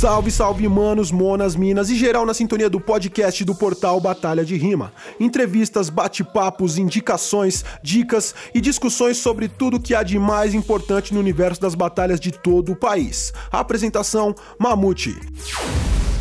Salve, salve, manos, monas, minas e geral na sintonia do podcast do portal Batalha de Rima. Entrevistas, bate-papos, indicações, dicas e discussões sobre tudo que há de mais importante no universo das batalhas de todo o país. Apresentação: Mamute.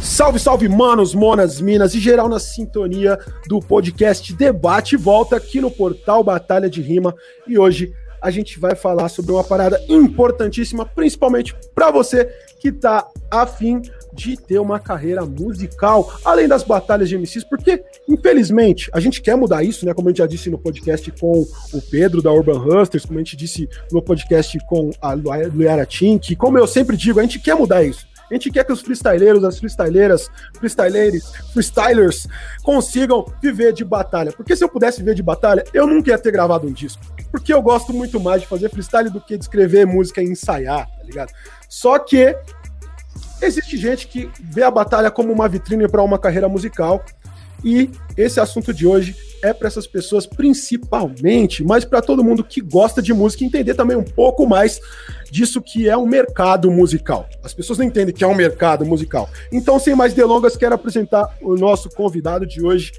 Salve, salve, manos, monas, minas e geral na sintonia do podcast Debate Volta aqui no portal Batalha de Rima. E hoje a gente vai falar sobre uma parada importantíssima, principalmente para você que tá afim de ter uma carreira musical, além das batalhas de MCs, porque, infelizmente, a gente quer mudar isso, né? Como a gente já disse no podcast com o Pedro da Urban Hustlers, como a gente disse no podcast com a Luara Tink, como eu sempre digo, a gente quer mudar isso. A gente quer que os freestyleiros, as freestyleiras, freestyleiros, freestylers consigam viver de batalha. Porque se eu pudesse viver de batalha, eu nunca ia ter gravado um disco. Porque eu gosto muito mais de fazer freestyle do que de escrever música e ensaiar, tá ligado? Só que existe gente que vê a batalha como uma vitrine para uma carreira musical. E esse assunto de hoje é para essas pessoas principalmente, mas para todo mundo que gosta de música entender também um pouco mais disso que é um mercado musical. As pessoas não entendem que é um mercado musical. Então, sem mais delongas, quero apresentar o nosso convidado de hoje,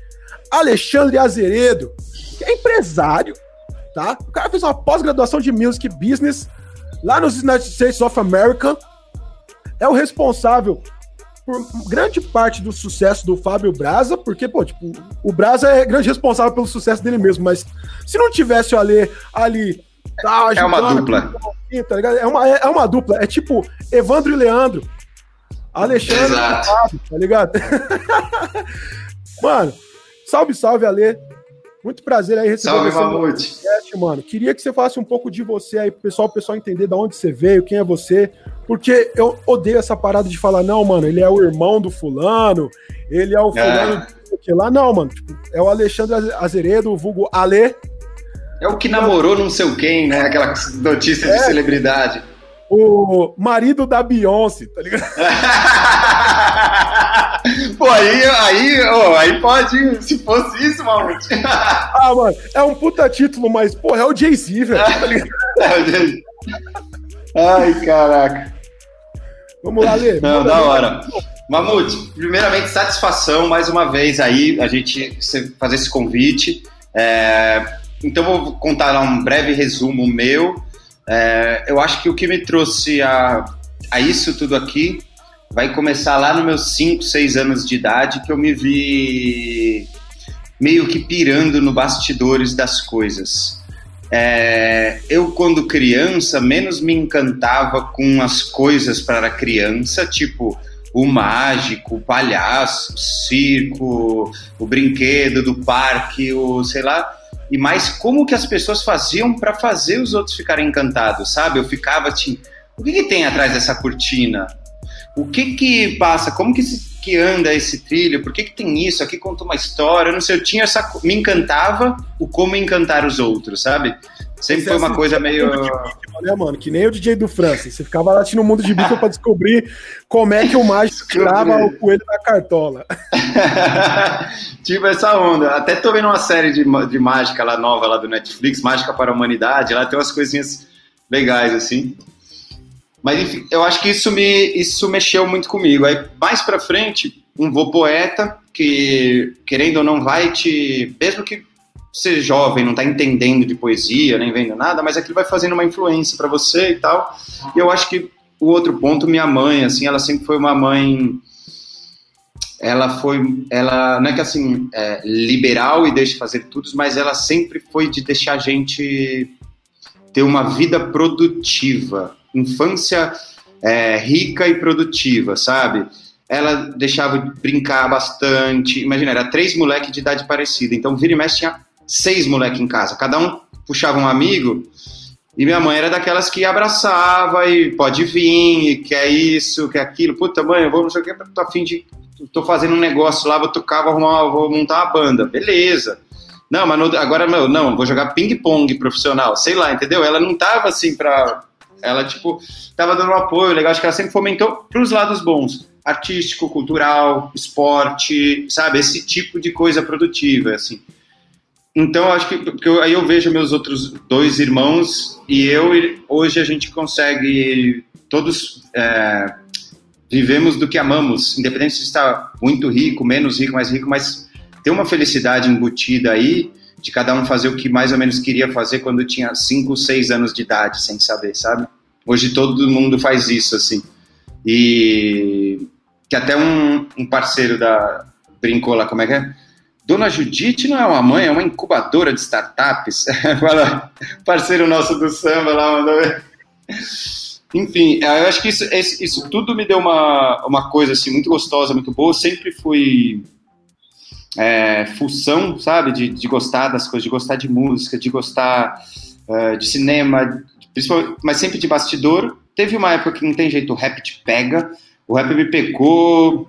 Alexandre Azeredo, que é empresário, tá? O cara fez uma pós-graduação de Music Business lá nos United States of America. É o responsável por grande parte do sucesso do Fábio Braza, porque, pô, tipo, o Braza é grande responsável pelo sucesso dele mesmo, mas se não tivesse o Ale ali. Tá, ajudando, é uma dupla. Tá ligado? É, uma, é, uma dupla. É tipo Evandro e Leandro. Alexandre Exato. e Fábio, tá ligado? Mano, salve, salve, Ale. Muito prazer aí receber Salve, você Mamute. podcast, mano. Queria que você falasse um pouco de você aí pro pessoal, o pessoal entender de onde você veio, quem é você, porque eu odeio essa parada de falar, não, mano, ele é o irmão do fulano, ele é o é. fulano é. que lá, não, mano. Tipo, é o Alexandre Azeredo, o vulgo Ale. É o que namorou não sei quem, né? Aquela notícia é. de celebridade o marido da Beyoncé, tá ligado? Pô, aí, aí, oh, aí pode, se fosse isso, mano. ah, mano, é um puta título, mas, pô, é o Jay-Z, velho. Tá é o Jay-Z. Ai, caraca. Vamos lá, Lê. Não, da hora. Mamute, primeiramente, satisfação mais uma vez aí, a gente fazer esse convite. É, então, vou contar lá um breve resumo meu. É, eu acho que o que me trouxe a, a isso tudo aqui vai começar lá nos meus 5, 6 anos de idade, que eu me vi meio que pirando no bastidores das coisas. É, eu, quando criança, menos me encantava com as coisas para criança, tipo o mágico, o palhaço, o circo, o brinquedo do parque, o sei lá e mais como que as pessoas faziam para fazer os outros ficarem encantados, sabe? Eu ficava assim, o que, que tem atrás dessa cortina? O que que passa? Como que, se, que anda esse trilho? Por que que tem isso? Aqui conta uma história, eu não sei, eu tinha essa... Me encantava o como encantar os outros, sabe? Sempre foi uma coisa meio. né, mano? Que nem o DJ do Francis. Você ficava lá no mundo de Beatle pra descobrir como é que o mágico tirava o coelho da cartola. tipo essa onda. Até tô vendo uma série de, de mágica lá nova lá do Netflix, Mágica para a Humanidade. Lá tem umas coisinhas legais, assim. Mas enfim, eu acho que isso me isso mexeu muito comigo. Aí mais para frente, um vô poeta que querendo ou não vai te, mesmo que ser jovem, não está entendendo de poesia, nem vendo nada, mas aquilo vai fazendo uma influência para você e tal. E eu acho que o outro ponto, minha mãe, assim, ela sempre foi uma mãe. Ela foi, ela não é que assim, é, liberal e deixe fazer tudo, mas ela sempre foi de deixar a gente ter uma vida produtiva, infância é, rica e produtiva, sabe? Ela deixava brincar bastante. Imagina, era três moleques de idade parecida, então vira e mexe tinha seis moleques em casa, cada um puxava um amigo, e minha mãe era daquelas que abraçava e pode vir, e quer isso, quer aquilo, puta mãe, eu vou não sei o que, tô a fim de. tô fazendo um negócio lá, vou tocar, vou, arrumar, vou montar uma banda, beleza. Não, mas agora, meu, não, vou jogar ping-pong profissional, sei lá, entendeu? Ela não tava assim pra. Ela, tipo, tava dando um apoio legal, acho que ela sempre fomentou pros lados bons artístico, cultural, esporte, sabe? Esse tipo de coisa produtiva, assim. Então, acho que, que eu, aí eu vejo meus outros dois irmãos e eu, e hoje a gente consegue todos é, vivemos do que amamos, independente de estar muito rico, menos rico, mais rico, mas tem uma felicidade embutida aí de cada um fazer o que mais ou menos queria fazer quando tinha 5, 6 anos de idade, sem saber, sabe? Hoje todo mundo faz isso, assim. E que até um, um parceiro da brincou lá, como é que é? Dona Judite não é uma mãe, é uma incubadora de startups. Fala, parceiro nosso do samba lá, mandou ver. Enfim, eu acho que isso, isso tudo me deu uma, uma coisa assim muito gostosa, muito boa. Eu sempre fui é, função, sabe, de, de gostar das coisas, de gostar de música, de gostar uh, de cinema, mas sempre de bastidor. Teve uma época que não tem jeito, o rap te pega. O rap me pegou.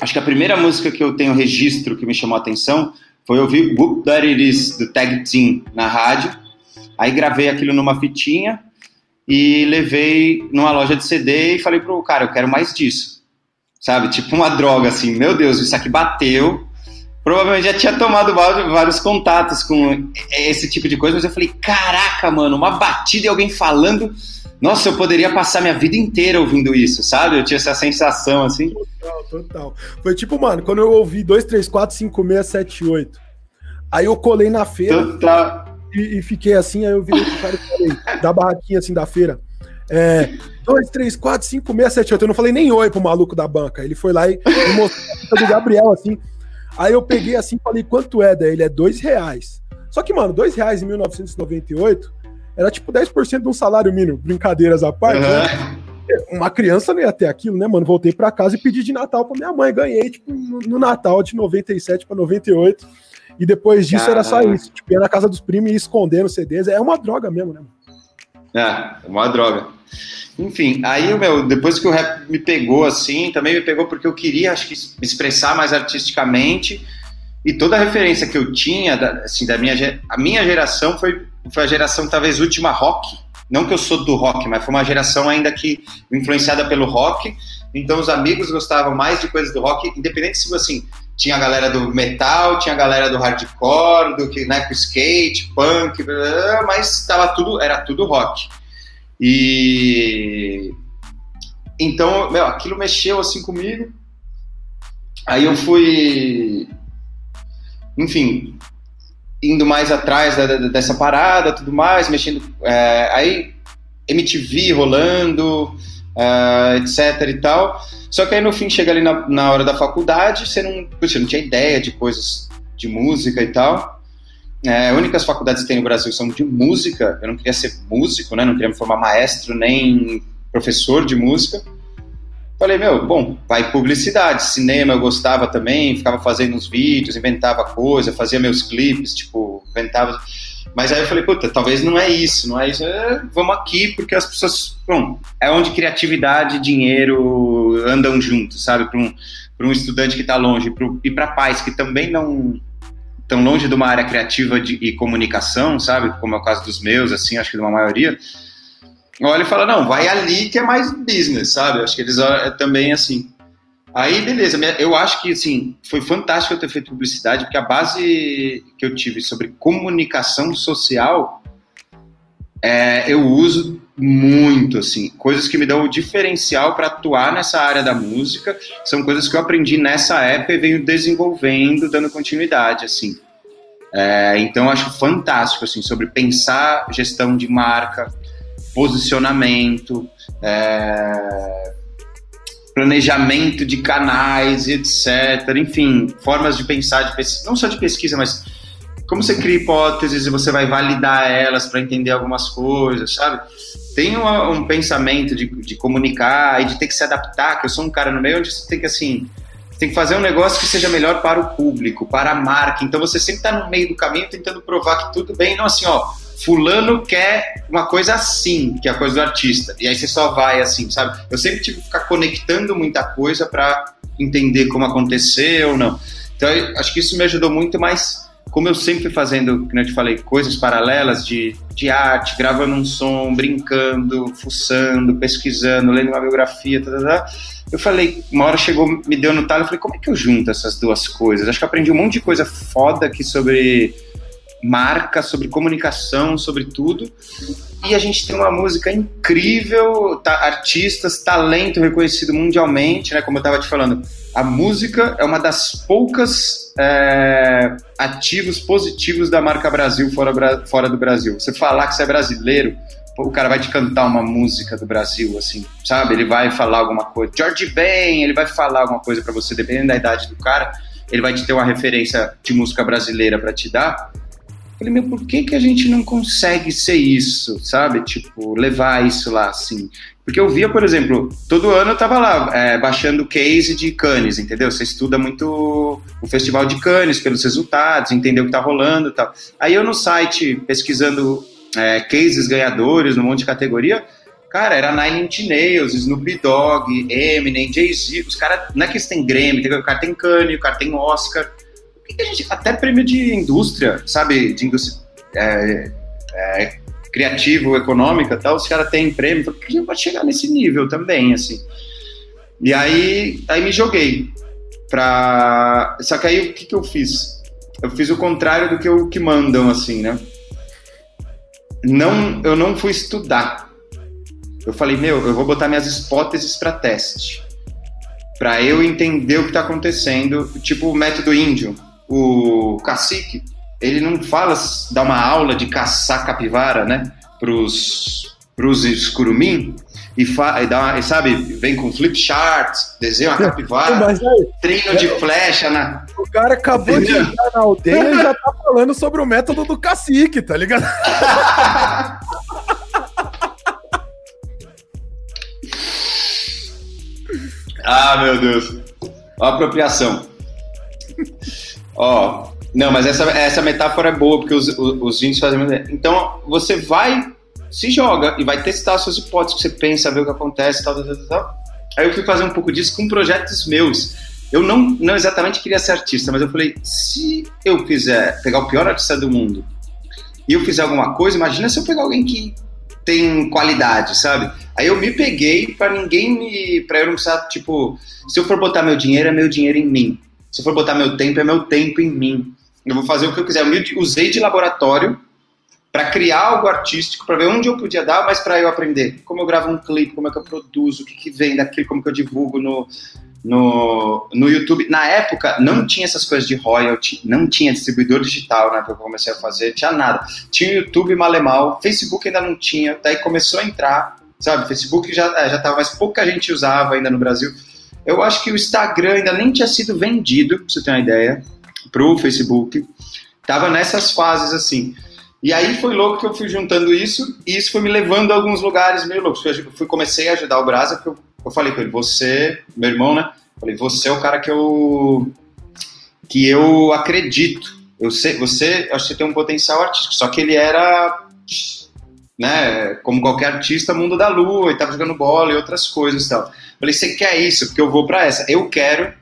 Acho que a primeira música que eu tenho registro que me chamou a atenção foi ouvir Whoop That It Is, do Tag Team, na rádio. Aí gravei aquilo numa fitinha e levei numa loja de CD e falei pro cara, eu quero mais disso. Sabe? Tipo uma droga, assim. Meu Deus, isso aqui bateu provavelmente já tinha tomado vários contatos com esse tipo de coisa, mas eu falei, caraca, mano, uma batida e alguém falando. Nossa, eu poderia passar minha vida inteira ouvindo isso, sabe? Eu tinha essa sensação assim. Total, total. Foi tipo, mano, quando eu ouvi 2, 3, 4, 5, 6, 7, 8. Aí eu colei na feira total. E, e fiquei assim, aí eu virei pro cara e falei, da barraquinha assim da feira. É, 2, 3, 4, 5, 6, 7, 8. Eu não falei nem oi pro maluco da banca. Ele foi lá e, e mostrou a do Gabriel, assim. Aí eu peguei assim e falei, quanto é? Daí ele é dois reais. Só que, mano, dois reais em 1998 era tipo 10% de um salário mínimo, brincadeiras à parte. Uhum. Né? Uma criança não ia ter aquilo, né, mano? Voltei para casa e pedi de Natal pra minha mãe. Ganhei, tipo, no, Natal de 97 para 98. E depois disso Caramba. era só isso. Tipo, ia na casa dos primos e escondendo CDs. É uma droga mesmo, né? É, uma droga. Enfim, aí meu, depois que o rap me pegou assim, também me pegou porque eu queria, acho que, me expressar mais artisticamente. E toda a referência que eu tinha, assim, da minha, a minha geração foi, foi a geração talvez última rock. Não que eu sou do rock, mas foi uma geração ainda que influenciada pelo rock. Então os amigos gostavam mais de coisas do rock, independente se assim tinha a galera do metal, tinha a galera do hardcore, do que né, skate, punk, mas tava tudo era tudo rock. E então, meu, aquilo mexeu assim comigo. Aí eu fui, enfim, indo mais atrás da, da, dessa parada, tudo mais, mexendo. É, aí MTV rolando, uh, etc e tal. Só que aí no fim chega ali na, na hora da faculdade, você não, você não tinha ideia de coisas de música e tal. É, únicas faculdades que tem no Brasil são de música. Eu não queria ser músico, né? Não queria me formar maestro nem professor de música. Falei, meu, bom, vai publicidade, cinema eu gostava também, ficava fazendo uns vídeos, inventava coisa, fazia meus clipes, tipo, inventava. Mas aí eu falei, puta, talvez não é isso, não é isso. É, vamos aqui, porque as pessoas. Bom, é onde criatividade e dinheiro andam juntos, sabe? Para um, um estudante que está longe pro, e para pais que também não tão longe de uma área criativa de, e comunicação, sabe? Como é o caso dos meus, assim, acho que de uma maioria. Olha e fala, não, vai ali que é mais business, sabe? Acho que eles é também assim. Aí, beleza, eu acho que, assim, foi fantástico eu ter feito publicidade, porque a base que eu tive sobre comunicação social, é, eu uso muito, assim, coisas que me dão o diferencial para atuar nessa área da música, são coisas que eu aprendi nessa época e venho desenvolvendo, dando continuidade, assim. É, então, acho fantástico, assim, sobre pensar gestão de marca, posicionamento, é, planejamento de canais, etc. Enfim, formas de pensar, de não só de pesquisa, mas como você cria hipóteses e você vai validar elas para entender algumas coisas, sabe? Tem um, um pensamento de, de, comunicar e de ter que se adaptar, que eu sou um cara no meio onde você tem que, assim, tem que fazer um negócio que seja melhor para o público, para a marca. Então você sempre está no meio do caminho tentando provar que tudo bem, não assim, ó, fulano quer uma coisa assim, que é a coisa do artista. E aí você só vai assim, sabe? Eu sempre tive que ficar conectando muita coisa para entender como aconteceu ou não. Então acho que isso me ajudou muito, mas como eu sempre fazendo, como eu te falei, coisas paralelas de, de arte, gravando um som, brincando, fuçando, pesquisando, lendo uma biografia, tá, tá, tá, eu falei, uma hora chegou, me deu no talo, eu falei, como é que eu junto essas duas coisas? Acho que aprendi um monte de coisa foda aqui sobre marca, sobre comunicação, sobre tudo. E a gente tem uma música incrível, tá, artistas, talento reconhecido mundialmente, né? Como eu estava te falando, a música é uma das poucas é, ativos positivos da marca Brasil fora, fora do Brasil. Você falar que você é brasileiro, o cara vai te cantar uma música do Brasil, assim, sabe? Ele vai falar alguma coisa. George Ben, ele vai falar alguma coisa para você, dependendo da idade do cara, ele vai te ter uma referência de música brasileira para te dar. Falei, meu, por que, que a gente não consegue ser isso, sabe? Tipo, levar isso lá, assim. Porque eu via, por exemplo, todo ano eu tava lá é, baixando case de Cannes, entendeu? Você estuda muito o Festival de Cannes pelos resultados, entender o que tá rolando e tal. Aí eu no site, pesquisando é, cases ganhadores, num monte de categoria, cara, era Nine Inch Nails, Snoop Dogg, Eminem, Jay-Z, os caras, não é que eles têm Grammy, o cara tem Cannes, o cara tem Oscar, que a gente, até prêmio de indústria, sabe, de indústria é, é, econômica tal, os caras têm prêmio, por que gente pode chegar nesse nível também, assim? E aí, aí me joguei pra... Só que aí o que, que eu fiz? Eu fiz o contrário do que, eu, que mandam, assim, né? não, eu não fui estudar. Eu falei, meu, eu vou botar minhas hipóteses para teste. Para eu entender o que está acontecendo, tipo o método índio. O cacique, ele não fala, dá uma aula de caçar capivara, né, pros, pros escurumim, e, fa, e, dá e sabe, vem com flip chart, desenha uma capivara, aí, treino de flecha na. O cara acabou de entrar na aldeia e já tá falando sobre o método do cacique, tá ligado? ah, meu Deus. Apropriação. Ó, não, mas essa, essa metáfora é boa, porque os, os, os índios fazem. Então, você vai se joga e vai testar suas hipóteses que você pensa, ver o que acontece, tal, tal, tal, tal. Aí eu fui fazer um pouco disso com projetos meus. Eu não, não exatamente queria ser artista, mas eu falei, se eu quiser pegar o pior artista do mundo e eu fizer alguma coisa, imagina se eu pegar alguém que tem qualidade, sabe? Aí eu me peguei para ninguém me. para eu não precisar, tipo, se eu for botar meu dinheiro, é meu dinheiro em mim. Se for botar meu tempo, é meu tempo em mim. Eu vou fazer o que eu quiser. Eu usei de laboratório para criar algo artístico, para ver onde eu podia dar, mas para eu aprender como eu gravo um clipe, como é que eu produzo, o que, que vem daquilo, como que eu divulgo no, no, no YouTube. Na época, não tinha essas coisas de royalty, não tinha distribuidor digital na época que eu comecei a fazer, tinha nada. Tinha YouTube malemal, Facebook ainda não tinha, daí começou a entrar, sabe? Facebook já, é, já tava, mas pouca gente usava ainda no Brasil. Eu acho que o Instagram ainda nem tinha sido vendido, pra você ter uma ideia, pro Facebook. Tava nessas fases assim. E aí foi louco que eu fui juntando isso, e isso foi me levando a alguns lugares meio loucos. Eu fui, comecei a ajudar o Brasa, porque eu, eu falei com ele, você, meu irmão, né? Falei, você é o cara que eu que eu acredito. Eu sei, você, acho que você tem um potencial artístico, só que ele era né, como qualquer artista, mundo da lua, e tava jogando bola e outras coisas e tal. Falei, você quer isso? Porque eu vou para essa. Eu quero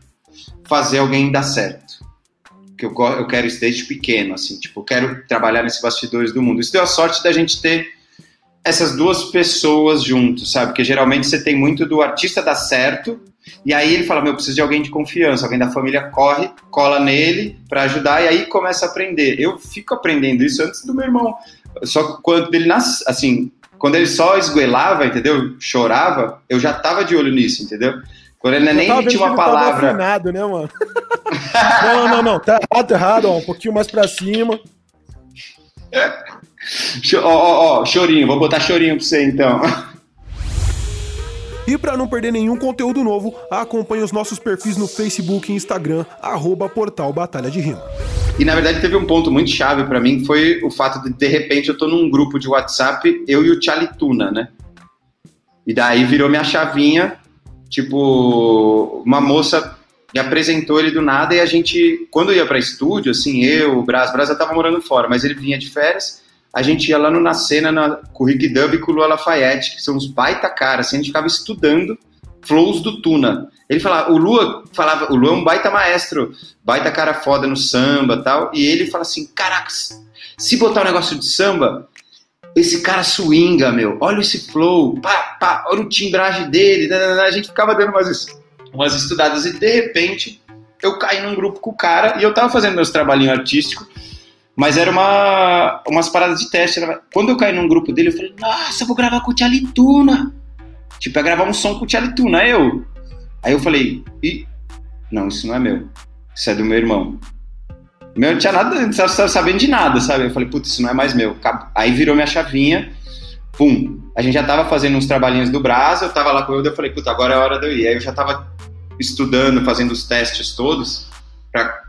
fazer alguém dar certo que eu, eu quero isso desde pequeno, assim, tipo, eu quero trabalhar nesses bastidores do mundo. Isso deu a sorte da gente ter essas duas pessoas juntos, sabe? Porque geralmente você tem muito do artista dar certo, e aí ele fala, meu, eu preciso de alguém de confiança, alguém da família corre, cola nele para ajudar, e aí começa a aprender. Eu fico aprendendo isso antes do meu irmão. Só que quando ele nasce, assim, quando ele só esgoelava, entendeu? Chorava, eu já tava de olho nisso, entendeu? Quando ele nem tinha uma palavra. Afinado, né, mano? não, não, não. Tá errado, tá errado, ó. Um pouquinho mais pra cima. Ó, ó, ó, chorinho. Vou botar chorinho pra você, então. E para não perder nenhum conteúdo novo, acompanhe os nossos perfis no Facebook e Instagram, arroba Portal Batalha de Rima. E na verdade teve um ponto muito chave para mim, foi o fato de de repente eu tô num grupo de WhatsApp, eu e o Tuna, né? E daí virou minha chavinha, tipo, uma moça me apresentou ele do nada e a gente, quando ia para estúdio, assim, eu, o Braz, o Braz já tava morando fora, mas ele vinha de férias, a gente ia lá no Nascena na, Rick Dub e com o Lua Lafayette, que são uns baita caras, assim, a gente ficava estudando flows do Tuna. Ele falava, o Lua falava, o Lua é um baita maestro, baita cara foda no samba tal, e ele fala assim, caracas, se botar um negócio de samba, esse cara swinga, meu, olha esse flow, pá, pá, olha o timbragem dele, a gente ficava dando umas umas estudadas e de repente eu caí num grupo com o cara e eu tava fazendo meus trabalhinhos artísticos Mas era uma, umas paradas de teste. Quando eu caí num grupo dele, eu falei, nossa, eu vou gravar com o Tchalituna. Tipo, ia gravar um som com o Tchalituna. Aí eu. Aí eu falei, ih, não, isso não é meu. Isso é do meu irmão. Meu não tinha nada, não estava sabendo de nada, sabe? Eu falei, putz, isso não é mais meu. Aí virou minha chavinha, pum. A gente já tava fazendo uns trabalhinhos do Brasa, eu tava lá com ele, eu falei, puta, agora é a hora de eu ir. Aí eu já tava estudando, fazendo os testes todos, pra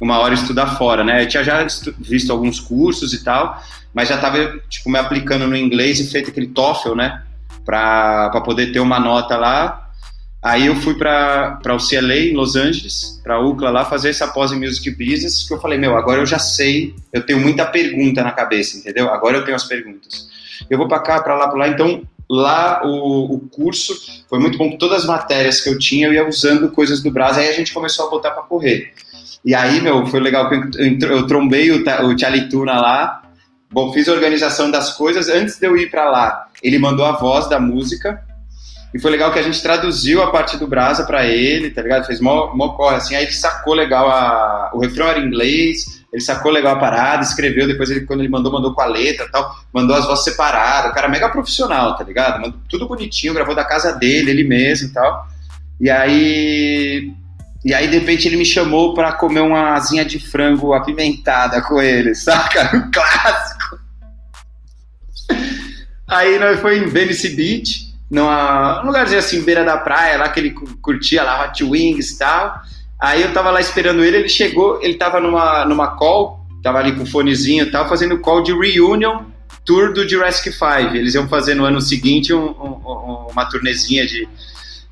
uma hora estudar fora, né? Eu tinha já visto alguns cursos e tal, mas já tava, tipo, me aplicando no inglês e feito aquele TOEFL, né? Pra poder ter uma nota lá Aí eu fui para o CLA em Los Angeles, para UCLA lá, fazer essa pós em Music Business, que eu falei, meu, agora eu já sei, eu tenho muita pergunta na cabeça, entendeu? Agora eu tenho as perguntas. Eu vou para cá, para lá, para lá, então lá o, o, curso foi muito bom, todas as matérias que eu tinha, eu ia usando coisas do Brasil, aí a gente começou a botar para correr. E aí, meu, foi legal que eu, trombei o, o Tchalituna lá, bom, fiz a organização das coisas, antes de eu ir para lá, ele mandou a voz da música, e foi legal que a gente traduziu a parte do Brasa para ele, tá ligado? Fez mó, mó corre, assim. Aí ele sacou legal a... O refrão era em inglês, ele sacou legal a parada, escreveu, depois ele, quando ele mandou, mandou com a letra tal, mandou as vozes separadas. O cara é mega profissional, tá ligado? Mandou tudo bonitinho, gravou da casa dele, ele mesmo e tal. E aí... E aí, de repente, ele me chamou para comer uma asinha de frango apimentada com ele, saca? Um clássico. Aí nós foi em Venice Beach, numa, num lugarzinho assim, beira da praia, lá que ele curtia lá, Hot Wings e tal. Aí eu tava lá esperando ele, ele chegou, ele tava numa, numa call, tava ali com o fonezinho e tal, fazendo call de reunion tour do Jurassic 5. Eles iam fazer no ano seguinte um, um, uma turnezinha de,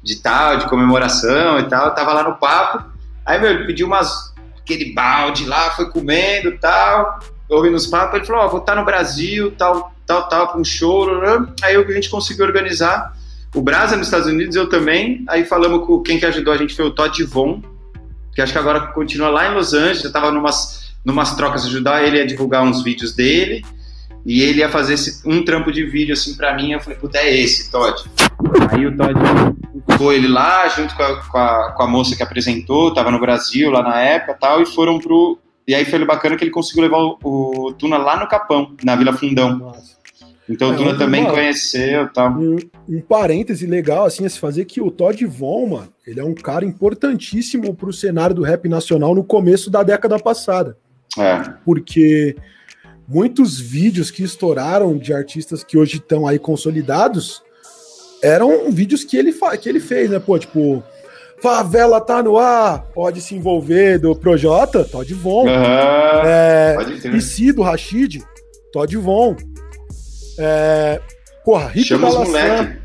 de tal, de comemoração e tal. Eu tava lá no papo. Aí, meu, ele pediu umas, aquele balde lá, foi comendo e tal, ouvindo os papos. Ele falou: Ó, oh, vou estar no Brasil, tal, tal, tal, com um show. Aí a gente conseguiu organizar. O Brasa nos Estados Unidos, eu também. Aí falamos com quem que ajudou a gente foi o Todd Von, que acho que agora continua lá em Los Angeles. Eu tava numas, numas trocas ajudar ele a divulgar uns vídeos dele. E ele ia fazer esse, um trampo de vídeo assim para mim. Eu falei, puta, é esse, Todd. Aí o Todd foi ele lá, junto com a, com a, com a moça que apresentou, tava no Brasil lá na época tal, e foram pro. E aí foi bacana que ele conseguiu levar o, o Tuna lá no Capão, na Vila Fundão. Nossa. Então o Tuna também mano, conheceu tal. Um, um parêntese legal assim a se fazer que o Todd Von, mano, ele é um cara importantíssimo pro cenário do rap nacional no começo da década passada. É. Porque muitos vídeos que estouraram de artistas que hoje estão aí consolidados eram vídeos que ele, que ele fez, né? Pô, tipo, Favela tá no ar, pode se envolver do Projota, Todd Von. Uhum, é, e Cido Rashid, Todd Von. É, porra, Rico Chama da Laçã.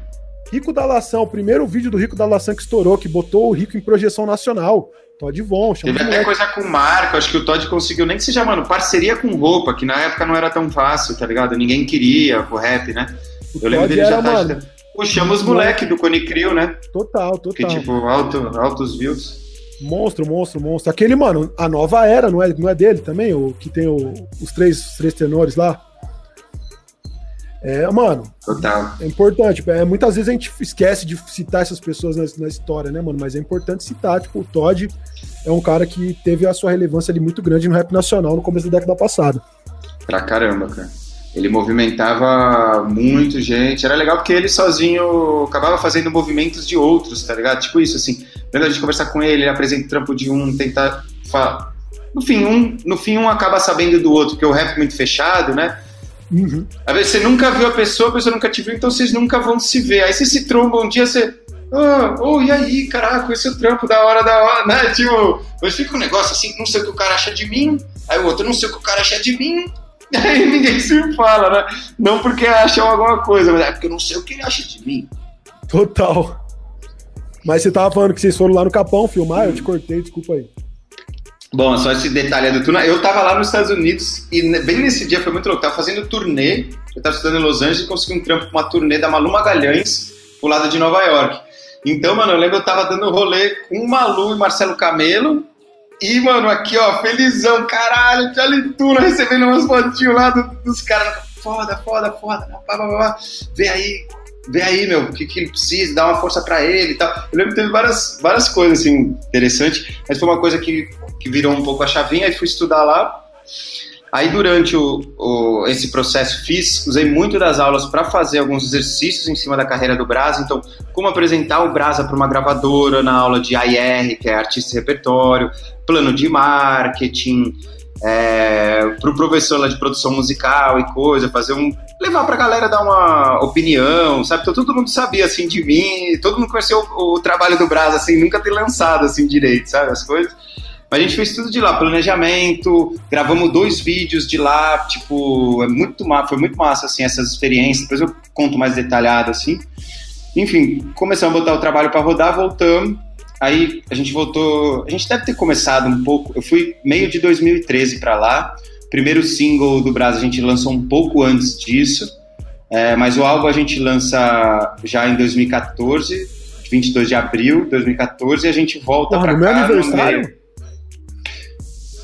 Rico da Laçã, o primeiro vídeo do Rico da Laçã que estourou, que botou o Rico em projeção nacional. Todd Von. Teve até coisa com marca, acho que o Todd conseguiu, nem que seja, mano, parceria com roupa, que na época não era tão fácil, tá ligado? Ninguém queria o rap, né? O Eu lembro dele era, já tá mano, Puxamos os moleque do Cone Crio, né? Total, total. Que tipo, alto, altos views. Monstro, monstro, monstro. Aquele, mano, a nova era, não é, não é dele também? O que tem o, os, três, os três tenores lá? É, mano. Total. É importante. É, muitas vezes a gente esquece de citar essas pessoas na, na, história, né, mano? Mas é importante citar. Tipo, o Todd é um cara que teve a sua relevância ali muito grande no rap nacional no começo da década passada. Pra caramba, cara. Ele movimentava muito gente. Era legal porque ele sozinho acabava fazendo movimentos de outros, tá ligado? Tipo isso, assim. Lembra a gente conversar com ele, ele apresenta o trampo de um, tentar falar. No fim, um, no fim, um acaba sabendo do outro, porque o rap é muito fechado, né? Uhum. Às vezes você nunca viu a pessoa, a pessoa nunca te viu, então vocês nunca vão se ver. Aí você se tromba um dia, você. Oh, oh, e aí, caraca, esse é o trampo da hora, da hora, né? Tipo, mas fica um negócio assim, não sei o que o cara acha de mim, aí o outro, não sei o que o cara acha de mim, aí ninguém se fala, né? Não porque acham alguma coisa, mas é porque eu não sei o que ele acha de mim. Total. Mas você tava falando que vocês foram lá no Capão filmar, eu te cortei, desculpa aí. Bom, só esse detalhe do Tuna. Eu tava lá nos Estados Unidos e bem nesse dia foi muito louco. Tava fazendo turnê, eu tava estudando em Los Angeles e consegui um trampo com uma turnê da Malu Magalhães pro lado de Nova York. Então, mano, eu lembro eu tava dando rolê com o Malu e Marcelo Camelo. E, mano, aqui, ó, felizão, caralho, Charlie Tuna recebendo umas fotinhos lá do, dos caras. Foda, foda, foda. Pá, pá, pá, Vem aí, vê aí, meu, o que, que ele precisa, dá uma força para ele e tal. Eu lembro que teve várias, várias coisas, assim, interessantes, mas foi uma coisa que, que virou um pouco a chavinha, aí fui estudar lá. Aí durante o, o, esse processo fiz, usei muito das aulas para fazer alguns exercícios em cima da carreira do Brasa. Então, como apresentar o Brasa para uma gravadora na aula de AIR, que é artista e repertório, plano de marketing, é, para o professor lá de produção musical e coisa, fazer um. levar para a galera dar uma opinião, sabe? Então todo mundo sabia assim de mim, todo mundo conheceu o, o trabalho do Brasa, assim, nunca ter lançado assim direito, sabe? As coisas. Mas a gente fez tudo de lá, planejamento, gravamos dois vídeos de lá, tipo, é muito massa, foi muito massa, assim, essas experiências, depois eu conto mais detalhado, assim. Enfim, começamos a botar o trabalho para rodar, voltamos, aí a gente voltou, a gente deve ter começado um pouco, eu fui meio de 2013 para lá, primeiro single do Brasil a gente lançou um pouco antes disso, é, mas o álbum a gente lança já em 2014, 22 de abril de 2014, e a gente volta para cá. Meu aniversário?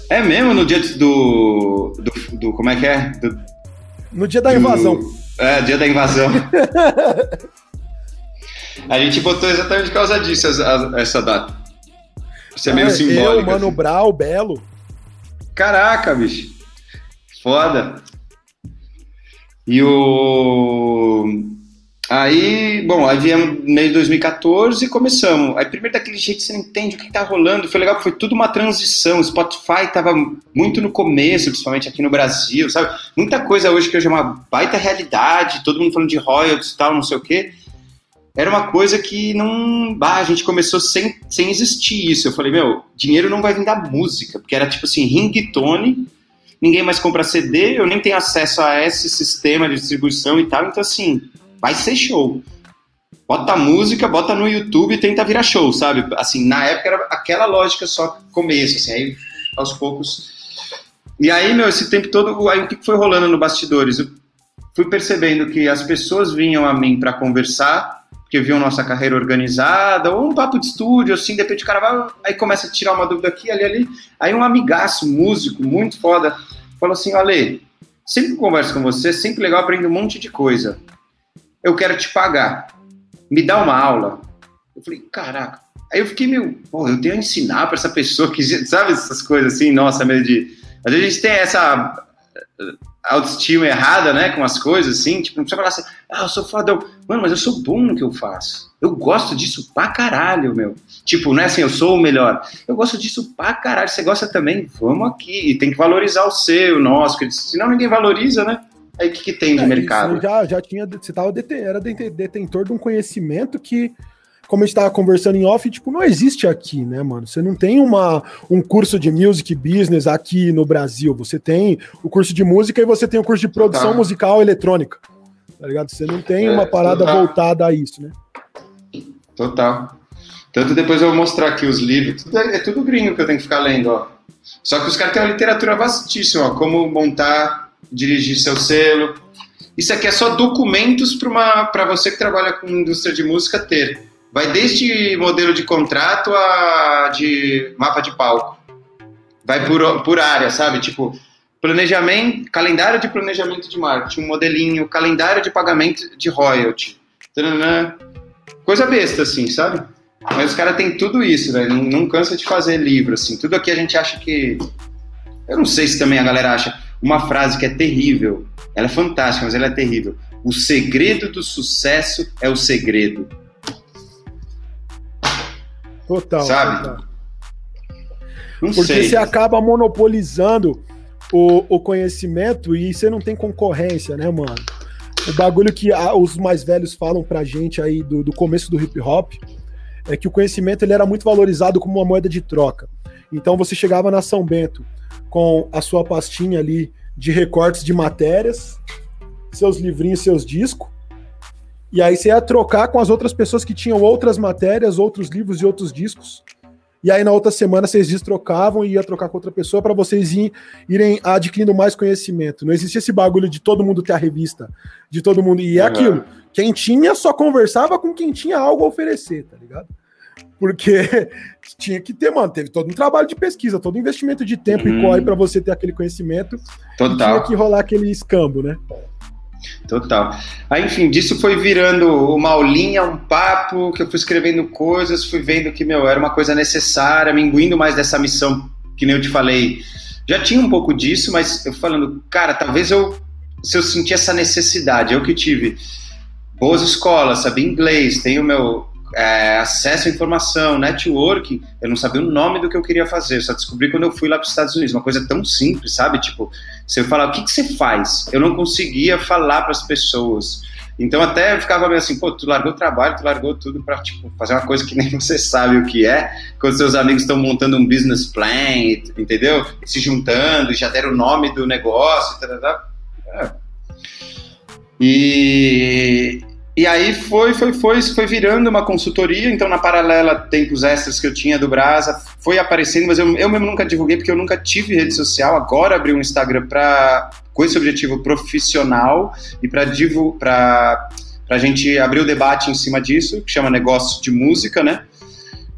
É mesmo no dia do. do, do como é que é? Do, no dia da do, invasão. É, dia da invasão. a gente botou exatamente por causa disso essa, essa data. Isso é, meio simbólico. Eu, Mano assim. Brau, Belo. Caraca, bicho. Foda. E o. Aí, bom, aí viemos no meio de 2014 e começamos. Aí primeiro daquele jeito você não entende o que tá rolando. Foi legal, foi tudo uma transição. O Spotify tava muito no começo, principalmente aqui no Brasil, sabe? Muita coisa hoje que hoje é uma baita realidade, todo mundo falando de royalties e tal, não sei o quê. Era uma coisa que não. Ah, a gente começou sem, sem existir isso. Eu falei, meu, dinheiro não vai vir da música, porque era tipo assim, ringtone, ninguém mais compra CD, eu nem tenho acesso a esse sistema de distribuição e tal, então assim vai ser show. Bota música, bota no YouTube e tenta virar show, sabe? Assim, na época era aquela lógica só começo, assim, aí aos poucos. E aí, meu, esse tempo todo, aí o que foi rolando no bastidores? Eu fui percebendo que as pessoas vinham a mim para conversar, porque viam nossa carreira organizada, ou um papo de estúdio, assim, de repente o cara vai, aí começa a tirar uma dúvida aqui, ali, ali. Aí um amigaço, músico, muito foda, falou assim: Ale, sempre converso com você, sempre legal, aprender um monte de coisa eu quero te pagar. Me dá uma aula. Eu falei, caraca. Aí eu fiquei meio, pô, eu tenho a ensinar para essa pessoa que, sabe, essas coisas assim, nossa, meio de. Às vezes a gente tem essa eh, autoestima errada, né, com as coisas assim, tipo, não precisa falar assim, ah, eu sou fodão. Mano, mas eu sou bom no que eu faço. Eu gosto disso pra caralho, meu. Tipo, não é assim, eu sou o melhor. Eu gosto disso pra caralho. Você gosta também? Vamos aqui. E tem que valorizar o seu, o nosso, senão ninguém valoriza, né? Aí o que, que tem de é, mercado? já, já tinha, você tava deten, era detentor de um conhecimento que, como a gente estava conversando em off, tipo, não existe aqui, né, mano? Você não tem uma, um curso de music business aqui no Brasil. Você tem o curso de música e você tem o curso de produção tá. musical eletrônica. Tá ligado? Você não tem é, uma parada total. voltada a isso, né? Total. Tanto depois eu vou mostrar aqui os livros. É, é tudo gringo que eu tenho que ficar lendo, ó. Só que os caras têm uma literatura vastíssima, ó. Como montar dirigir seu selo. Isso aqui é só documentos para você que trabalha com indústria de música ter. Vai desde modelo de contrato a de mapa de palco. Vai por, por área, sabe? Tipo, planejamento, calendário de planejamento de marketing, um modelinho, calendário de pagamento de royalty. Coisa besta, assim, sabe? Mas os caras têm tudo isso. Não, não cansa de fazer livro, assim. Tudo aqui a gente acha que. Eu não sei se também a galera acha uma frase que é terrível. Ela é fantástica, mas ela é terrível. O segredo do sucesso é o segredo. Total. Sabe? Total. Não Porque sei. você acaba monopolizando o, o conhecimento e você não tem concorrência, né, mano? O bagulho que a, os mais velhos falam pra gente aí do, do começo do hip hop é que o conhecimento ele era muito valorizado como uma moeda de troca. Então você chegava na São Bento, com a sua pastinha ali de recortes de matérias, seus livrinhos, seus discos. E aí você ia trocar com as outras pessoas que tinham outras matérias, outros livros e outros discos. E aí na outra semana vocês destrocavam e ia trocar com outra pessoa para vocês ir, irem adquirindo mais conhecimento. Não existia esse bagulho de todo mundo ter a revista, de todo mundo. E é aquilo. Quem tinha só conversava com quem tinha algo a oferecer, tá ligado? Porque tinha que ter, mano, teve todo um trabalho de pesquisa, todo um investimento de tempo hum. e corre para você ter aquele conhecimento. Total. tinha que rolar aquele escambo, né? Total. Aí, enfim, disso foi virando uma aulinha, um papo, que eu fui escrevendo coisas, fui vendo que, meu, era uma coisa necessária, me imbuindo mais dessa missão, que nem eu te falei, já tinha um pouco disso, mas eu falando, cara, talvez eu, se eu sentir essa necessidade, eu que tive boas escolas, sabia inglês, tenho meu é, acesso à informação, networking, eu não sabia o nome do que eu queria fazer, só descobri quando eu fui lá para os Estados Unidos, uma coisa tão simples, sabe? Tipo, eu falar, o que, que você faz? Eu não conseguia falar para as pessoas. Então até eu ficava meio assim, pô, tu largou o trabalho, tu largou tudo para tipo, fazer uma coisa que nem você sabe o que é, quando seus amigos estão montando um business plan, entendeu? Se juntando, já deram o nome do negócio, tá, tá, tá. É. E, e aí foi, foi, foi, foi virando uma consultoria, então na paralela, tempos extras que eu tinha do Brasa, foi aparecendo, mas eu, eu mesmo nunca divulguei, porque eu nunca tive rede social, agora abri um Instagram pra, com esse objetivo profissional e para a gente abrir o debate em cima disso, que chama Negócio de Música, né?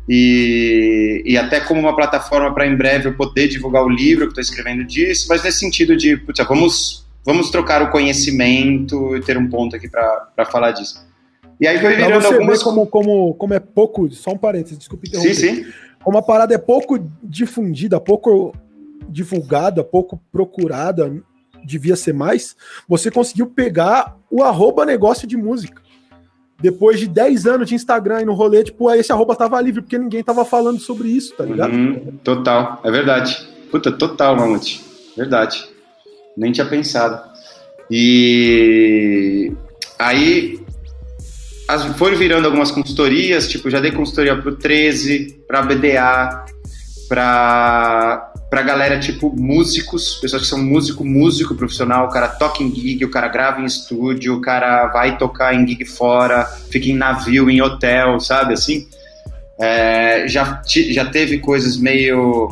E, e até como uma plataforma para em breve eu poder divulgar o livro que estou escrevendo disso, mas nesse sentido de, putz, vamos vamos trocar o conhecimento e ter um ponto aqui para falar disso. E aí foi virando você algumas... como, como, como é pouco, só um parênteses, desculpe interromper. Sim, sim. Como a parada é pouco difundida, pouco divulgada, pouco procurada, devia ser mais, você conseguiu pegar o arroba negócio de música. Depois de 10 anos de Instagram e no rolê, tipo, aí esse arroba tava livre, porque ninguém tava falando sobre isso, tá ligado? Uhum, total, é verdade. Puta, total, Mamute. Verdade nem tinha pensado. E aí as, foram virando algumas consultorias, tipo, já dei consultoria pro 13, pra BDA, pra, pra galera tipo músicos, pessoas que são músico, músico profissional, o cara toca em gig, o cara grava em estúdio, o cara vai tocar em gig fora, fica em navio, em hotel, sabe assim? É, já, já teve coisas meio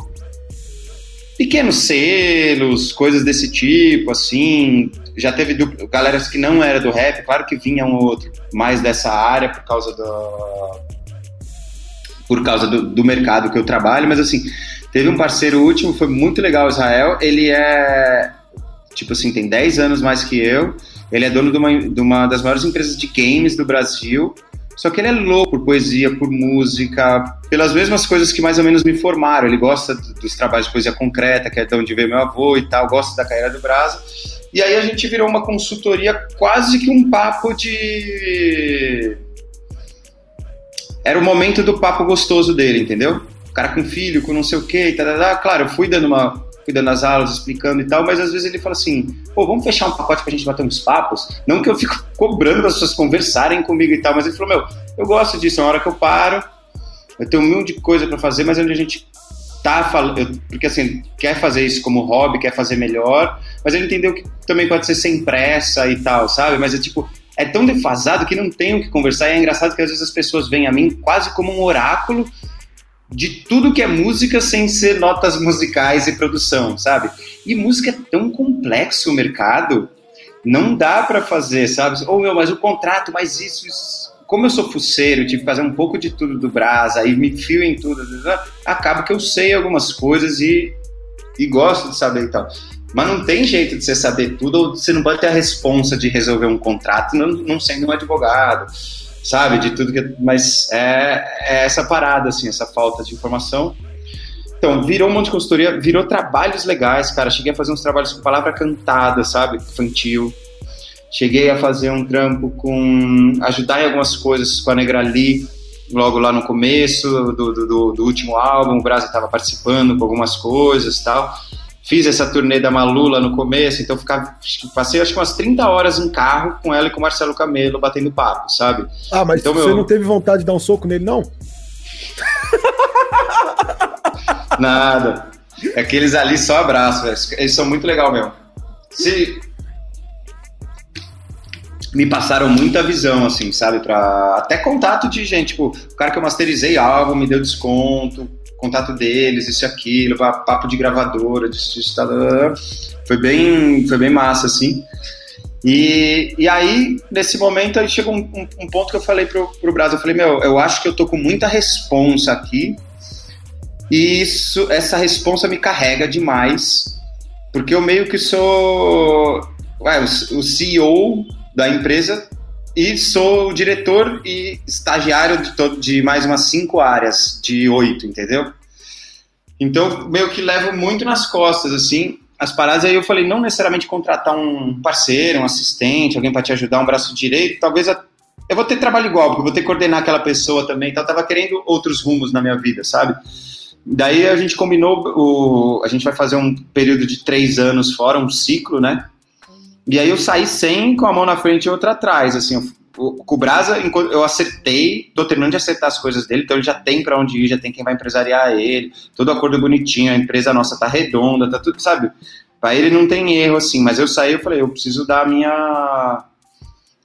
pequenos selos, coisas desse tipo, assim. Já teve do, galeras que não era do rap, claro que vinha um outro mais dessa área por causa do por causa do, do mercado que eu trabalho, mas assim, teve um parceiro último, foi muito legal, Israel. Ele é tipo assim, tem 10 anos mais que eu. Ele é dono de uma, de uma das maiores empresas de games do Brasil. Só que ele é louco por poesia, por música, pelas mesmas coisas que mais ou menos me formaram. Ele gosta dos trabalhos de poesia concreta, que é de onde veio meu avô e tal, gosta da carreira do Brasa. E aí a gente virou uma consultoria, quase que um papo de. Era o momento do papo gostoso dele, entendeu? O cara com filho, com não sei o quê, e tal, claro, eu fui dando uma cuidando das aulas, explicando e tal, mas às vezes ele fala assim, pô, vamos fechar um pacote pra gente bater uns papos? Não que eu fico cobrando as pessoas conversarem comigo e tal, mas ele falou, meu, eu gosto disso, é uma hora que eu paro, eu tenho um milhão de coisa para fazer, mas é onde a gente tá falando, porque assim, quer fazer isso como hobby, quer fazer melhor, mas ele entendeu que também pode ser sem pressa e tal, sabe? Mas é tipo, é tão defasado que não tem o que conversar, e é engraçado que às vezes as pessoas vêm a mim quase como um oráculo de tudo que é música sem ser notas musicais e produção, sabe? E música é tão complexo o mercado, não dá para fazer, sabe? Ou oh, meu, mas o contrato, mas isso, isso, como eu sou fuceiro, tive que fazer um pouco de tudo do Brasa e me fio em tudo, acaba que eu sei algumas coisas e, e gosto de saber e tal. Mas não tem jeito de você saber tudo, ou você não pode ter a responsa de resolver um contrato não, não sendo um advogado sabe? De tudo que. Mas é, é, essa parada, assim, essa falta de informação. Então, virou um monte de consultoria, virou trabalhos legais, cara. Cheguei a fazer uns trabalhos com palavra cantada, sabe? Infantil. Cheguei a fazer um trampo com. ajudar em algumas coisas com a Negrali, logo lá no começo do, do, do último álbum. O Brasil estava participando com algumas coisas tal. Fiz essa turnê da Malula no começo, então ficava, passei acho que umas 30 horas em carro com ela e com o Marcelo Camelo batendo papo, sabe? Ah, mas então, você meu... não teve vontade de dar um soco nele, não? Nada. Aqueles ali só abraço, velho. Eles são muito legal mesmo. Se... Me passaram muita visão, assim, sabe? Pra... Até contato de gente, tipo, o cara que eu masterizei álbum me deu desconto, contato deles, isso e aquilo, papo de gravadora, de, de, foi bem, foi bem massa, assim. E, e aí, nesse momento, aí chegou um, um, um, ponto que eu falei pro, pro Brasil, eu falei, meu, eu acho que eu tô com muita responsa aqui, e isso, essa responsa me carrega demais, porque eu meio que sou ué, o CEO da empresa e sou diretor e estagiário de, todo, de mais umas cinco áreas, de oito, entendeu? Então, meio que levo muito nas costas, assim, as paradas. Aí eu falei, não necessariamente contratar um parceiro, um assistente, alguém para te ajudar, um braço direito. Talvez a... eu vou ter trabalho igual, porque eu vou ter que coordenar aquela pessoa também. Então, eu tava querendo outros rumos na minha vida, sabe? Daí a gente combinou, o... a gente vai fazer um período de três anos fora, um ciclo, né? E aí eu saí sem com a mão na frente e outra atrás, assim, eu o, o Brasa, eu acertei, tô terminando de acertar as coisas dele, então ele já tem para onde ir, já tem quem vai empresariar ele, todo acordo bonitinho, a empresa nossa tá redonda, tá tudo, sabe? Para ele não tem erro, assim, mas eu saí, eu falei, eu preciso dar a minha.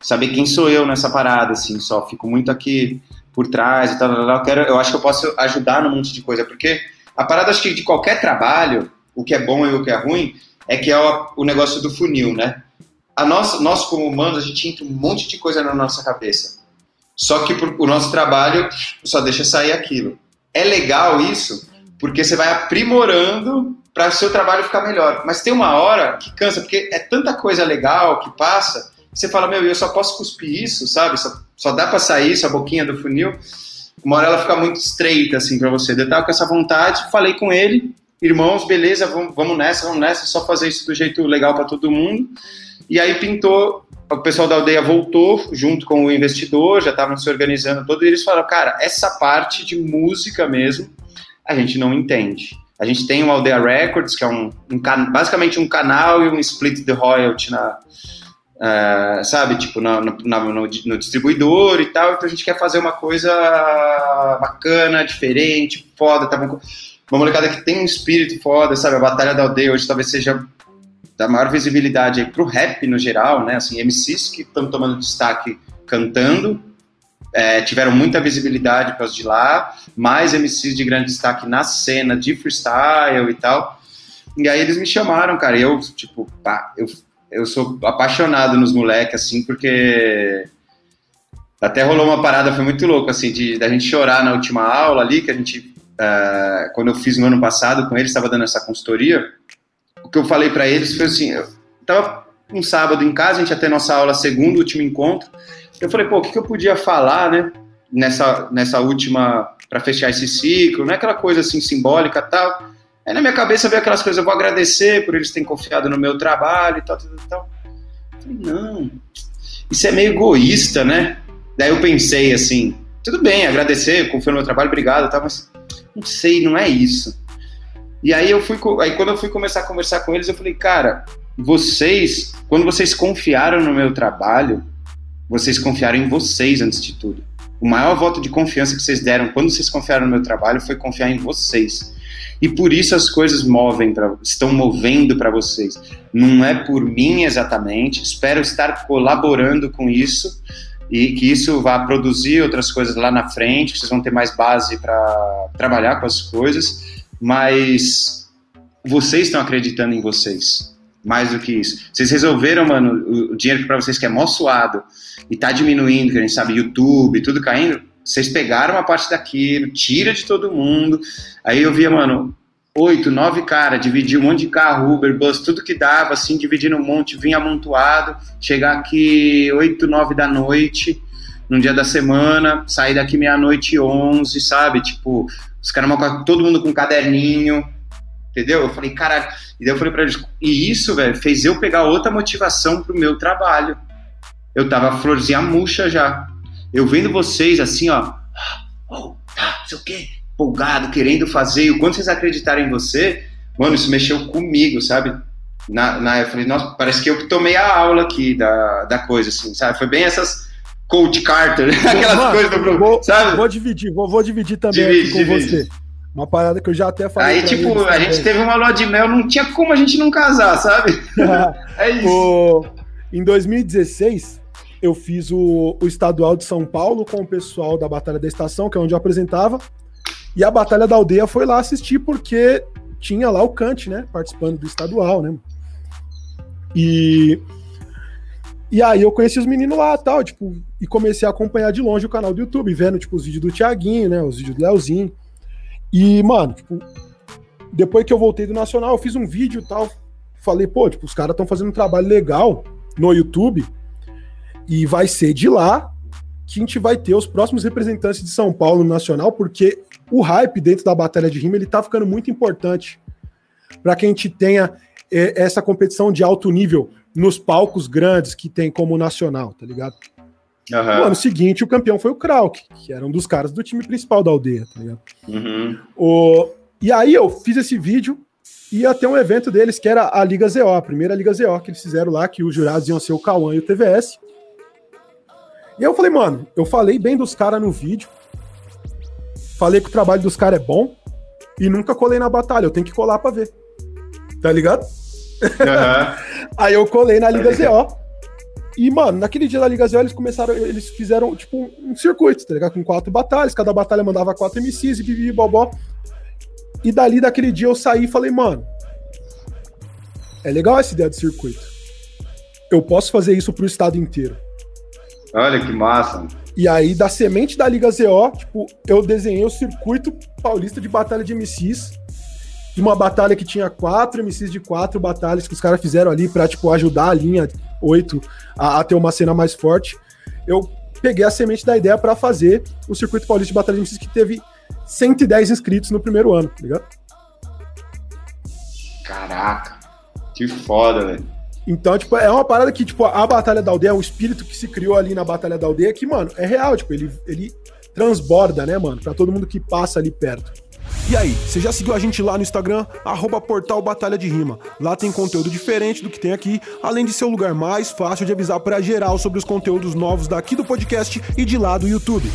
saber quem sou eu nessa parada, assim, só fico muito aqui por trás e tal, eu, quero, eu acho que eu posso ajudar num monte de coisa, porque a parada, acho que de qualquer trabalho, o que é bom e o que é ruim, é que é o, o negócio do funil, né? A nossa, nós como humanos, a gente entra um monte de coisa na nossa cabeça. Só que por, o nosso trabalho só deixa sair aquilo. É legal isso, porque você vai aprimorando para o seu trabalho ficar melhor. Mas tem uma hora que cansa, porque é tanta coisa legal que passa, que você fala, meu, eu só posso cuspir isso, sabe? Só, só dá para sair isso, a boquinha do funil. Uma hora ela fica muito estreita, assim, para você. Eu tava com essa vontade, falei com ele, irmãos, beleza, vamos, vamos nessa, vamos nessa, só fazer isso do jeito legal para todo mundo. E aí pintou, o pessoal da aldeia voltou junto com o investidor, já estavam se organizando todo, e eles falaram, cara, essa parte de música mesmo, a gente não entende. A gente tem o Aldeia Records, que é um, um basicamente um canal e um split de royalty na, uh, sabe, tipo, na, na, no, no, distribuidor e tal, então a gente quer fazer uma coisa bacana, diferente, foda, tá bom? Uma molecada que tem um espírito foda, sabe, a Batalha da Aldeia hoje talvez seja da maior visibilidade para o rap no geral, né? Assim, MCs que estão tomando destaque cantando, é, tiveram muita visibilidade para os de lá, mais MCs de grande destaque na cena de freestyle e tal. E aí eles me chamaram, cara, e eu, tipo, pá, eu, eu sou apaixonado nos moleques, assim, porque até rolou uma parada, foi muito louco, assim, de da gente chorar na última aula ali, que a gente, uh, quando eu fiz no ano passado com eles, estava dando essa consultoria, que eu falei para eles foi assim, eu tava um sábado em casa, a gente ia ter nossa aula segundo, último encontro, eu falei, pô, o que, que eu podia falar, né, nessa, nessa última, para fechar esse ciclo, não é aquela coisa assim simbólica tal, aí na minha cabeça veio aquelas coisas, eu vou agradecer por eles terem confiado no meu trabalho e tal, tal, tal, eu falei, não, isso é meio egoísta, né, daí eu pensei assim, tudo bem, agradecer, confiar no meu trabalho, obrigado, tal, mas não sei, não é isso. E aí eu fui, aí quando eu fui começar a conversar com eles, eu falei, cara, vocês, quando vocês confiaram no meu trabalho, vocês confiaram em vocês antes de tudo. O maior voto de confiança que vocês deram quando vocês confiaram no meu trabalho foi confiar em vocês. E por isso as coisas movem para estão movendo para vocês. Não é por mim exatamente, espero estar colaborando com isso e que isso vá produzir outras coisas lá na frente, vocês vão ter mais base para trabalhar com as coisas mas vocês estão acreditando em vocês. Mais do que isso. Vocês resolveram, mano, o dinheiro que para vocês que é mó suado e tá diminuindo, que a gente sabe, YouTube, tudo caindo. Vocês pegaram uma parte daquilo, tira de todo mundo. Aí eu via, mano, oito, nove caras, dividir um monte de carro, Uber, bus, tudo que dava, assim, dividindo um monte, vinha amontoado, chegar aqui oito, nove da noite, num dia da semana, sair daqui meia-noite onze, sabe? Tipo, os caras todo mundo com um caderninho, entendeu? Eu falei, cara, e daí eu falei pra eles, e isso, velho, fez eu pegar outra motivação pro meu trabalho. Eu tava florzinha murcha já. Eu vendo vocês assim, ó, oh, tá, sei o quê, empolgado, querendo fazer, e o quanto vocês acreditaram em você, mano, isso mexeu comigo, sabe? Na, na, eu falei, nossa, parece que eu tomei a aula aqui da, da coisa, assim, sabe? Foi bem essas Coach Carter, aquelas Mano, coisas do vou, sabe? Vou dividir, vou, vou dividir também divide, com divide. você. Uma parada que eu já até falei. Aí, tipo, a gente teve uma lua de mel, não tinha como a gente não casar, sabe? é isso. O, em 2016, eu fiz o, o estadual de São Paulo com o pessoal da Batalha da Estação, que é onde eu apresentava. E a Batalha da Aldeia foi lá assistir porque tinha lá o Kant, né? Participando do estadual, né? E e aí eu conheci os meninos lá tal, tipo, e comecei a acompanhar de longe o canal do YouTube, vendo, tipo, os vídeos do Thiaguinho, né? Os vídeos do Leozinho. E, mano, tipo, depois que eu voltei do Nacional, eu fiz um vídeo tal. Falei, pô, tipo, os caras estão fazendo um trabalho legal no YouTube. E vai ser de lá que a gente vai ter os próximos representantes de São Paulo no Nacional, porque o hype dentro da batalha de rima ele tá ficando muito importante para que a gente tenha é, essa competição de alto nível nos palcos grandes que tem como nacional, tá ligado? Uhum. No ano seguinte, o campeão foi o Krauk, que era um dos caras do time principal da aldeia, tá ligado? Uhum. O... E aí eu fiz esse vídeo e ia ter um evento deles que era a Liga ZO, a primeira Liga ZO que eles fizeram lá, que os jurados iam ser o Cauã e o TVS. E eu falei, mano, eu falei bem dos caras no vídeo, falei que o trabalho dos caras é bom e nunca colei na batalha, eu tenho que colar pra ver. Tá ligado? Uhum. Aí eu colei na Liga ZO. E, mano, naquele dia da Liga ZO, eles começaram, eles fizeram, tipo, um circuito, tá ligado? Com quatro batalhas, cada batalha mandava quatro MCs e bibi bobó. E dali, daquele dia, eu saí e falei, mano, é legal essa ideia de circuito. Eu posso fazer isso pro estado inteiro. Olha que massa. E aí, da semente da Liga ZO, tipo, eu desenhei o circuito paulista de batalha de MCs de uma batalha que tinha quatro MCs de quatro batalhas que os caras fizeram ali pra, tipo, ajudar a linha 8 a, a, ter uma cena mais forte. Eu peguei a semente da ideia para fazer o Circuito Paulista de Batalha de MCs que teve 110 inscritos no primeiro ano, tá ligado? Caraca, que foda, velho. Então, tipo, é uma parada que, tipo, a Batalha da Aldeia, o espírito que se criou ali na Batalha da Aldeia, que, mano, é real, tipo, ele, ele transborda, né, mano, pra todo mundo que passa ali perto. E aí, você já seguiu a gente lá no Instagram, arroba portal Batalha de Rima. Lá tem conteúdo diferente do que tem aqui, além de ser o lugar mais fácil de avisar para geral sobre os conteúdos novos daqui do podcast e de lá do YouTube.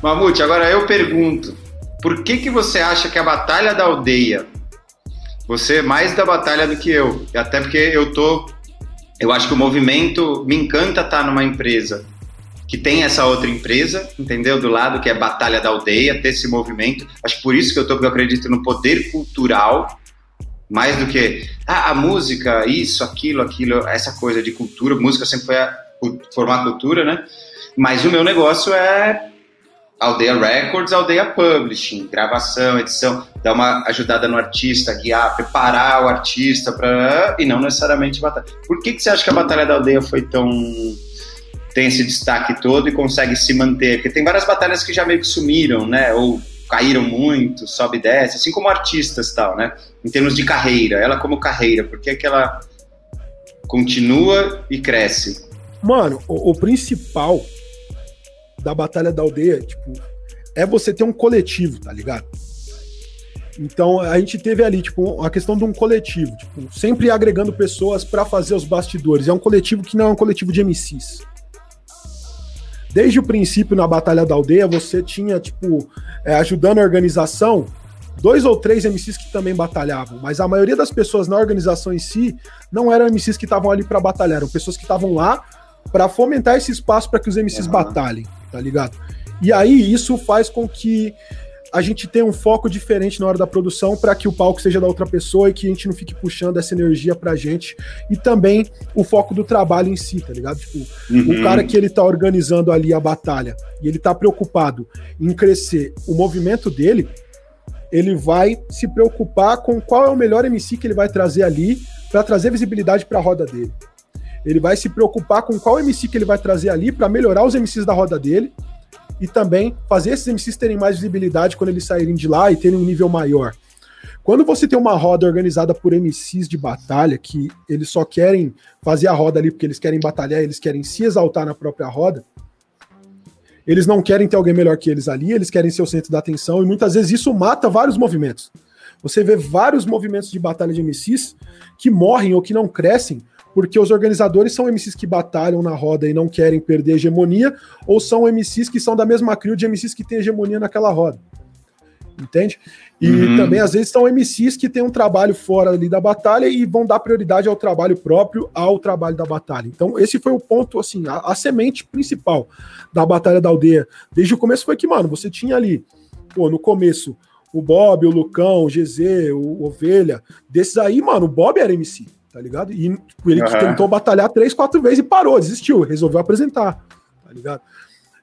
Mamute, agora eu pergunto, por que que você acha que a Batalha da Aldeia, você é mais da batalha do que eu, até porque eu tô, eu acho que o movimento, me encanta estar numa empresa que tem essa outra empresa, entendeu? Do lado que é Batalha da Aldeia, ter esse movimento. Acho por isso que eu tô, eu acredito no poder cultural, mais do que ah, a música, isso, aquilo, aquilo, essa coisa de cultura. Música sempre foi a, formar cultura, né? Mas o meu negócio é Aldeia Records, Aldeia Publishing, gravação, edição, dar uma ajudada no artista, guiar, preparar o artista para e não necessariamente batalha. Por que, que você acha que a Batalha da Aldeia foi tão tem esse destaque todo e consegue se manter. Porque tem várias batalhas que já meio que sumiram, né? Ou caíram muito, sobe e desce, assim como artistas tal, né? Em termos de carreira, ela como carreira, por que, que ela continua e cresce? Mano, o, o, principal da Batalha da Aldeia, tipo, é você ter um coletivo, tá ligado? Então a gente teve ali, tipo, a questão de um coletivo, tipo, sempre agregando pessoas para fazer os bastidores. É um coletivo que não é um coletivo de MCs. Desde o princípio, na Batalha da Aldeia, você tinha, tipo, é, ajudando a organização, dois ou três MCs que também batalhavam, mas a maioria das pessoas na organização em si não eram MCs que estavam ali para batalhar, eram pessoas que estavam lá para fomentar esse espaço para que os MCs uhum. batalhem, tá ligado? E aí isso faz com que a gente tem um foco diferente na hora da produção para que o palco seja da outra pessoa e que a gente não fique puxando essa energia pra gente. E também o foco do trabalho em si, tá ligado? Tipo, uhum. o cara que ele tá organizando ali a batalha e ele tá preocupado em crescer o movimento dele, ele vai se preocupar com qual é o melhor MC que ele vai trazer ali para trazer visibilidade para a roda dele. Ele vai se preocupar com qual MC que ele vai trazer ali para melhorar os MCs da roda dele e também fazer esses MCs terem mais visibilidade quando eles saírem de lá e terem um nível maior. Quando você tem uma roda organizada por MCs de batalha, que eles só querem fazer a roda ali porque eles querem batalhar, eles querem se exaltar na própria roda, eles não querem ter alguém melhor que eles ali, eles querem ser o centro da atenção, e muitas vezes isso mata vários movimentos. Você vê vários movimentos de batalha de MCs que morrem ou que não crescem porque os organizadores são MCs que batalham na roda e não querem perder hegemonia, ou são MCs que são da mesma crio de MCs que têm hegemonia naquela roda. Entende? E uhum. também, às vezes, são MCs que têm um trabalho fora ali da batalha e vão dar prioridade ao trabalho próprio, ao trabalho da batalha. Então, esse foi o ponto, assim, a, a semente principal da Batalha da Aldeia. Desde o começo foi que, mano, você tinha ali, pô, no começo, o Bob, o Lucão, o GZ, o Ovelha. Desses aí, mano, o Bob era MC tá ligado? E tipo, ele uhum. tentou batalhar três, quatro vezes e parou, desistiu, resolveu apresentar, tá ligado?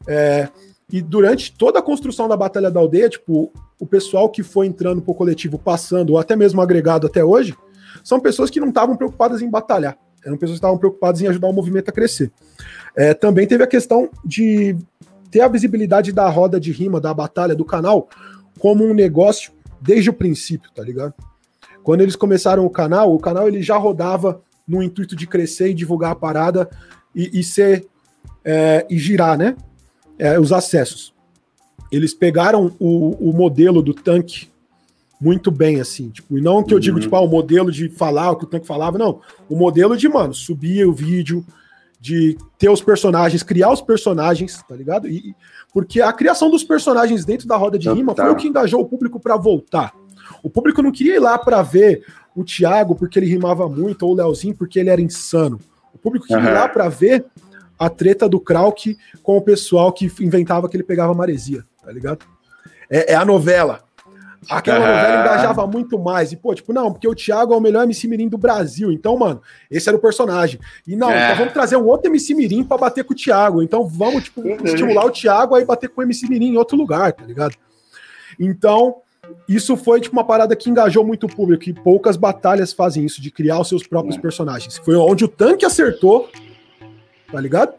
É, e durante toda a construção da Batalha da Aldeia, tipo, o pessoal que foi entrando pro coletivo, passando, ou até mesmo agregado até hoje, são pessoas que não estavam preocupadas em batalhar. Eram pessoas que estavam preocupadas em ajudar o movimento a crescer. É, também teve a questão de ter a visibilidade da roda de rima, da batalha, do canal, como um negócio desde o princípio, tá ligado? Quando eles começaram o canal, o canal ele já rodava no intuito de crescer e divulgar a parada e, e ser é, e girar, né? É, os acessos. Eles pegaram o, o modelo do tanque muito bem, assim, tipo, e não que eu digo, uhum. tipo, ah, o modelo de falar o que o tanque falava, não. O modelo de, mano, subir o vídeo, de ter os personagens, criar os personagens, tá ligado? E, porque a criação dos personagens dentro da roda de rima foi o que engajou o público para voltar. O público não queria ir lá para ver o Thiago porque ele rimava muito, ou o Leozinho porque ele era insano. O público queria uhum. ir lá para ver a treta do Krauk com o pessoal que inventava que ele pegava maresia, tá ligado? É, é a novela. Aquela uhum. novela engajava muito mais. E, pô, tipo, não, porque o Thiago é o melhor MC Mirim do Brasil. Então, mano, esse era o personagem. E não, é. então vamos trazer um outro MC Mirim pra bater com o Thiago. Então vamos, tipo, uhum. estimular o Thiago aí bater com o MC Mirim em outro lugar, tá ligado? Então, isso foi tipo uma parada que engajou muito o público, e poucas batalhas fazem isso, de criar os seus próprios é. personagens. Foi onde o tanque acertou, tá ligado?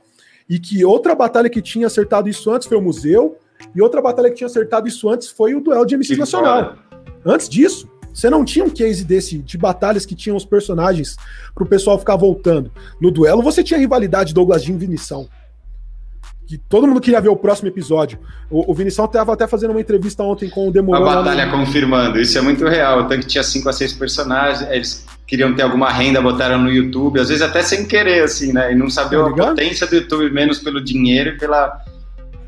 E que outra batalha que tinha acertado isso antes foi o museu, e outra batalha que tinha acertado isso antes foi o duelo de MC Nacional. Antes disso, você não tinha um case desse de batalhas que tinham os personagens pro pessoal ficar voltando. No duelo você tinha rivalidade Douglas Jim e Vinição que todo mundo queria ver o próximo episódio. O, o Vinição estava até fazendo uma entrevista ontem com o Demolão. Uma batalha no... confirmando, isso é muito real. O tanque tinha cinco a seis personagens, eles queriam ter alguma renda, botaram no YouTube, às vezes até sem querer, assim, né? E não sabiam tá a potência do YouTube, menos pelo dinheiro e pela,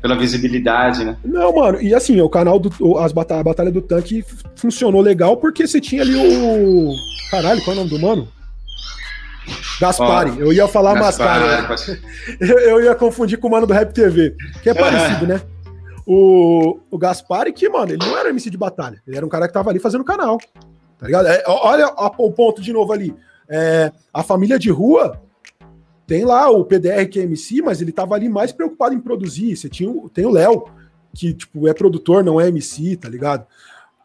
pela visibilidade, né? Não, mano, e assim, o canal do. As batalha, a Batalha do Tanque funcionou legal porque você tinha ali o. Caralho, qual é o nome do mano? Gaspari, eu ia falar Gaspari, Mascari. Eu, eu, ia confundir com o mano do Rap TV, que é parecido, né? O, o Gaspari, que, mano, ele não era MC de batalha, ele era um cara que tava ali fazendo canal. Tá ligado? É, olha o ponto de novo ali. É, a família de rua tem lá o PDR que é MC, mas ele tava ali mais preocupado em produzir. Você tinha, tem o Léo, que tipo, é produtor, não é MC, tá ligado?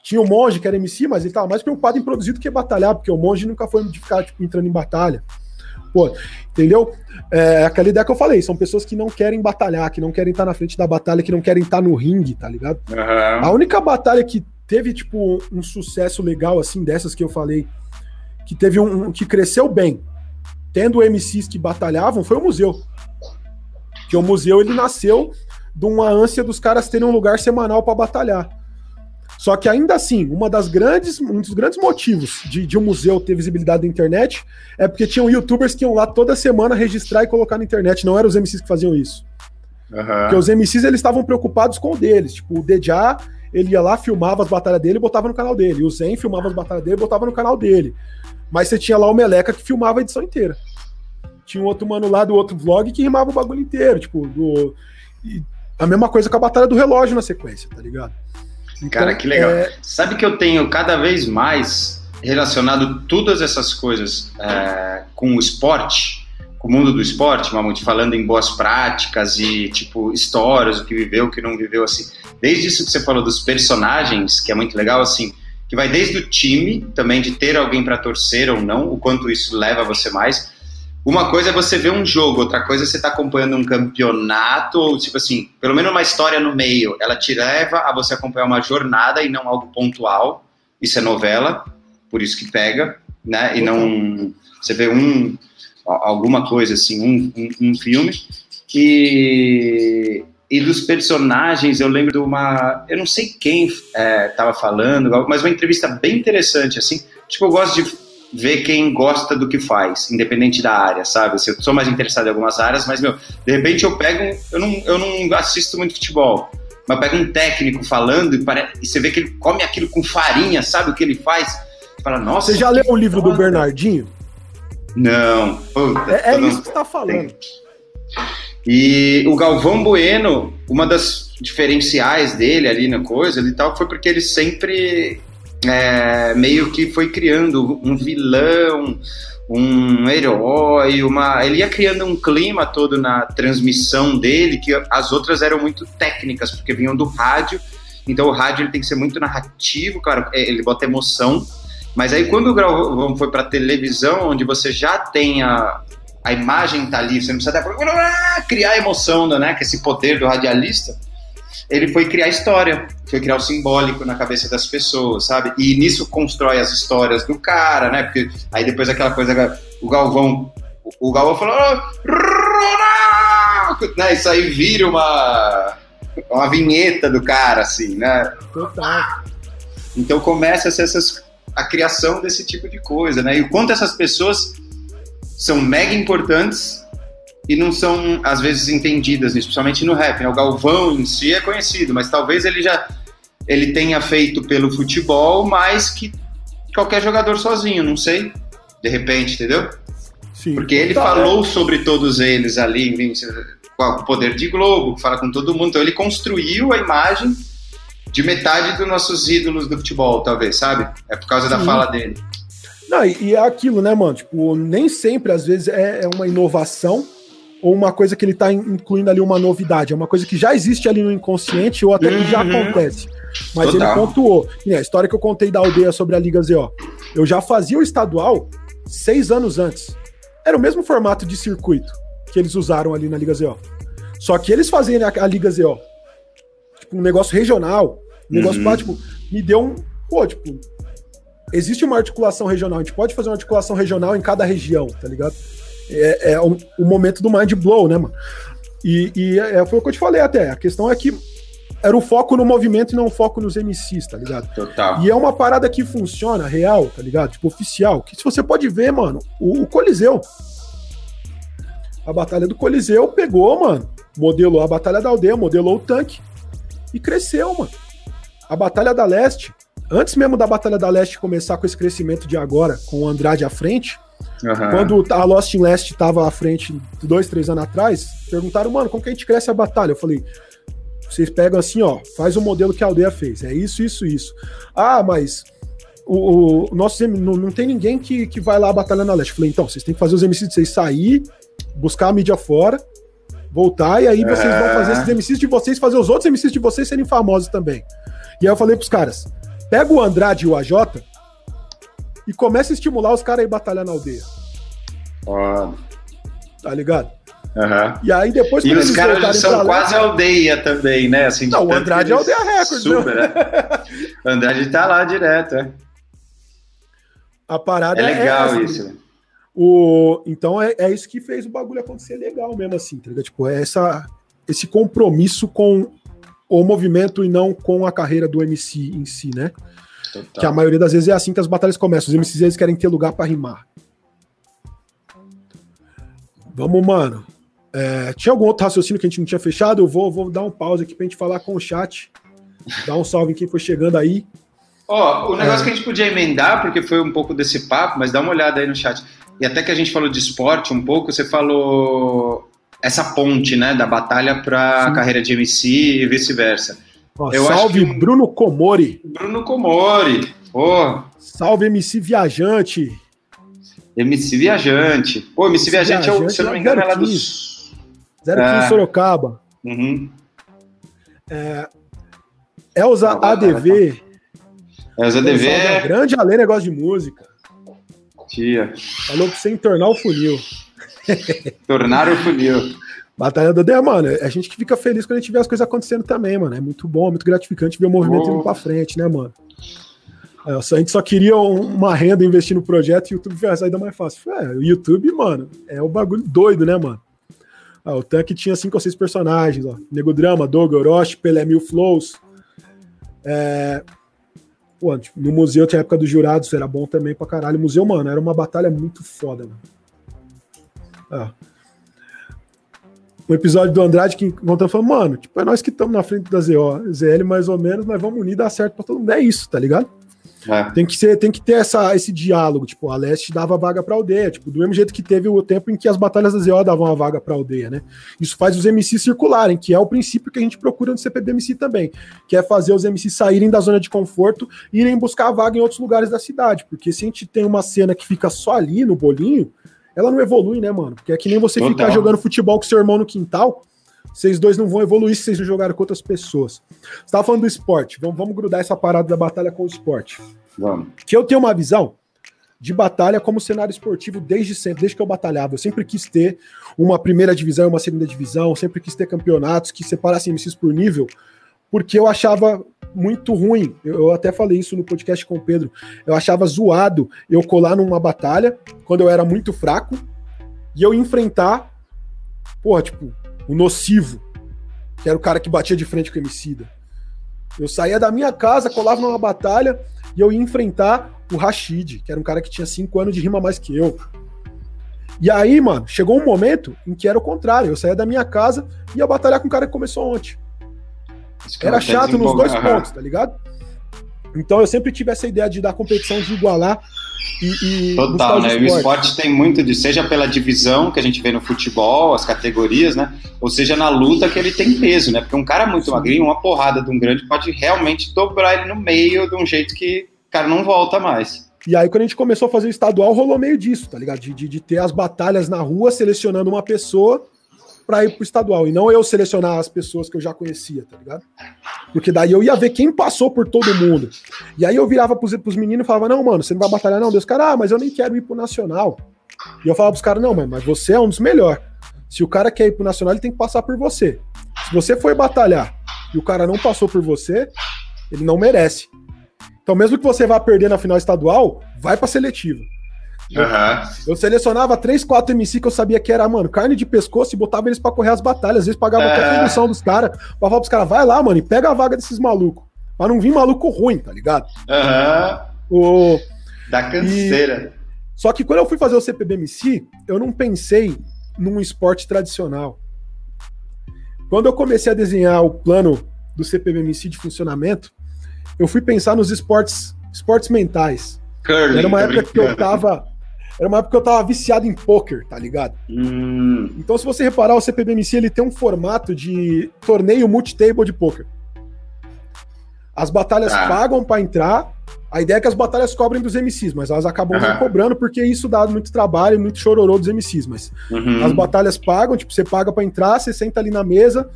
Tinha o Monge, que era MC, mas ele tava mais preocupado em produzir do que batalhar, porque o Monge nunca foi de ficar tipo, entrando em batalha. Pô, entendeu? É aquela ideia que eu falei, são pessoas que não querem batalhar, que não querem estar na frente da batalha, que não querem estar no ringue, tá ligado? Uhum. A única batalha que teve, tipo, um sucesso legal, assim, dessas que eu falei, que teve um, um que cresceu bem, tendo MCs que batalhavam, foi o museu. Que o museu, ele nasceu de uma ânsia dos caras terem um lugar semanal para batalhar. Só que ainda assim, uma das grandes, um dos grandes motivos de, de um museu ter visibilidade na internet é porque tinham youtubers que iam lá toda semana registrar e colocar na internet. Não eram os MCs que faziam isso. Uhum. Porque os MCs eles estavam preocupados com o deles. Tipo, o Dejá, ele ia lá, filmava as batalhas dele e botava no canal dele. O Zen filmava as batalhas dele e botava no canal dele. Mas você tinha lá o Meleca que filmava a edição inteira. Tinha um outro mano lá do outro vlog que rimava o bagulho inteiro. Tipo, do... a mesma coisa com a batalha do relógio na sequência, tá ligado? Então, Cara, que legal. É... Sabe que eu tenho cada vez mais relacionado todas essas coisas é, com o esporte, com o mundo do esporte, Mamute, falando em boas práticas e, tipo, histórias, o que viveu, o que não viveu, assim. Desde isso que você falou dos personagens, que é muito legal, assim, que vai desde o time, também de ter alguém para torcer ou não, o quanto isso leva você mais, uma coisa é você ver um jogo, outra coisa é você estar tá acompanhando um campeonato, ou tipo assim, pelo menos uma história no meio. Ela te leva a você acompanhar uma jornada e não algo pontual. Isso é novela, por isso que pega, né? E não. Você vê um. alguma coisa assim, um, um, um filme. E, e dos personagens, eu lembro de uma. Eu não sei quem estava é, falando, mas uma entrevista bem interessante, assim. Tipo, eu gosto de ver quem gosta do que faz, independente da área, sabe? Assim, eu sou mais interessado em algumas áreas, mas, meu, de repente eu pego, eu não, eu não assisto muito futebol, mas pego um técnico falando e, e você vê que ele come aquilo com farinha, sabe o que ele faz? Você fala, nossa. Você já leu o livro foda. do Bernardinho? Não. Puta, é, é não... isso que você tá falando. E o Galvão Bueno, uma das diferenciais dele ali na coisa e tal, foi porque ele sempre é, meio que foi criando um vilão, um herói, uma. Ele ia criando um clima todo na transmissão dele, que as outras eram muito técnicas, porque vinham do rádio. Então o rádio ele tem que ser muito narrativo, cara, é, ele bota emoção. Mas aí quando o Galvão foi para televisão, onde você já tem a, a imagem tá ali, você não precisa dar, criar emoção, né? Que esse poder do radialista, ele foi criar história, foi criar o simbólico na cabeça das pessoas, sabe? E nisso constrói as histórias do cara, né? Porque aí depois aquela coisa, o Galvão, o Galvão falou, né? Isso aí vira uma uma vinheta do cara, assim, né? Total. Então começa a ser essas, a criação desse tipo de coisa, né? E o quanto essas pessoas são mega importantes e não são, às vezes, entendidas, especialmente no rap. Né? O Galvão em si é conhecido, mas talvez ele já ele tenha feito pelo futebol mais que qualquer jogador sozinho, não sei. De repente, entendeu? Sim. Porque ele tá, falou é. sobre todos eles ali, com o poder de Globo, fala com todo mundo. Então ele construiu a imagem de metade dos nossos ídolos do futebol, talvez, sabe? É por causa Sim. da fala dele. Não, e, é aquilo, né, mano? Tipo, nem sempre, às vezes, é, é uma inovação ou uma coisa que ele tá incluindo ali uma novidade. É uma coisa que já existe ali no inconsciente ou até que já uhum. acontece. Mas Total. ele pontuou. E a história que eu contei da aldeia sobre a Liga ZO. Eu já fazia o estadual seis anos antes. Era o mesmo formato de circuito que eles usaram ali na Liga ZO. Só que eles faziam a, a Liga ZO. Tipo, um negócio regional. Um negócio uhum. tipo, me deu um. Pô, tipo, existe uma articulação regional. A gente pode fazer uma articulação regional em cada região, tá ligado? É, é o, o, momento do mind blow, né, mano? E, e é, foi o que eu te falei até. A questão é que era o foco no movimento e não o foco nos MCs, tá ligado? Total. E é uma parada que funciona, real, tá ligado? Tipo, oficial. Que se você pode ver, mano, o, o Coliseu. A Batalha do Coliseu pegou, mano, modelou a Batalha da Aldeia, modelou o tanque e cresceu, mano. A Batalha da Leste antes mesmo da Batalha da Leste começar com esse crescimento de agora, com o Andrade à frente, uhum. quando a Lost in Leste estava à frente dois, três anos atrás, perguntaram, mano, como que a gente cresce a batalha? Eu falei, vocês pegam assim, ó, faz o modelo que a aldeia fez, é isso, isso, isso. Ah, mas o, o nosso não, não tem ninguém que, que vai lá a batalha na leste. Eu falei, então, vocês têm que fazer os MCs de vocês sair, buscar a mídia fora, voltar, e aí vocês é. vão fazer esses MCs de vocês, fazer os outros MCs de vocês serem famosos também. E aí eu falei pros caras, Pega o Andrade e o AJ e começa a estimular os caras a ir batalhar na aldeia. Ó. Tá ligado? Uhum. E aí depois E os caras são quase aldeia também, né? Assim, não, o Andrade é aldeia recorde. Né? Super, né? Andrade tá lá direto, é. A parada é legal é isso. O, então é, é isso que fez o bagulho acontecer legal mesmo assim, tá ligado? Tipo, é essa, esse compromisso com o movimento e não com a carreira do MC em si, né? Total. Que a maioria das vezes é assim que as batalhas começam. Os MCs eles querem ter lugar para rimar. Vamos, mano. É, tinha algum outro raciocínio que a gente não tinha fechado? Eu vou, vou dar um pause aqui pra gente falar com o chat. Dar um salve em quem foi chegando aí. Ó, oh, o negócio é. que a gente podia emendar, porque foi um pouco desse papo, mas dá uma olhada aí no chat. E até que a gente falou de esporte um pouco, você falou essa ponte, né, da batalha para a carreira de MC e vice-versa. Eu salve acho que... Bruno Comori. Bruno Comori. Oh. Salve MC Viajante. MC Viajante. Pô, MC, MC Viajante, Viajante, é, se eu não me engano, é lá do... 015 é. Sorocaba. Uhum. É... Elza ah, ADV. Elza ADV. É... Grande além negócio de música. Tia. Falou pra você entornar o funil. Tornar o funil. Batalha do Deia, mano. A gente que fica feliz quando a gente vê as coisas acontecendo também, mano. É muito bom, muito gratificante ver o movimento oh. indo pra frente, né, mano? É, a gente só queria uma renda investir no projeto e o YouTube foi a saída mais fácil. É, o YouTube, mano, é o um bagulho doido, né, mano? Ah, o tanque tinha cinco ou seis personagens, ó. Nego Drama, Doug, Orochi, Pelé Mil Flows. É... Pô, tipo, no museu tinha a época dos jurados, era bom também pra caralho. O museu, mano, era uma batalha muito foda, mano. Ah. Um episódio do Andrade que contando falando, mano, tipo, é nós que estamos na frente da ZL mais ou menos, mas vamos unir, dar certo pra todo mundo. É isso, tá ligado? É. Tem que ser, tem que ter essa, esse diálogo, tipo, a Leste dava vaga pra aldeia, tipo, do mesmo jeito que teve o tempo em que as batalhas da ZO davam a vaga pra aldeia, né? Isso faz os MCs circularem, que é o princípio que a gente procura no CPBMC também, que é fazer os MCs saírem da zona de conforto e irem buscar a vaga em outros lugares da cidade, porque se a gente tem uma cena que fica só ali no bolinho, ela não evolui, né, mano? Porque é que nem você Total. ficar jogando futebol com seu irmão no quintal, vocês dois não vão evoluir se vocês não jogarem com outras pessoas. Você tava falando do esporte, vamos, vamos grudar essa parada da batalha com o esporte. Vamos. Que eu tenho uma visão de batalha como cenário esportivo desde sempre, desde que eu batalhava. Eu sempre quis ter uma primeira divisão e uma segunda divisão, sempre quis ter campeonatos que separassem MCs por nível, porque eu achava muito ruim. Eu, até falei isso no podcast com o Pedro. Eu achava zoado eu colar numa batalha quando eu era muito fraco e eu enfrentar, porra, tipo, o nocivo, que era o cara que batia de frente com o Emicida. Eu saía da minha casa, colava numa batalha e eu ia enfrentar o Rashid, que era um cara que tinha cinco anos de rima mais que eu. E aí, mano, chegou um momento em que era o contrário. Eu saía da minha casa e ia batalhar com o cara que começou ontem. Era chato nos dois pontos, tá ligado? Então eu sempre tive essa ideia de dar competição de igualar e. e Total, né? O esporte tem muito de, seja pela divisão que a gente vê no futebol, as categorias, né? Ou seja, na luta que ele tem peso, né? Porque um cara muito magrinho, uma porrada de um grande pode realmente dobrar ele no meio de um jeito que o cara não volta mais. E aí, quando a gente começou a fazer o estadual, rolou meio disso, tá ligado? De, de, de ter as batalhas na rua, selecionando uma pessoa para ir pro estadual. E não eu selecionar as pessoas que eu já conhecia, tá ligado? Porque daí eu ia ver quem passou por todo mundo. E aí eu virava pros, pros meninos e falava: Não, mano, você não vai batalhar, não. Deus, cara, ah, mas eu nem quero ir pro Nacional. E eu falava pros caras: Não, mas você é um dos melhores. Se o cara quer ir pro Nacional, ele tem que passar por você. Se você foi batalhar e o cara não passou por você, ele não merece. Então, mesmo que você vá perder na final estadual, vai pra seletiva. Uhum. Eu selecionava 3, 4 MC que eu sabia que era, mano, carne de pescoço e botava eles para correr as batalhas. Às vezes pagava até a produção dos caras. Pra falar pros caras, vai lá, mano, e pega a vaga desses malucos. Pra não vir maluco ruim, tá ligado? Aham. Uhum. O... Da canseira. E... Só que quando eu fui fazer o CPBMC, eu não pensei num esporte tradicional. Quando eu comecei a desenhar o plano do CPBMC de funcionamento, eu fui pensar nos esportes, esportes mentais. Curling, Era uma época que eu tava era uma época que eu tava viciado em poker, tá ligado? Hum. Então, se você reparar, o CPBMC ele tem um formato de torneio multitable de poker. As batalhas ah. pagam para entrar. A ideia é que as batalhas cobrem dos MCs, mas elas acabam uhum. não cobrando porque isso dá muito trabalho, muito chororô dos MCs. Mas uhum. as batalhas pagam, tipo, você paga para entrar, você senta ali na mesa,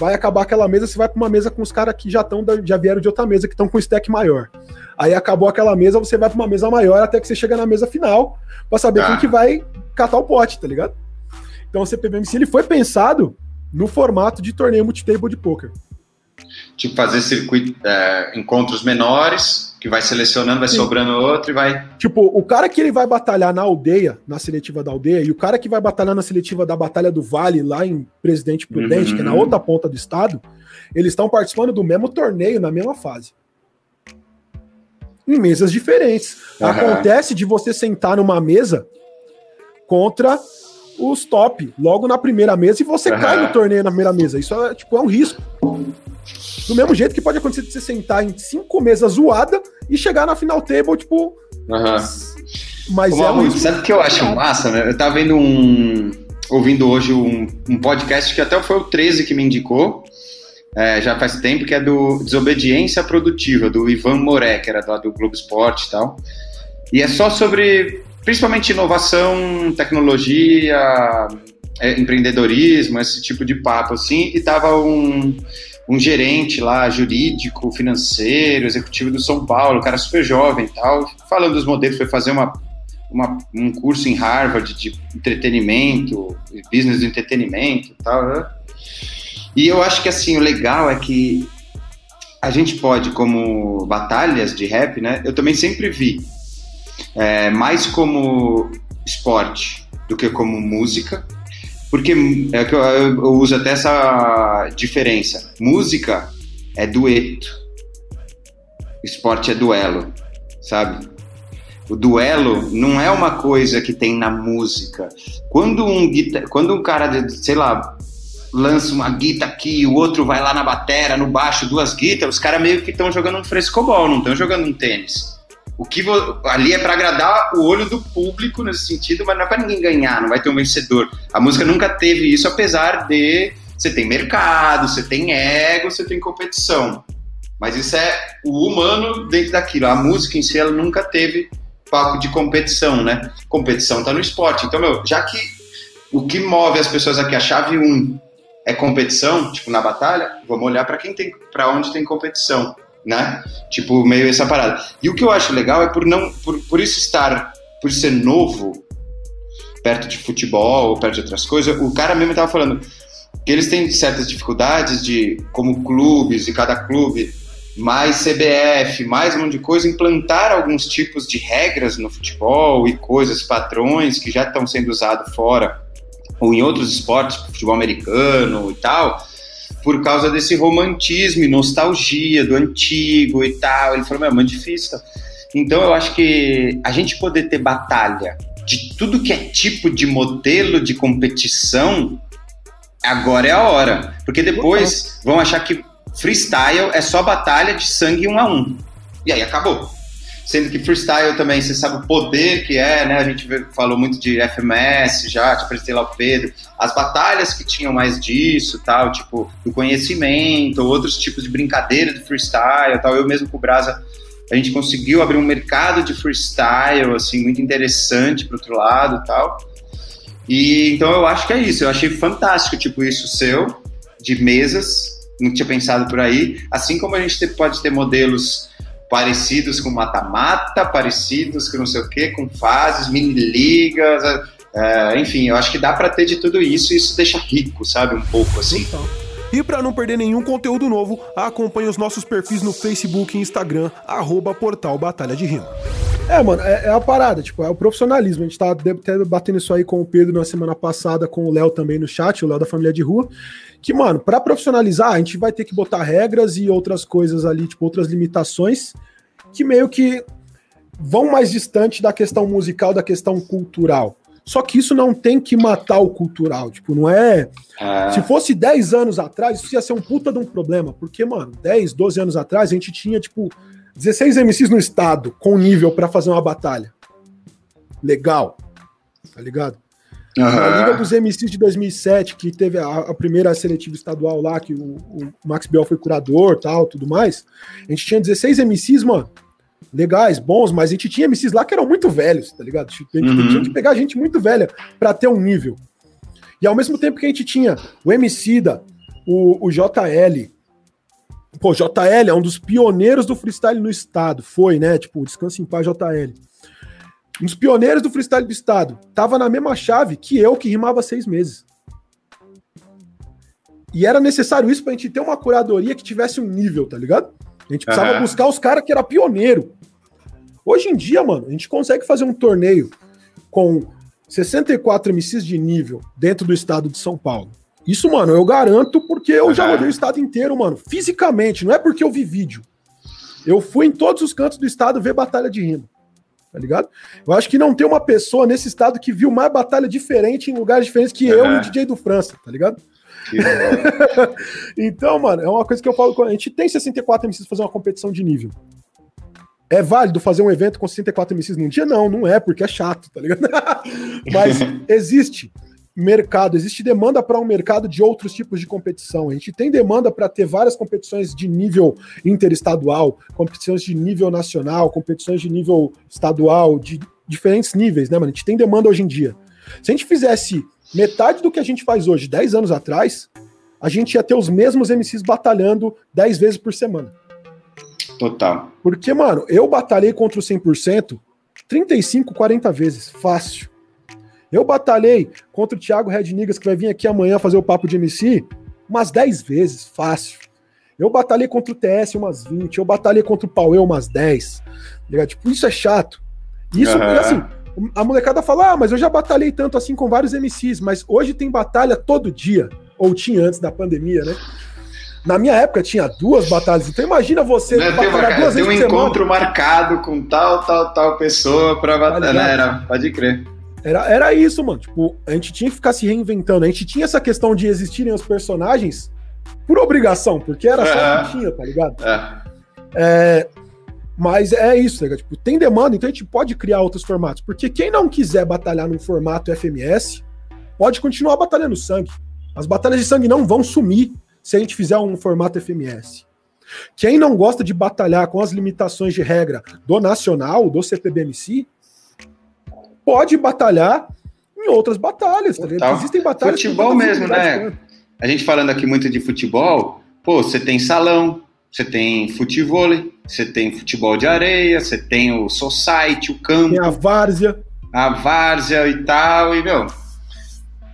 vai acabar aquela mesa, você vai para uma mesa com os caras que já estão já vieram de outra mesa, que estão com stack maior. Aí acabou aquela mesa, você vai para uma mesa maior até que você chega na mesa final para saber ah. quem que vai catar o pote, tá ligado? Então o CPBMC ele foi pensado no formato de torneio multitable de poker. Tipo fazer circuito, é, encontros menores, que vai selecionando, vai Sim. sobrando outro e vai. Tipo, o cara que ele vai batalhar na aldeia, na seletiva da aldeia, e o cara que vai batalhar na seletiva da Batalha do Vale, lá em Presidente Prudente, uhum. que é na uhum. outra ponta do estado, eles estão participando do mesmo torneio, na mesma fase. Em mesas diferentes. Uhum. Acontece de você sentar numa mesa contra os top, logo na primeira mesa, e você uhum. cai no torneio na primeira mesa. Isso é, tipo, é um risco. Do mesmo jeito que pode acontecer de você sentar em cinco mesas zoada e chegar na final table, tipo. Uhum. Mas Ô, é um Sabe o que eu acho massa, né? Eu tava vendo um. ouvindo hoje um, um podcast que até foi o 13 que me indicou. É, já faz tempo, que é do Desobediência Produtiva, do Ivan Moré, que era do Globo Esporte e tal. E é só sobre, principalmente, inovação, tecnologia, é, empreendedorismo, esse tipo de papo, assim. E tava um, um gerente lá, jurídico, financeiro, executivo do São Paulo, cara super jovem tal, falando dos modelos, foi fazer uma, uma, um curso em Harvard de entretenimento, business de entretenimento e tal. Né? E eu acho que assim, o legal é que a gente pode, como batalhas de rap, né? Eu também sempre vi é, mais como esporte do que como música porque é que eu, eu, uso até essa diferença. Música é dueto. Esporte é duelo, sabe? O duelo não é uma coisa que tem na música. Quando um, quando um cara, sei lá, lança uma guitarra aqui, o outro vai lá na batera, no baixo, duas guitarras, os caras meio que estão jogando um frescobol, não estão jogando um tênis o que ali é para agradar o olho do público nesse sentido, mas não é para ninguém ganhar, não vai ter um vencedor. A música nunca teve isso, apesar de você tem mercado, você tem ego, você tem competição. Mas isso é o humano dentro daquilo. A música em si ela nunca teve palco de competição, né? Competição tá no esporte. Então, meu, já que o que move as pessoas aqui, a chave 1 é competição, tipo na batalha, vamos olhar para quem tem, para onde tem competição. Né? Tipo, meio essa parada. E o que eu acho legal é por não, por, por isso estar, por ser novo, perto de futebol, perto de outras coisas, o cara mesmo tava falando que eles têm certas dificuldades de, como clubes, e cada clube, mais CBF, mais um monte de coisa, implantar alguns tipos de regras no futebol e coisas, patrões que já estão sendo usados fora ou em outros esportes, futebol americano e tal, por causa desse romantismo e nostalgia do antigo e tal. Ele falou, meu, é muito difícil. Então eu acho que a gente poder ter batalha de tudo que é tipo de modelo de competição, agora é a hora. Porque depois vão achar que freestyle é só batalha de sangue um a um. E aí acabou. Sendo que freestyle também, você sabe o poder que é, né? A gente falou muito de FMS já, te apresentei lá o Pedro. As batalhas que tinham mais disso, tal, tipo, do conhecimento, outros tipos de brincadeira de freestyle, tal. Eu mesmo com o Brasa, a gente conseguiu abrir um mercado de freestyle, assim, muito interessante pro outro lado, tal. E então eu acho que é isso. Eu achei fantástico, tipo, isso seu, de mesas, não tinha pensado por aí. Assim como a gente pode ter modelos parecidos com mata-mata, parecidos com não sei o que, com fases, mini-ligas, é, enfim, eu acho que dá para ter de tudo isso e isso deixa rico, sabe, um pouco assim. Então. E para não perder nenhum conteúdo novo, acompanhe os nossos perfis no Facebook e Instagram, arroba Portal Batalha de Rima. É, mano, é, é, a parada, tipo, é o profissionalismo. A gente tá debatendo isso aí com o Pedro na semana passada, com o Léo também no chat, o Léo da Família de Rua. Que, mano, para profissionalizar, a gente vai ter que botar regras e outras coisas ali, tipo, outras limitações que meio que vão mais distante da questão musical, da questão cultural. Só que isso não tem que matar o cultural, tipo, não é. Ah. Se fosse 10 anos atrás, isso ia ser um puta de um problema, porque, mano, 10, 12 anos atrás, a gente tinha, tipo, 16 MCs no estado com nível para fazer uma batalha. Legal. Tá ligado? Uhum. Na Liga dos MCs de 2007, que teve a, a primeira seletiva estadual lá, que o, o, Max Biel foi curador tal, tudo mais, a gente tinha 16 MCs, mano, legais, bons, mas a gente tinha MCs lá que eram muito velhos, tá ligado? A gente uhum. tinha que pegar gente muito velha para ter um nível. E ao mesmo tempo que a gente tinha o MC da, o, o JL, pô, JL é um dos pioneiros do freestyle no estado, foi, né? Tipo, descanse em paz, JL um dos pioneiros do freestyle do estado, tava na mesma chave que eu, que rimava seis meses. E era necessário isso pra gente ter uma curadoria que tivesse um nível, tá ligado? A gente precisava uhum. buscar os caras que era pioneiro. Hoje em dia, mano, a gente consegue fazer um torneio com 64 MCs de nível dentro do estado de São Paulo. Isso, mano, eu garanto porque eu uhum. já rodei o estado inteiro, mano. Fisicamente, não é porque eu vi vídeo. Eu fui em todos os cantos do estado ver batalha de rima tá ligado? Eu acho que não tem uma pessoa nesse estado que viu mais batalha diferente em lugares diferentes que eu e o DJ do França, tá ligado? então, mano, é uma coisa que eu falo. A gente tem 64 MCs fazer uma competição de nível. É válido fazer um evento com 64 MCs num dia? Não, não é, porque é chato, tá ligado? Mas existe mercado, existe demanda para um mercado de outros tipos de competição. A gente tem demanda para ter várias competições de nível interestadual, competições de nível nacional, competições de nível estadual, de diferentes níveis, né, mano? A gente tem demanda hoje em dia. Se a gente fizesse metade do que a gente faz hoje, 10 anos atrás, a gente ia ter os mesmos MCs batalhando 10 vezes por semana. Total. Porque, mano, eu batalhei contra o 100% 35, 40 vezes, fácil. Eu batalhei contra o Thiago Rednigas, que vai vir aqui amanhã fazer o papo de MC, umas 10 vezes, fácil. Eu batalhei contra o TS umas 20, eu batalhei contra o Pauê umas 10. Ligado? Tipo, isso é chato. Isso, uhum. assim, a molecada fala, ah, mas eu já batalhei tanto assim com vários MCs, mas hoje tem batalha todo dia. Ou tinha antes da pandemia, né? Na minha época tinha duas batalhas, então imagina você Não, batalhar uma, duas vezes Tem um encontro semana. marcado com tal, tal, tal pessoa pra batalhar, tá Era, pode crer. Era, era isso, mano. Tipo, a gente tinha que ficar se reinventando. A gente tinha essa questão de existirem os personagens por obrigação, porque era só o que tinha, tá ligado? É. é. Mas é isso, tá ligado? Tipo, tem demanda, então a gente pode criar outros formatos. Porque quem não quiser batalhar num formato FMS, pode continuar batalhando sangue. As batalhas de sangue não vão sumir se a gente fizer um formato FMS. Quem não gosta de batalhar com as limitações de regra do nacional, do CPBMC, pode batalhar em outras batalhas. Tá Existem batalhas. Futebol mesmo, né? A gente falando aqui muito de futebol, pô, você tem salão, você tem futebol, você tem futebol de areia, você tem o society, o campo. Tem a várzea. A várzea e tal, e, meu,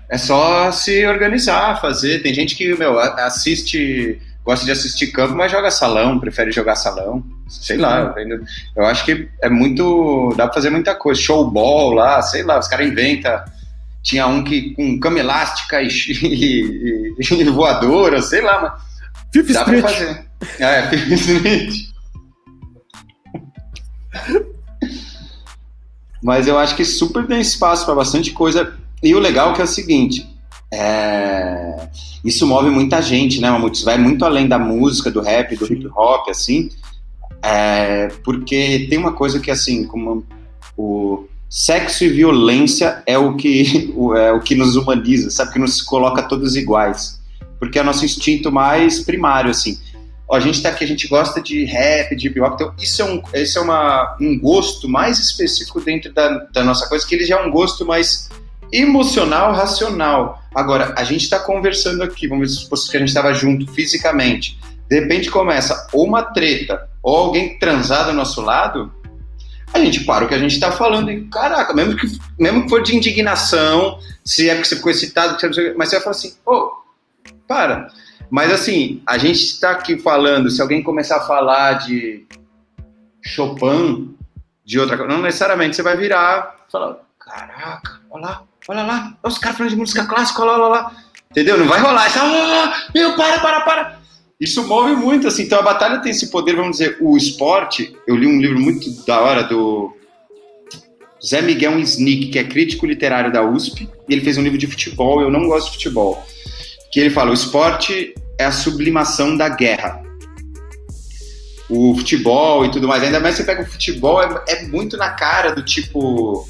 é só se organizar, fazer. Tem gente que, meu, assiste, gosta de assistir campo, mas joga salão, prefere jogar salão. Sei lá, eu acho que é muito. dá pra fazer muita coisa. Showball lá, sei lá, os caras inventam. Tinha um que com cama elástica e, e, e voadora, sei lá, mas. Fifth dá Street. pra fazer. É, Fifth Street. Mas eu acho que super tem espaço para bastante coisa e o legal é que é o seguinte, é... isso move muita gente, né, Mamute? Isso vai muito além da música, do rap, do hip hop, assim, é... porque tem uma coisa que, assim, como o sexo e violência é o que, é o que nos humaniza, sabe? Que nos coloca todos iguais. Porque é o nosso instinto mais primário, assim. A gente tá aqui, a gente gosta de rap, de hip hop, então isso é, um, isso é uma, um gosto mais específico dentro da, da nossa coisa, que ele já é um gosto mais emocional, racional. Agora, a gente está conversando aqui, vamos supor que a gente estava junto fisicamente. De repente começa ou uma treta ou alguém transar do nosso lado, a gente para o que a gente está falando e, caraca, mesmo que, mesmo que for de indignação, se é porque você ficou excitado, mas você vai falar assim, ô, oh, para. Mas assim, a gente está aqui falando, se alguém começar a falar de Chopin, de outra coisa, não necessariamente você vai virar e falar, caraca, olha lá, olha lá, os caras falando de música clássica, olha lá, olha lá. Entendeu? Não vai rolar. Isso, ah, meu, para, para, para. Isso move muito, assim. Então a batalha tem esse poder, vamos dizer, o esporte. Eu li um livro muito da hora do Zé Miguel Snick, que é crítico literário da USP, e ele fez um livro de futebol. Eu não gosto de futebol. Que ele fala: o esporte é a sublimação da guerra. O futebol e tudo mais. Ainda mais você pega o futebol, é, é muito na cara do tipo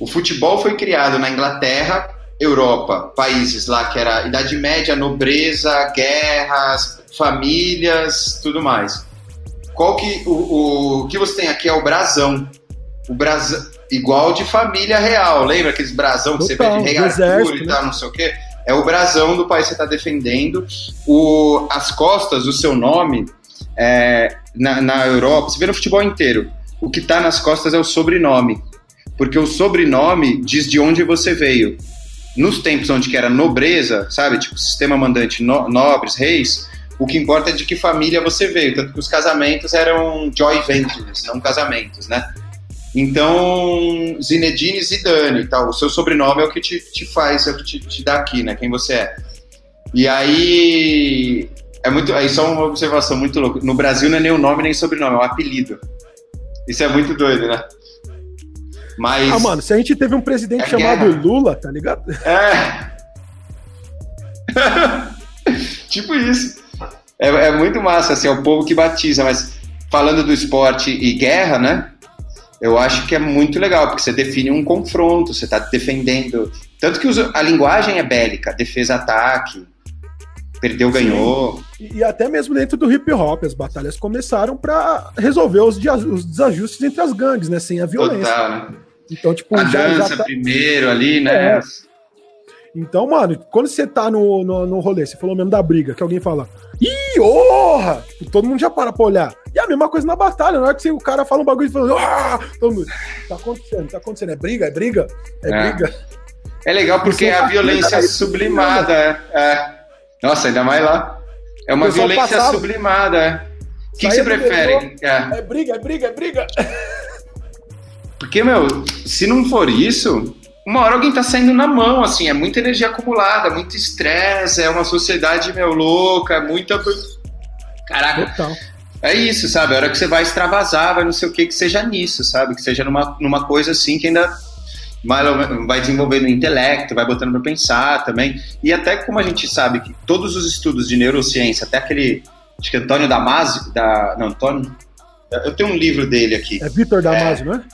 o futebol foi criado na Inglaterra, Europa, países lá que era Idade Média, nobreza, guerras, famílias, tudo mais. Qual que o, o que você tem aqui é o brasão. O brasão igual de família real, lembra aqueles brasão que Total, você vê de rei Arthur e tal, né? não sei o quê? É o brasão do país que você está defendendo. O, as costas, o seu nome, é, na, na Europa, você vê no futebol inteiro, o que está nas costas é o sobrenome porque o sobrenome diz de onde você veio. Nos tempos onde que era nobreza, sabe, tipo sistema mandante, no, nobres, reis, o que importa é de que família você veio, tanto que os casamentos eram joy ventures, não casamentos, né? Então, Zinedine Zidane, tal, o seu sobrenome é o que te, te faz, é o que te, te dá aqui, né, quem você é. E aí, é muito, aí só uma observação muito louca, no Brasil não é nem o nome nem sobrenome, é o apelido. Isso é muito doido, né? Mas. Ah, mano, se a gente teve um presidente é chamado guerra. Lula, tá ligado? É. tipo isso. É, é, muito massa, assim, é o povo que batiza, mas falando do esporte e guerra, né? Eu acho que é muito legal, porque você define um confronto, você está defendendo. Tanto que a linguagem é bélica, defesa-ataque, perdeu, ganhou. E, e, até mesmo dentro do hip hop, as batalhas começaram para resolver os, os, desajustes entre as gangues, né? Sem a violência. Total? Então, tipo, a já, dança já tá... primeiro ali, né? É. Então, mano, quando você tá no, no, no rolê, você falou mesmo da briga, que alguém fala, ih, orra! Tipo, todo mundo já para pra olhar. E a mesma coisa na batalha, na hora que o cara fala um bagulho e fala, ah! Todo mundo, tá acontecendo, tá acontecendo, é briga, é briga, é, é. briga. É legal porque é a violência é sublimada, é, é. Nossa, ainda mais lá. É uma violência passava. sublimada, é. O que, que você prefere? É. é briga, é briga, é briga. Porque, meu, se não for isso, uma hora alguém tá saindo na mão, assim, é muita energia acumulada, muito estresse, é uma sociedade, meu, louca, é muita. Caraca. Total. É isso, sabe? A hora que você vai extravasar, vai não sei o que, que seja nisso, sabe? Que seja numa, numa coisa assim que ainda vai, vai desenvolvendo o intelecto, vai botando para pensar também. E até como a gente sabe que todos os estudos de neurociência, até aquele. Acho que Antônio Damasio, da. Não, Antônio. Eu tenho um livro dele aqui. É Vitor Damasio, é, não é?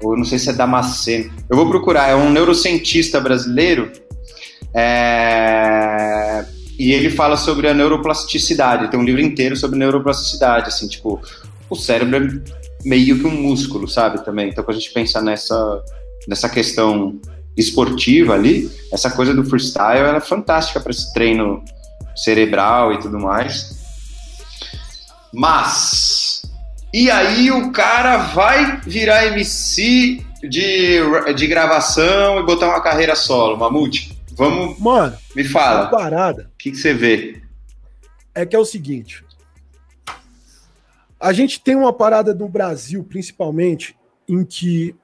ou não sei se é Damasceno. Eu vou procurar, é um neurocientista brasileiro. É... E ele fala sobre a neuroplasticidade. Tem um livro inteiro sobre neuroplasticidade, assim, tipo, o cérebro é meio que um músculo, sabe, também. Então, quando a gente pensa nessa, nessa questão esportiva ali, essa coisa do freestyle é fantástica para esse treino cerebral e tudo mais. Mas, e aí o cara vai virar MC de, de gravação e botar uma carreira solo, Mamute? Vamos. Mano, me fala. Uma parada. O que, que você vê? É que é o seguinte. A gente tem uma parada no Brasil, principalmente, em que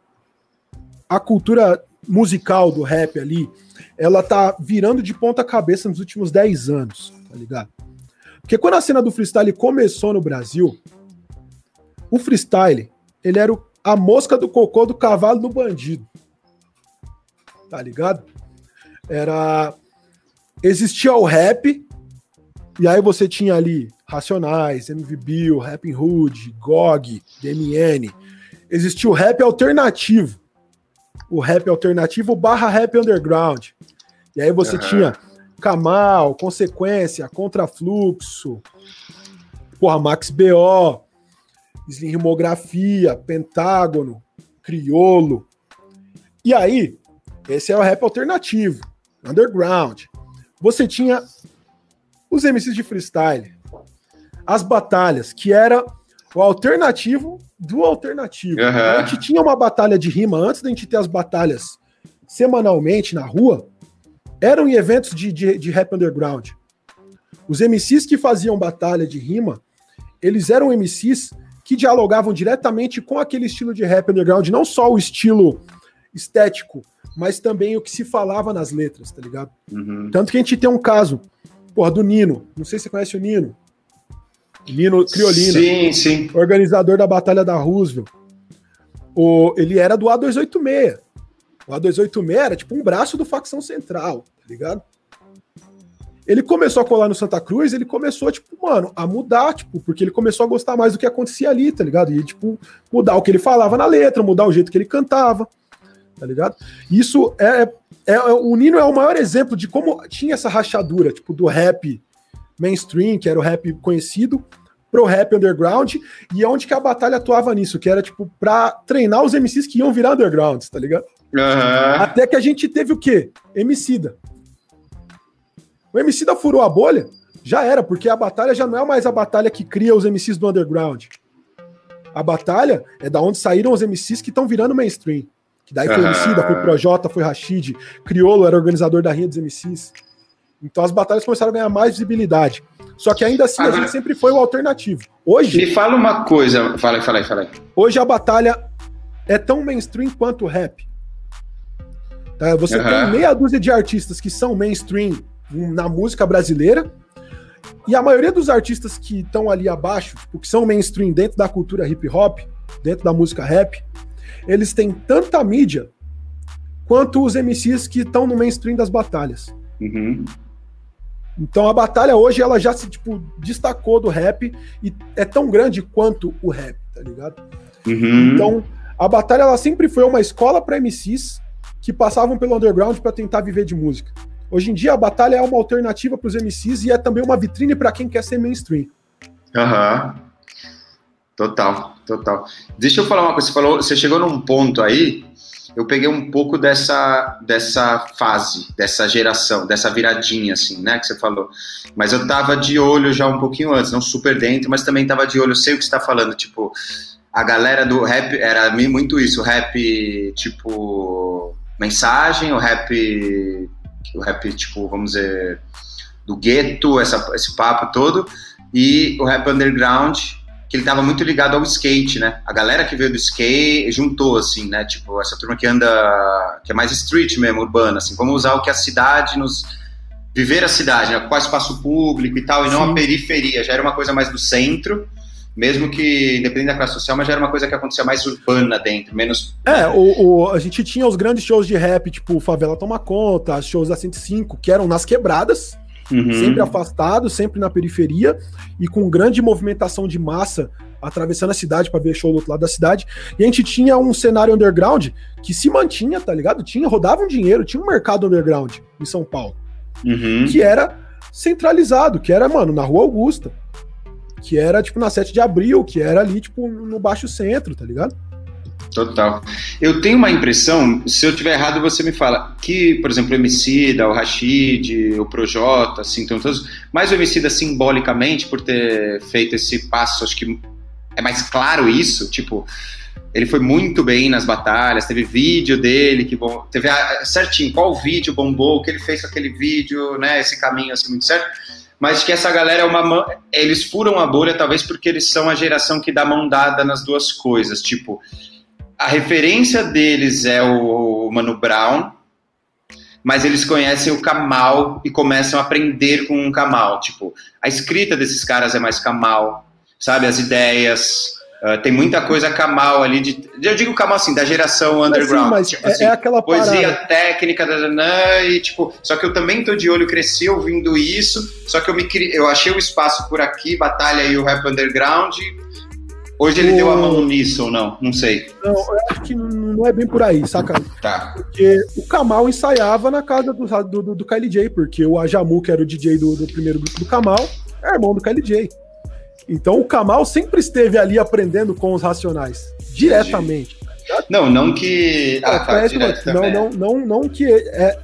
a cultura musical do rap ali, ela tá virando de ponta cabeça nos últimos 10 anos, tá ligado? Porque quando a cena do freestyle começou no Brasil, o freestyle, ele era a mosca do cocô do cavalo do bandido. Tá ligado? Era existia o rap e aí você tinha ali Racionais, MV Bill, Rapping Hood, GOG, DMN. Existia o rap alternativo. O rap alternativo barra rap underground. E aí você uhum. tinha Kamal, Consequência, Contrafluxo, porra, Max BO, Slim Rimografia, Pentágono, Criolo. E aí, esse é o rap alternativo, underground. Você tinha os MCs de freestyle, as batalhas, que era o alternativo do alternativo. Uhum. A gente tinha uma batalha de rima antes da gente ter as batalhas semanalmente na rua, eram em eventos de, de, de rap underground. Os MCs que faziam batalha de rima, eles eram MCs que dialogavam diretamente com aquele estilo de rap underground, não só o estilo estético, mas também o que se falava nas letras, tá ligado? Uhum. Tanto que a gente tem um caso, porra, do Nino. Não sei se você conhece o Nino. Nino Criolina. Sim, sim. Organizador da Batalha da Roosevelt. O, ele era do A286. O A286 era tipo um braço do facção central, tá ligado? Ele começou a colar no Santa Cruz, ele começou, tipo, mano, a mudar, tipo, porque ele começou a gostar mais do que acontecia ali, tá ligado? E, tipo, mudar o que ele falava na letra, mudar o jeito que ele cantava, tá ligado? Isso é, é, é o Nino é o maior exemplo de como tinha essa rachadura, tipo, do rap mainstream, que era o rap conhecido, pro rap underground, e é onde que a batalha atuava nisso, que era, tipo, pra treinar os MCs que iam virar undergrounds, tá ligado? Uhum. Até que a gente teve o quê? Emicida. O Emicida furou a bolha, já era, porque a batalha já não é mais a batalha que cria os MCs do underground. A batalha é da onde saíram os MCs que estão virando mainstream. Daí foi uhum. Emicida, foi Projota, foi Rashid, Criolo era organizador da Rinha dos MCs. Então as batalhas começaram a ganhar mais visibilidade. Só que ainda assim Agora, a gente sempre foi o alternativo. Hoje. Me fala uma coisa. Fala aí, fala aí, fala aí. Hoje a batalha é tão mainstream quanto o rap. Tá? Você uhum. tem meia dúzia de artistas que são mainstream na música brasileira, e a maioria dos artistas que estão ali abaixo, tipo, que são mainstream dentro da cultura hip hop, dentro da música rap, eles têm tanta mídia quanto os MCs que estão no mainstream das batalhas. Uhum. Então a batalha hoje ela já se tipo, destacou do rap e é tão grande quanto o rap, tá ligado? Uhum. Então a batalha ela sempre foi uma escola para MCs que passavam pelo underground para tentar viver de música. Hoje em dia a batalha é uma alternativa para os MCs e é também uma vitrine para quem quer ser mainstream. Aham. Uhum. Total, total. Deixa eu falar uma coisa. Você falou, você chegou num ponto aí. Eu peguei um pouco dessa, dessa fase, dessa geração, dessa viradinha, assim, né, que você falou. Mas eu tava de olho já um pouquinho antes, não super dentro, mas também tava de olho. Eu sei o que você tá falando, tipo, a galera do rap era muito isso, rap, tipo, mensagem, o rap, o rap, tipo, vamos dizer, do gueto, essa, esse papo todo, e o rap underground, que ele estava muito ligado ao skate, né? A galera que veio do skate juntou, assim, né? Tipo, essa turma que anda, que é mais street mesmo, urbana, assim, vamos usar o que a cidade nos. Viver a cidade, né? Qual espaço público e tal, e não Sim. a periferia, já era uma coisa mais do centro mesmo que independente da classe social, mas já era uma coisa que acontecia mais urbana dentro, menos. É, o, o, a gente tinha os grandes shows de rap, tipo Favela Toma Conta, shows da 105, que eram nas quebradas, uhum. sempre afastados, sempre na periferia, e com grande movimentação de massa atravessando a cidade para ver show do outro lado da cidade. E a gente tinha um cenário underground que se mantinha, tá ligado? Tinha, rodava um dinheiro, tinha um mercado underground em São Paulo, uhum. que era centralizado, que era, mano, na Rua Augusta que era, tipo, na 7 de abril, que era ali, tipo, no Baixo Centro, tá ligado? Total. Eu tenho uma impressão, se eu tiver errado, você me fala, que, por exemplo, o Emicida, o Rashid, o Projota, assim, então todos, mas o Emicida simbolicamente, por ter feito esse passo, acho que é mais claro isso, tipo, ele foi muito bem nas batalhas, teve vídeo dele que bom, teve a, certinho qual vídeo bombou, o que ele fez com aquele vídeo, né, esse caminho assim muito certo. Mas que essa galera é uma eles furam a bolha talvez porque eles são a geração que dá mão dada nas duas coisas, tipo, a referência deles é o Mano Brown, mas eles conhecem o Kamal e começam a aprender com o Kamal. Tipo, a escrita desses caras é mais Kamal, sabe? As ideias. Uh, tem muita coisa Kamal ali. De, eu digo Kamal assim, da geração underground. Mas, sim, mas tipo, é, assim, é, aquela poesia parada. técnica, da, da, e tipo. Só que eu também tô de olho, cresci ouvindo isso. Só que eu me eu achei o espaço por aqui, Batalha e o Rap Underground Hoje ele o... deu a mão nisso ou não? Não sei. Não, eu acho que não é bem por aí, saca? Tá. Porque o Kamal ensaiava na casa do, do, do, do KLJ, porque o Ajamu, que era o DJ do, do primeiro grupo do Kamal, é irmão do KLJ. Então o Kamal sempre esteve ali aprendendo com os Racionais, diretamente. Não, não que. Ah, tá, não, não, não, não que é,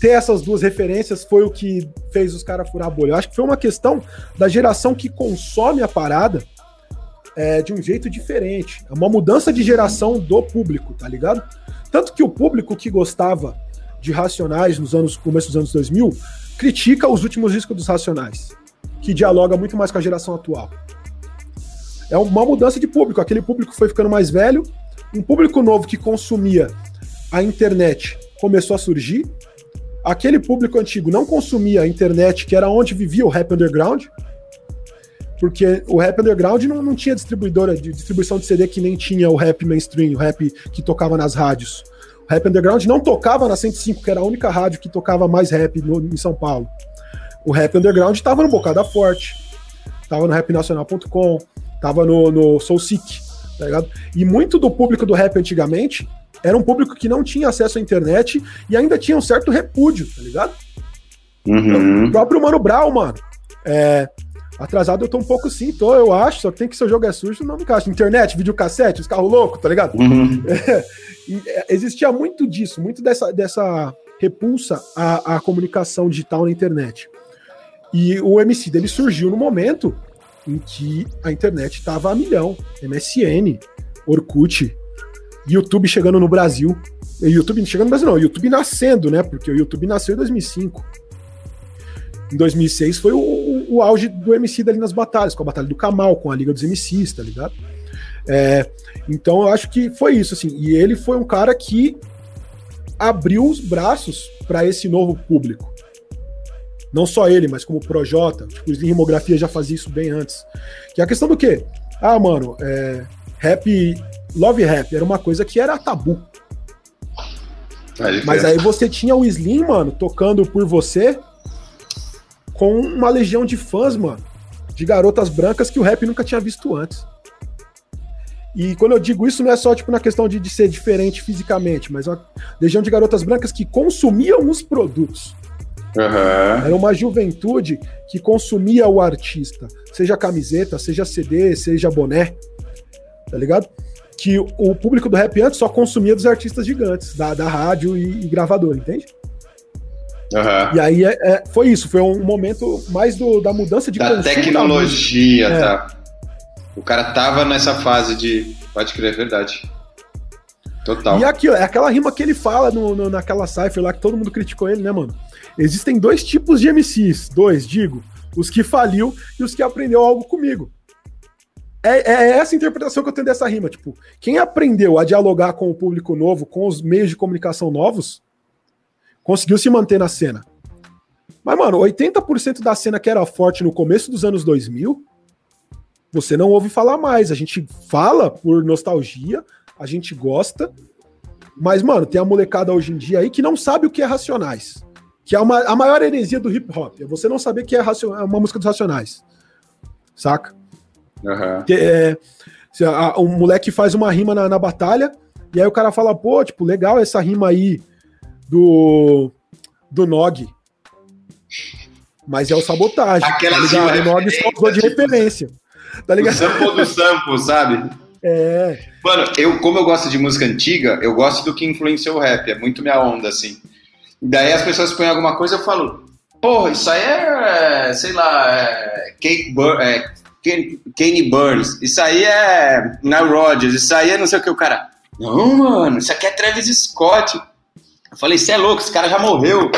ter essas duas referências foi o que fez os caras furar a bolha. Eu acho que foi uma questão da geração que consome a parada é, de um jeito diferente. É uma mudança de geração do público, tá ligado? Tanto que o público que gostava de Racionais nos anos começo dos anos 2000 critica os últimos discos dos Racionais, que dialoga muito mais com a geração atual. É uma mudança de público. Aquele público foi ficando mais velho, um público novo que consumia a internet começou a surgir. Aquele público antigo não consumia a internet, que era onde vivia o rap underground, porque o rap underground não, não tinha distribuidora de distribuição de CD que nem tinha o rap mainstream, o rap que tocava nas rádios. O rap underground não tocava na 105, que era a única rádio que tocava mais rap no, em São Paulo. O rap underground estava no Bocada Forte, estava no rapnacional.com, estava no, no Soul Seek, tá ligado? E muito do público do rap antigamente era um público que não tinha acesso à internet e ainda tinha um certo repúdio, tá ligado? Uhum. O próprio Mano Brown, mano. É, Atrasado eu tô um pouco sim, tô, eu acho, só que tem que seu jogo é sujo, não me encaixa. Internet, videocassete, os carros loucos, tá ligado? Uhum. É, existia muito disso, muito dessa, dessa repulsa à, à comunicação digital na internet. E o MC dele surgiu no momento em que a internet estava a milhão. MSN, Orkut, YouTube chegando no Brasil. YouTube chegando no Brasil, não, YouTube nascendo, né? Porque o YouTube nasceu em 2005. Em 2006 foi o, o auge do MC dali nas batalhas, com a batalha do Kamal, com a Liga dos MCs, tá ligado? É, então eu acho que foi isso, assim. E ele foi um cara que abriu os braços para esse novo público. Não só ele, mas como o Projota, tipo, o Rimografia já fazia isso bem antes. Que é a questão do quê? Ah, mano, é, rap, love rap era uma coisa que era tabu. Mas aí você tinha o Slim, mano, tocando por você, com uma legião de fãs, mano, de garotas brancas que o rap nunca tinha visto antes. E quando eu digo isso, não é só tipo na questão de, de ser diferente fisicamente, mas uma legião de garotas brancas que consumiam os produtos. Uhum. Era uma juventude que consumia o artista, seja camiseta, seja CD, seja boné, tá ligado? Que o público do rap antes só consumia dos artistas gigantes, da, da rádio e, e gravador, entende? Uhum. E aí é, é, foi isso, foi um momento mais do, da mudança de da tecnologia, da tá? O cara tava nessa fase de. Pode crer, é verdade. Total. E aqui, é aquela rima que ele fala no, no, naquela cipher lá que todo mundo criticou ele, né, mano? Existem dois tipos de MCs, dois, digo, os que faliu e os que aprendeu algo comigo. É, é, essa interpretação que eu tenho dessa rima. Tipo, quem aprendeu a dialogar com o público novo, com os meios de comunicação novos, conseguiu se manter na cena. Mas, mano, 80% da cena que era forte no começo dos anos 2000, você não ouve falar mais. A gente fala por nostalgia, a gente gosta, mas, mano, tem a molecada hoje em dia aí que não sabe o que é Racionais. Que é uma, a maior heresia do hip hop. É você não saber que é, é uma música dos Racionais. Saca? Uhum. Que, é, a, o moleque faz uma rima na, na batalha, e aí o cara fala, pô, tipo, legal essa rima aí do, do Nog. Mas é o sabotagem. Aquela tá ligado? O Nog só usou de referência. Tá ligado? O sample do sample, sabe? É. Mano, eu, como eu gosto de música antiga, eu gosto do que influenciou o rap. É muito minha onda, assim. Daí as pessoas põem alguma coisa, eu falo, porra, isso aí é, sei lá, é, Kate Bur é, Kanye Burns, isso aí é Nile Rodgers, isso aí é não sei o que, o cara, não, mano, isso aqui é Travis Scott. Eu falei, você é louco, esse cara já morreu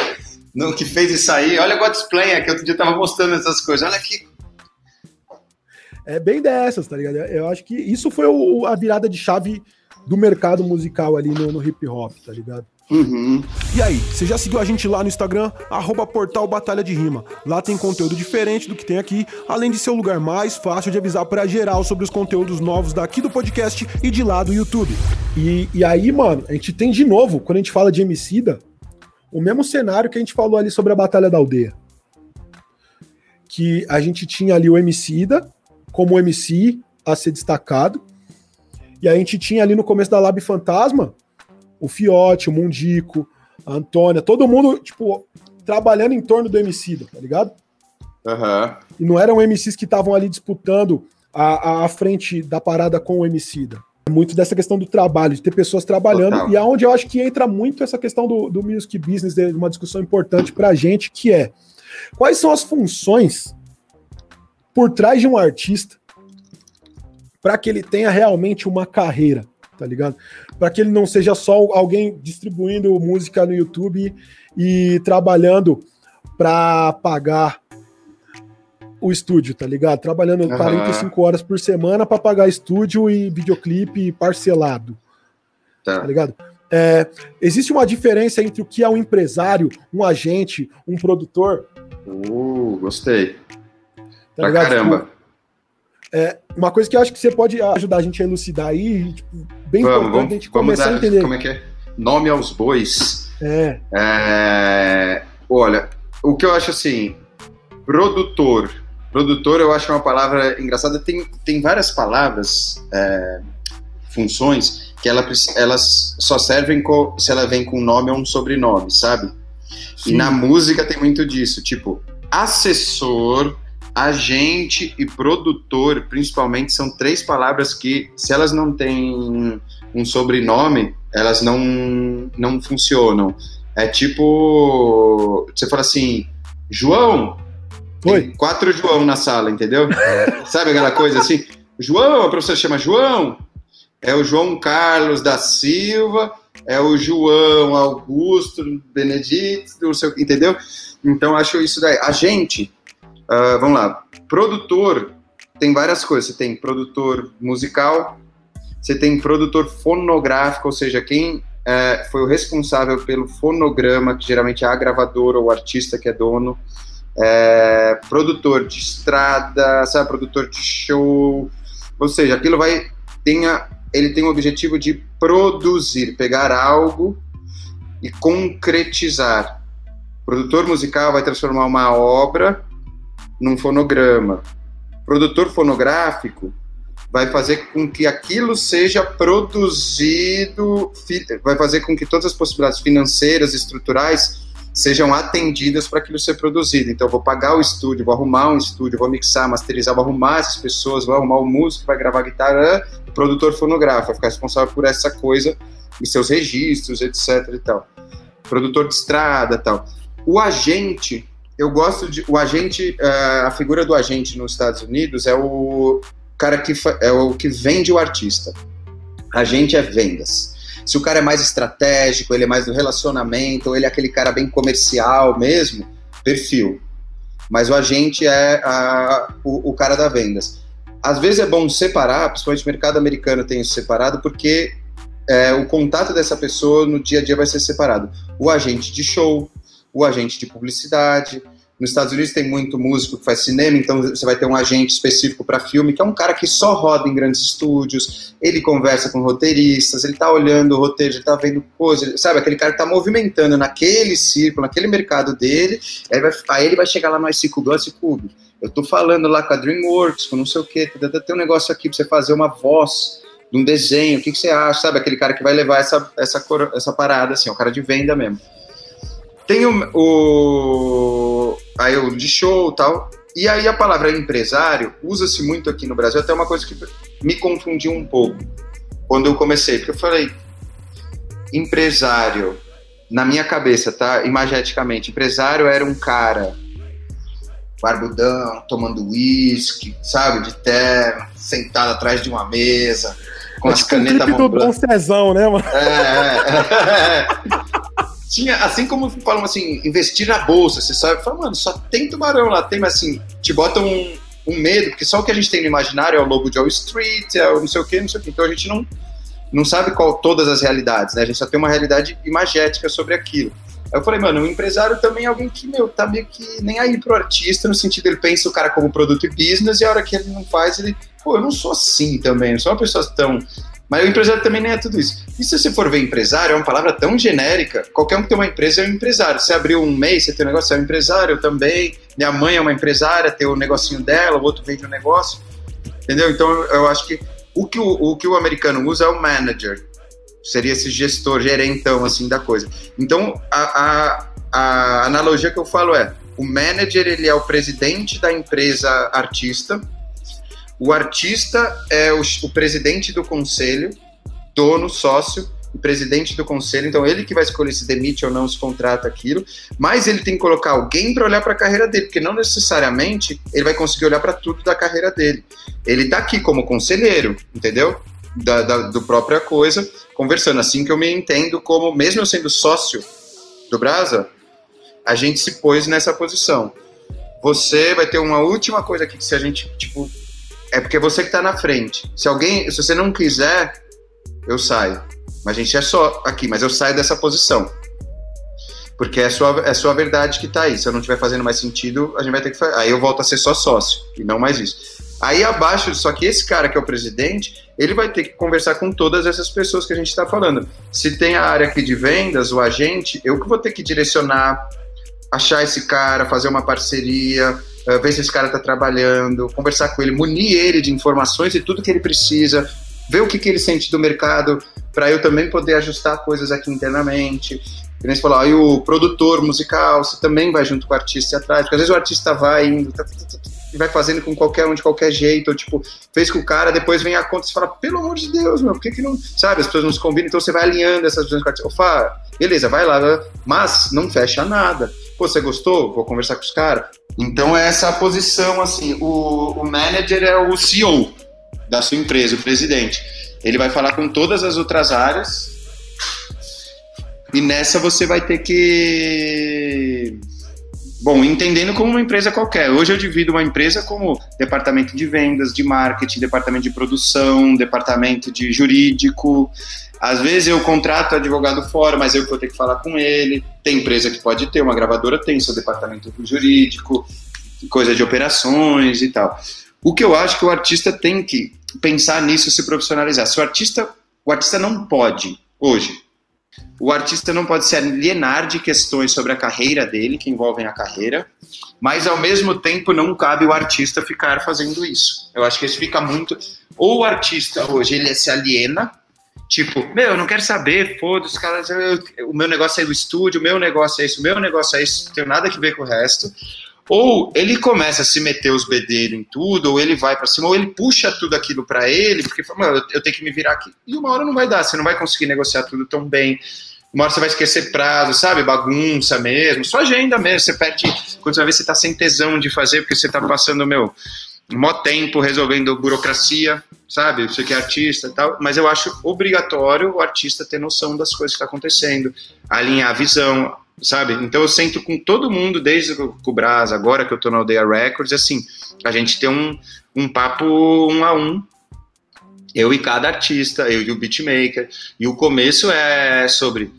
no que fez isso aí. Olha o Godsplan, que outro dia eu tava mostrando essas coisas, olha aqui. É bem dessas, tá ligado? Eu acho que isso foi o, a virada de chave do mercado musical ali no, no hip hop, tá ligado? Uhum. E aí, você já seguiu a gente lá no Instagram, arroba portal Batalha de Rima. Lá tem conteúdo diferente do que tem aqui, além de ser o lugar mais fácil de avisar para geral sobre os conteúdos novos daqui do podcast e de lá do YouTube. E, e aí, mano, a gente tem de novo, quando a gente fala de Emicida, o mesmo cenário que a gente falou ali sobre a Batalha da Aldeia. Que a gente tinha ali o Emicida como MC a ser destacado, e a gente tinha ali no começo da Lab Fantasma o Fiote, o Mundico, a Antônia, todo mundo, tipo, trabalhando em torno do MC, tá ligado? Uhum. E não eram MCs que estavam ali disputando a, a, frente da parada com o MC. É muito dessa questão do trabalho, de ter pessoas trabalhando, Total. e aonde é eu acho que entra muito essa questão do, do music business, uma discussão importante pra gente, que é quais são as funções por trás de um artista para que ele tenha realmente uma carreira tá ligado? Para que ele não seja só alguém distribuindo música no YouTube e trabalhando para pagar o estúdio, tá ligado? Trabalhando uhum. 45 horas por semana para pagar estúdio e videoclipe parcelado. Tá, tá ligado? É, existe uma diferença entre o que é um empresário, um agente, um produtor? Uh, gostei. Tá pra ligado? caramba. Tipo, é, uma coisa que eu acho que você pode ajudar a gente a elucidar aí, tipo, bem vamos, importante vamos, a gente começar dar, a entender. Como é que é? Nome aos bois. É. é. Olha, o que eu acho assim, produtor. Produtor eu acho uma palavra engraçada. Tem, tem várias palavras, é, funções, que ela, elas só servem se ela vem com nome ou um sobrenome, sabe? Sim. E na música tem muito disso, tipo, assessor agente e produtor, principalmente, são três palavras que, se elas não têm um sobrenome, elas não, não funcionam. É tipo, você fala assim, João, Oi. quatro João na sala, entendeu? Sabe aquela coisa assim? João, a professora chama João, é o João Carlos da Silva, é o João Augusto Benedito, entendeu? Então acho isso daí. A gente Uh, vamos lá. Produtor tem várias coisas. Você tem produtor musical, você tem produtor fonográfico, ou seja, quem uh, foi o responsável pelo fonograma, que geralmente é a gravadora ou o artista que é dono. Uh, produtor de estrada, sabe, produtor de show. Ou seja, aquilo vai. Tenha, ele tem o objetivo de produzir, pegar algo e concretizar. O produtor musical vai transformar uma obra num fonograma. produtor fonográfico vai fazer com que aquilo seja produzido, vai fazer com que todas as possibilidades financeiras estruturais sejam atendidas para aquilo ser produzido. Então, eu vou pagar o estúdio, vou arrumar um estúdio, vou mixar, masterizar, vou arrumar essas pessoas, vou arrumar o músico, vai gravar guitarra, o produtor fonográfico vai ficar responsável por essa coisa e seus registros, etc. e tal. Produtor de estrada, tal. O agente eu gosto de. O agente, é, a figura do agente nos Estados Unidos é o cara que é o que vende o artista. Agente é vendas. Se o cara é mais estratégico, ele é mais do relacionamento, ou ele é aquele cara bem comercial mesmo, perfil. Mas o agente é a, o, o cara da vendas. Às vezes é bom separar, principalmente o mercado americano tem isso separado, porque é, o contato dessa pessoa no dia a dia vai ser separado. O agente de show, o agente de publicidade. Nos Estados Unidos tem muito músico que faz cinema, então você vai ter um agente específico para filme, que é um cara que só roda em grandes estúdios, ele conversa com roteiristas, ele está olhando o roteiro, ele está vendo coisas, sabe? Aquele cara que está movimentando naquele círculo, naquele mercado dele, aí, vai, aí ele vai chegar lá no Ice Cube, Ice Cube, eu estou falando lá com a DreamWorks, com não sei o quê, tem um negócio aqui para você fazer uma voz de um desenho, o que, que você acha, sabe? Aquele cara que vai levar essa, essa, essa parada, assim, é um cara de venda mesmo. Tem o, o aí o de show tal. E aí a palavra empresário usa-se muito aqui no Brasil, até uma coisa que me confundiu um pouco quando eu comecei, porque eu falei, empresário, na minha cabeça, tá? Imageticamente, empresário era um cara barbudão, tomando uísque, sabe, de terno, sentado atrás de uma mesa, com é as tipo canetas um do Dom Cezão, né, mano? É, é, é. Tinha, assim como falam assim, investir na bolsa, você sabe, fala, mano, só tem tubarão lá, tem, mas assim, te botam um, um medo, porque só o que a gente tem no imaginário é o lobo de Wall Street, é o não sei o que, não sei o que, então a gente não, não sabe qual todas as realidades, né, a gente só tem uma realidade imagética sobre aquilo. Aí eu falei, mano, o empresário também é alguém que, meu, tá meio que nem aí pro artista, no sentido ele pensa o cara como produto e business, e a hora que ele não faz, ele, pô, eu não sou assim também, eu sou uma pessoa tão. Mas o empresário também nem é tudo isso. E se você for ver empresário, é uma palavra tão genérica, qualquer um que tem uma empresa é um empresário. Você abriu um mês, você tem um negócio, é um empresário, também. Minha mãe é uma empresária, tem o um negocinho dela, o outro vende um negócio. Entendeu? Então eu acho que o que o, o que o americano usa é o manager seria esse gestor, gerentão, assim, da coisa. Então, a, a, a analogia que eu falo é, o manager, ele é o presidente da empresa artista, o artista é o, o presidente do conselho, dono, sócio, presidente do conselho, então ele que vai escolher se demite ou não, se contrata aquilo, mas ele tem que colocar alguém para olhar para a carreira dele, porque não necessariamente ele vai conseguir olhar para tudo da carreira dele. Ele está aqui como conselheiro, entendeu? Da, da, do própria coisa, conversando. Assim que eu me entendo como, mesmo eu sendo sócio do Brasa, a gente se pôs nessa posição. Você vai ter uma última coisa aqui que se a gente, tipo, é porque você que tá na frente. Se alguém, se você não quiser, eu saio. Mas a gente é só aqui, mas eu saio dessa posição. Porque é sua, é sua verdade que tá aí. Se eu não estiver fazendo mais sentido, a gente vai ter que fazer. Aí eu volto a ser só sócio, e não mais isso. Aí abaixo, só que esse cara que é o presidente, ele vai ter que conversar com todas essas pessoas que a gente está falando. Se tem a área aqui de vendas, o agente, eu que vou ter que direcionar, achar esse cara, fazer uma parceria, eh, ver se esse cara está trabalhando, conversar com ele, munir ele de informações e tudo que ele precisa, ver o que, que ele sente do mercado, para eu também poder ajustar coisas aqui internamente. Que nem você falou, aí o produtor musical, você também vai junto com o artista atrás, porque às vezes o artista vai indo, tá, tá, tá, e vai fazendo com qualquer um de qualquer jeito, ou tipo, fez com o cara, depois vem a conta e fala, pelo amor de Deus, meu, por que, que não. Sabe, as pessoas não se combinam, então você vai alinhando essas o artista. Opa, beleza, vai lá, mas não fecha nada. Você gostou? Vou conversar com os caras. Então é essa posição, assim, o, o manager é o CEO da sua empresa, o presidente. Ele vai falar com todas as outras áreas e nessa você vai ter que. Bom, entendendo como uma empresa qualquer. Hoje eu divido uma empresa como departamento de vendas, de marketing, departamento de produção, departamento de jurídico. Às vezes eu contrato advogado fora, mas eu vou ter que falar com ele. Tem empresa que pode ter, uma gravadora tem seu departamento jurídico, coisa de operações e tal. O que eu acho que o artista tem que pensar nisso, se profissionalizar. Se o artista, o artista não pode hoje o artista não pode se alienar de questões sobre a carreira dele, que envolvem a carreira, mas ao mesmo tempo não cabe o artista ficar fazendo isso. Eu acho que isso fica muito. Ou o artista hoje ele se aliena, tipo, meu, eu não quero saber, foda-se, caras, o meu negócio é do estúdio, o meu negócio é isso, o meu negócio é isso, não tem nada a ver com o resto. Ou ele começa a se meter os bedelhos em tudo, ou ele vai para cima, ou ele puxa tudo aquilo para ele, porque fala, eu, tenho que me virar aqui. E uma hora não vai dar, você não vai conseguir negociar tudo tão bem. Uma hora você vai esquecer prazo, sabe? Bagunça mesmo, sua agenda mesmo. Você perde. Quando você vai ver, você tá sem tesão de fazer, porque você tá passando, meu, mó tempo resolvendo burocracia, sabe? Você que é artista e tal. Mas eu acho obrigatório o artista ter noção das coisas que tá acontecendo, alinhar a visão, sabe? Então eu sento com todo mundo, desde o Brás, agora que eu tô na Aldeia Records, assim, a gente tem um, um papo um a um, eu e cada artista, eu e o beatmaker, e o começo é sobre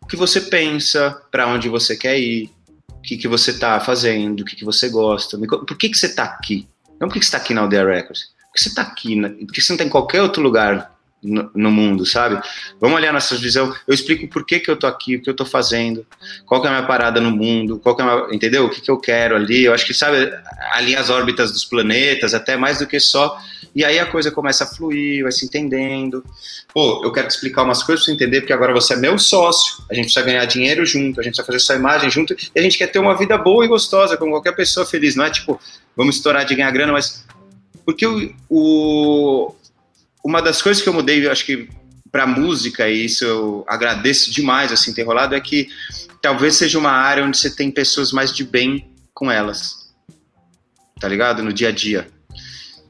o que você pensa, para onde você quer ir, o que, que você tá fazendo, o que, que você gosta, por que, que você tá aqui? Não por que, que você tá aqui na Aldeia Records, por que você tá aqui, por que você não tá em qualquer outro lugar no, mundo, sabe? Vamos olhar nossa visão. Eu explico por que, que eu tô aqui, o que eu tô fazendo, qual que é a minha parada no mundo, qual que é minha, entendeu? O que, que eu quero ali. Eu acho que, sabe, ali as órbitas dos planetas, até mais do que só. E aí a coisa começa a fluir, vai se entendendo. Pô, eu quero te explicar umas coisas pra você entender, porque agora você é meu sócio, a gente precisa ganhar dinheiro junto, a gente precisa fazer sua imagem junto, e a gente quer ter uma vida boa e gostosa, como qualquer pessoa feliz. Não é tipo, vamos estourar de ganhar grana, mas porque o, o uma das coisas que eu mudei, eu acho que para música, e isso eu agradeço demais assim ter rolado, é que talvez seja uma área onde você tem pessoas mais de bem com elas. Tá ligado? No dia a dia.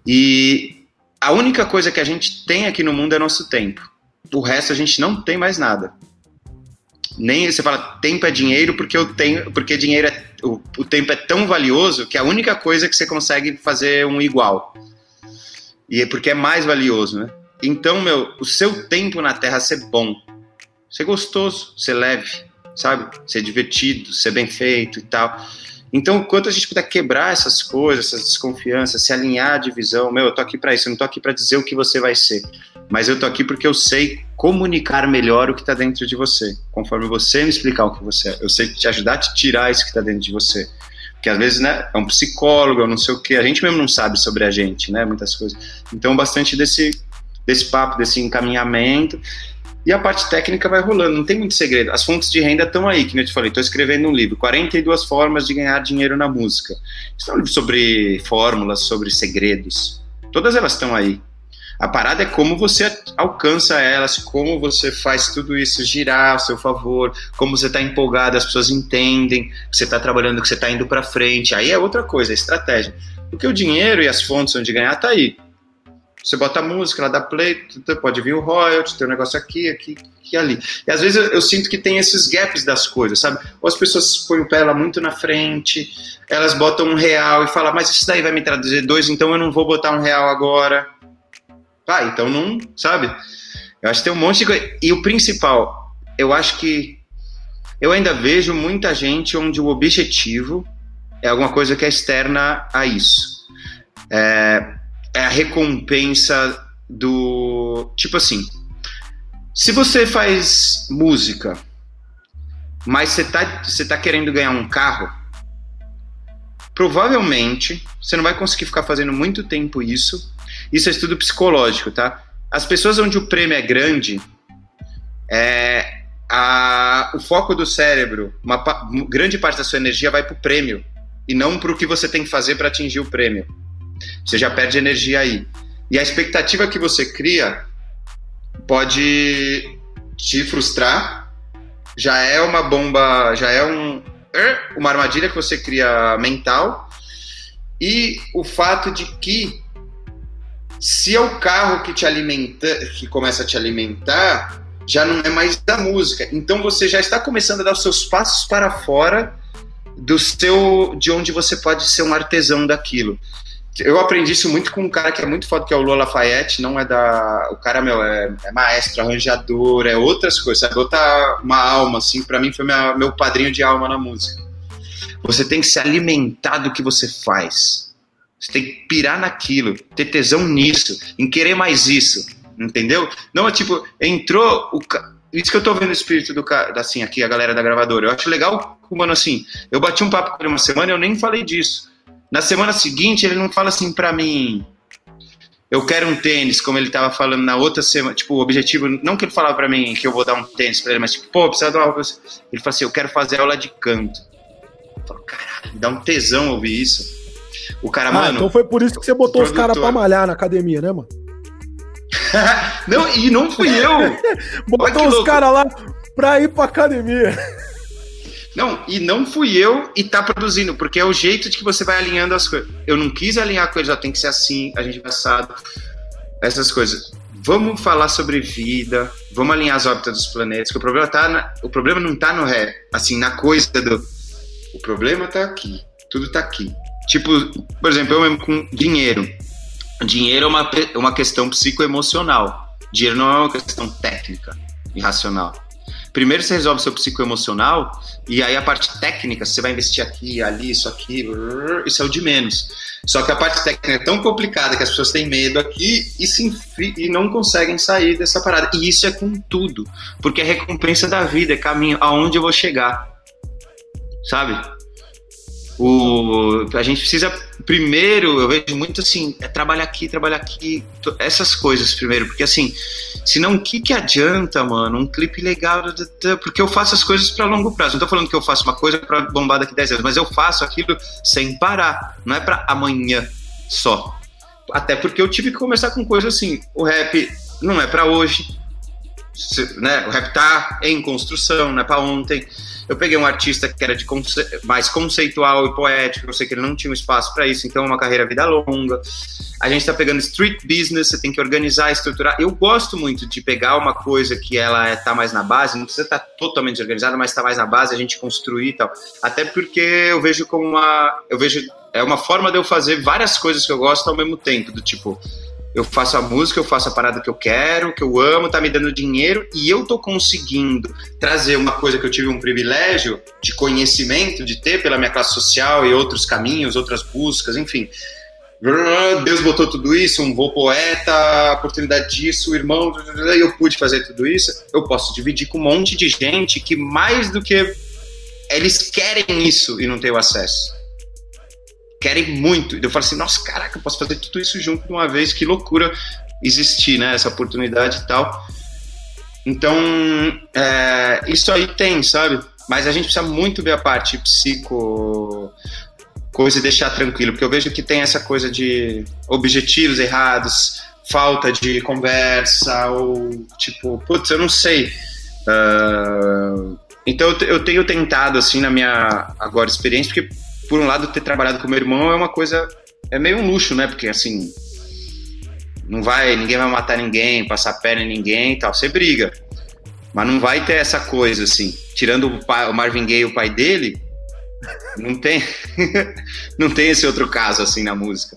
E a única coisa que a gente tem aqui no mundo é nosso tempo. O resto a gente não tem mais nada. Nem você fala tempo é dinheiro porque eu tenho, porque dinheiro é o, o tempo é tão valioso que é a única coisa que você consegue fazer um igual. E é porque é mais valioso, né? Então, meu, o seu tempo na Terra ser bom, ser gostoso, ser leve, sabe? Ser divertido, ser bem feito e tal. Então, quanto a gente puder quebrar essas coisas, essas desconfianças, se alinhar de visão, meu, eu tô aqui para isso, eu não tô aqui para dizer o que você vai ser, mas eu tô aqui porque eu sei comunicar melhor o que está dentro de você, conforme você me explicar o que você é. Eu sei te ajudar a te tirar isso que está dentro de você. Porque às vezes, né, é um psicólogo, eu não sei o que, a gente mesmo não sabe sobre a gente, né, muitas coisas. Então, bastante desse, desse papo, desse encaminhamento. E a parte técnica vai rolando, não tem muito segredo. As fontes de renda estão aí, que eu te falei. Estou escrevendo um livro, 42 formas de ganhar dinheiro na música. Isso é um livro sobre fórmulas, sobre segredos. Todas elas estão aí. A parada é como você alcança elas, como você faz tudo isso girar a seu favor, como você está empolgado, as pessoas entendem que você está trabalhando, que você está indo para frente. Aí é outra coisa, é estratégia. Porque o dinheiro e as fontes onde ganhar tá aí. Você bota a música, ela dá play, pode vir o royalty, tem um negócio aqui, aqui e ali. E às vezes eu, eu, sinto que tem esses gaps das coisas, sabe? Ou as pessoas põem o pé lá muito na frente, elas botam um real e falam, mas isso daí vai me traduzir dois, então eu não vou botar um real agora. Ah, então não, sabe? Eu acho que tem um monte de coisa. E o principal, eu acho que eu ainda vejo muita gente onde o objetivo é alguma coisa que é externa a isso. É, é a recompensa do. Tipo assim, se você faz música, mas você tá, você tá querendo ganhar um carro, provavelmente você não vai conseguir ficar fazendo muito tempo isso. Isso é estudo psicológico, tá? As pessoas onde o prêmio é grande, é, a, o foco do cérebro, uma, grande parte da sua energia vai para o prêmio e não para o que você tem que fazer para atingir o prêmio. Você já perde energia aí. E a expectativa que você cria pode te frustrar. Já é uma bomba, já é um, uma armadilha que você cria mental. E o fato de que se é o carro que te alimenta, que começa a te alimentar, já não é mais da música. Então você já está começando a dar os seus passos para fora do seu de onde você pode ser um artesão daquilo eu aprendi isso muito com um cara que é muito foda, que é o Lula Lafayette, não é da. O cara, meu, é, é maestro, arranjador, é outras coisas, sabe? Outra uma alma, assim, para mim foi minha, meu padrinho de alma na música. Você tem que se alimentar do que você faz. Você tem que pirar naquilo, ter tesão nisso, em querer mais isso, entendeu? Não é tipo, entrou o. Isso que eu tô vendo o espírito do cara, assim, aqui, a galera da gravadora. Eu acho legal, mano, assim, eu bati um papo com ele uma semana e eu nem falei disso. Na semana seguinte, ele não fala assim para mim, eu quero um tênis, como ele tava falando na outra semana, tipo, o objetivo, não que ele falava para mim que eu vou dar um tênis para ele, mas tipo, pô, precisa dar uma Ele fala assim, eu quero fazer aula de canto. Eu falo, caralho, dá um tesão ouvir isso. O cara, ah, mano. Então foi por isso que você botou produtor... os caras pra malhar na academia, né, mano? não, e não fui eu. botou os caras lá pra ir pra academia. Não, e não fui eu e tá produzindo, porque é o jeito de que você vai alinhando as coisas. Eu não quis alinhar coisas, já tem que ser assim, a gente vai assado, essas coisas. Vamos falar sobre vida, vamos alinhar as órbitas dos planetas, que o problema tá na, o problema não tá no ré, assim, na coisa do o problema tá aqui, tudo tá aqui. Tipo, por exemplo, eu mesmo com dinheiro. Dinheiro é uma, uma questão psicoemocional. Dinheiro não é uma questão técnica e racional primeiro você resolve seu psicoemocional e aí a parte técnica, você vai investir aqui, ali, isso aqui, isso é o de menos. Só que a parte técnica é tão complicada que as pessoas têm medo aqui e, se e não conseguem sair dessa parada. E isso é com tudo, porque é recompensa da vida, é caminho aonde eu vou chegar. Sabe? O, a gente precisa primeiro, eu vejo muito assim, é trabalhar aqui, trabalhar aqui, essas coisas primeiro, porque assim, senão o que que adianta, mano, um clipe legal, porque eu faço as coisas para longo prazo. Não tô falando que eu faço uma coisa para bombar daqui 10 anos, mas eu faço aquilo sem parar, não é para amanhã só. Até porque eu tive que começar com coisa assim, o rap não é para hoje, né? O rap tá em construção, não é para ontem. Eu peguei um artista que era de conce... mais conceitual e poético, eu sei que ele não tinha um espaço para isso, então é uma carreira vida longa. A gente está pegando street business, você tem que organizar, estruturar. Eu gosto muito de pegar uma coisa que ela está mais na base, não precisa estar tá totalmente organizada, mas está mais na base, a gente construir e tal. Até porque eu vejo como uma, eu vejo é uma forma de eu fazer várias coisas que eu gosto ao mesmo tempo, do tipo, eu faço a música, eu faço a parada que eu quero, que eu amo, tá me dando dinheiro e eu tô conseguindo trazer uma coisa que eu tive um privilégio de conhecimento, de ter pela minha classe social e outros caminhos, outras buscas, enfim. Deus botou tudo isso, um voo poeta, oportunidade disso, irmão, e eu pude fazer tudo isso. Eu posso dividir com um monte de gente que mais do que eles querem isso e não têm o acesso querem muito. E eu falo assim, nossa, caraca, eu posso fazer tudo isso junto de uma vez, que loucura existir, né? Essa oportunidade e tal. Então, é, isso aí tem, sabe? Mas a gente precisa muito ver a parte psico coisa e deixar tranquilo, porque eu vejo que tem essa coisa de objetivos errados, falta de conversa, ou tipo, putz, eu não sei. Uh, então eu tenho tentado, assim, na minha agora experiência, porque por um lado, ter trabalhado com meu irmão é uma coisa. É meio um luxo, né? Porque assim. Não vai. Ninguém vai matar ninguém, passar perna em ninguém e tal. Você briga. Mas não vai ter essa coisa, assim. Tirando o, pai, o Marvin Gaye, o pai dele, não tem. não tem esse outro caso, assim, na música.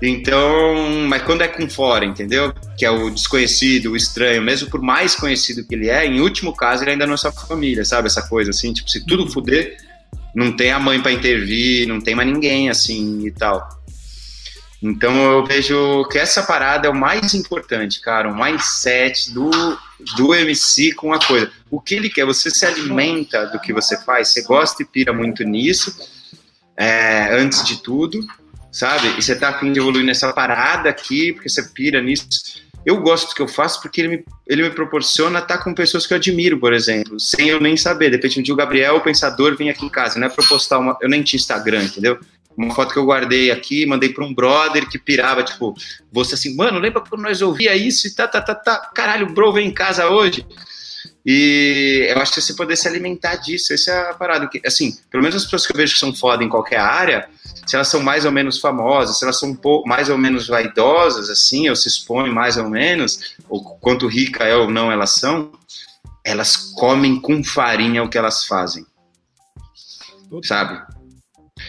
Então, mas quando é com fora, entendeu? Que é o desconhecido, o estranho, mesmo por mais conhecido que ele é, em último caso, ele ainda não é sua família, sabe? Essa coisa assim, tipo, se tudo fuder, não tem a mãe para intervir, não tem mais ninguém assim e tal. Então eu vejo que essa parada é o mais importante, cara, o mindset do, do MC com a coisa. O que ele quer? Você se alimenta do que você faz, você gosta e pira muito nisso, é, antes de tudo, sabe? E você tá afim de evoluir nessa parada aqui, porque você pira nisso eu gosto do que eu faço porque ele me, ele me proporciona estar com pessoas que eu admiro, por exemplo, sem eu nem saber. De repente, um dia o Gabriel, o pensador, vem aqui em casa, não é pra postar uma. Eu nem tinha Instagram, entendeu? Uma foto que eu guardei aqui, mandei para um brother que pirava, tipo, você assim, mano, lembra quando nós ouvia isso e tá, tá, tá, tá, caralho, o bro vem em casa hoje. E eu acho que você poder se alimentar disso, essa é a parada. Assim, pelo menos as pessoas que eu vejo que são foda em qualquer área, se elas são mais ou menos famosas, se elas são um pouco mais ou menos vaidosas, assim, ou se expõem mais ou menos, ou quanto rica é ou não elas são, elas comem com farinha o que elas fazem. Sabe?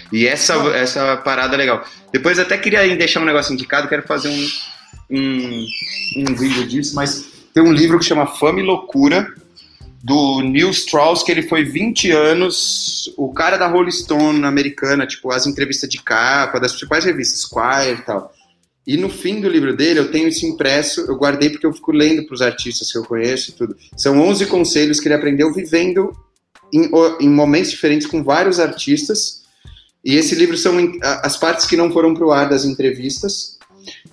E essa, essa parada é legal. Depois até queria deixar um negócio indicado, quero fazer um, um, um vídeo disso, mas tem um livro que chama Fama e Loucura, do Neil Strauss, que ele foi 20 anos o cara da Rolling Stone americana, tipo, as entrevistas de capa, das principais revistas, Squire e tal. E no fim do livro dele, eu tenho isso impresso, eu guardei porque eu fico lendo para os artistas que eu conheço e tudo. São 11 conselhos que ele aprendeu vivendo em, em momentos diferentes com vários artistas. E esse livro são as partes que não foram para o ar das entrevistas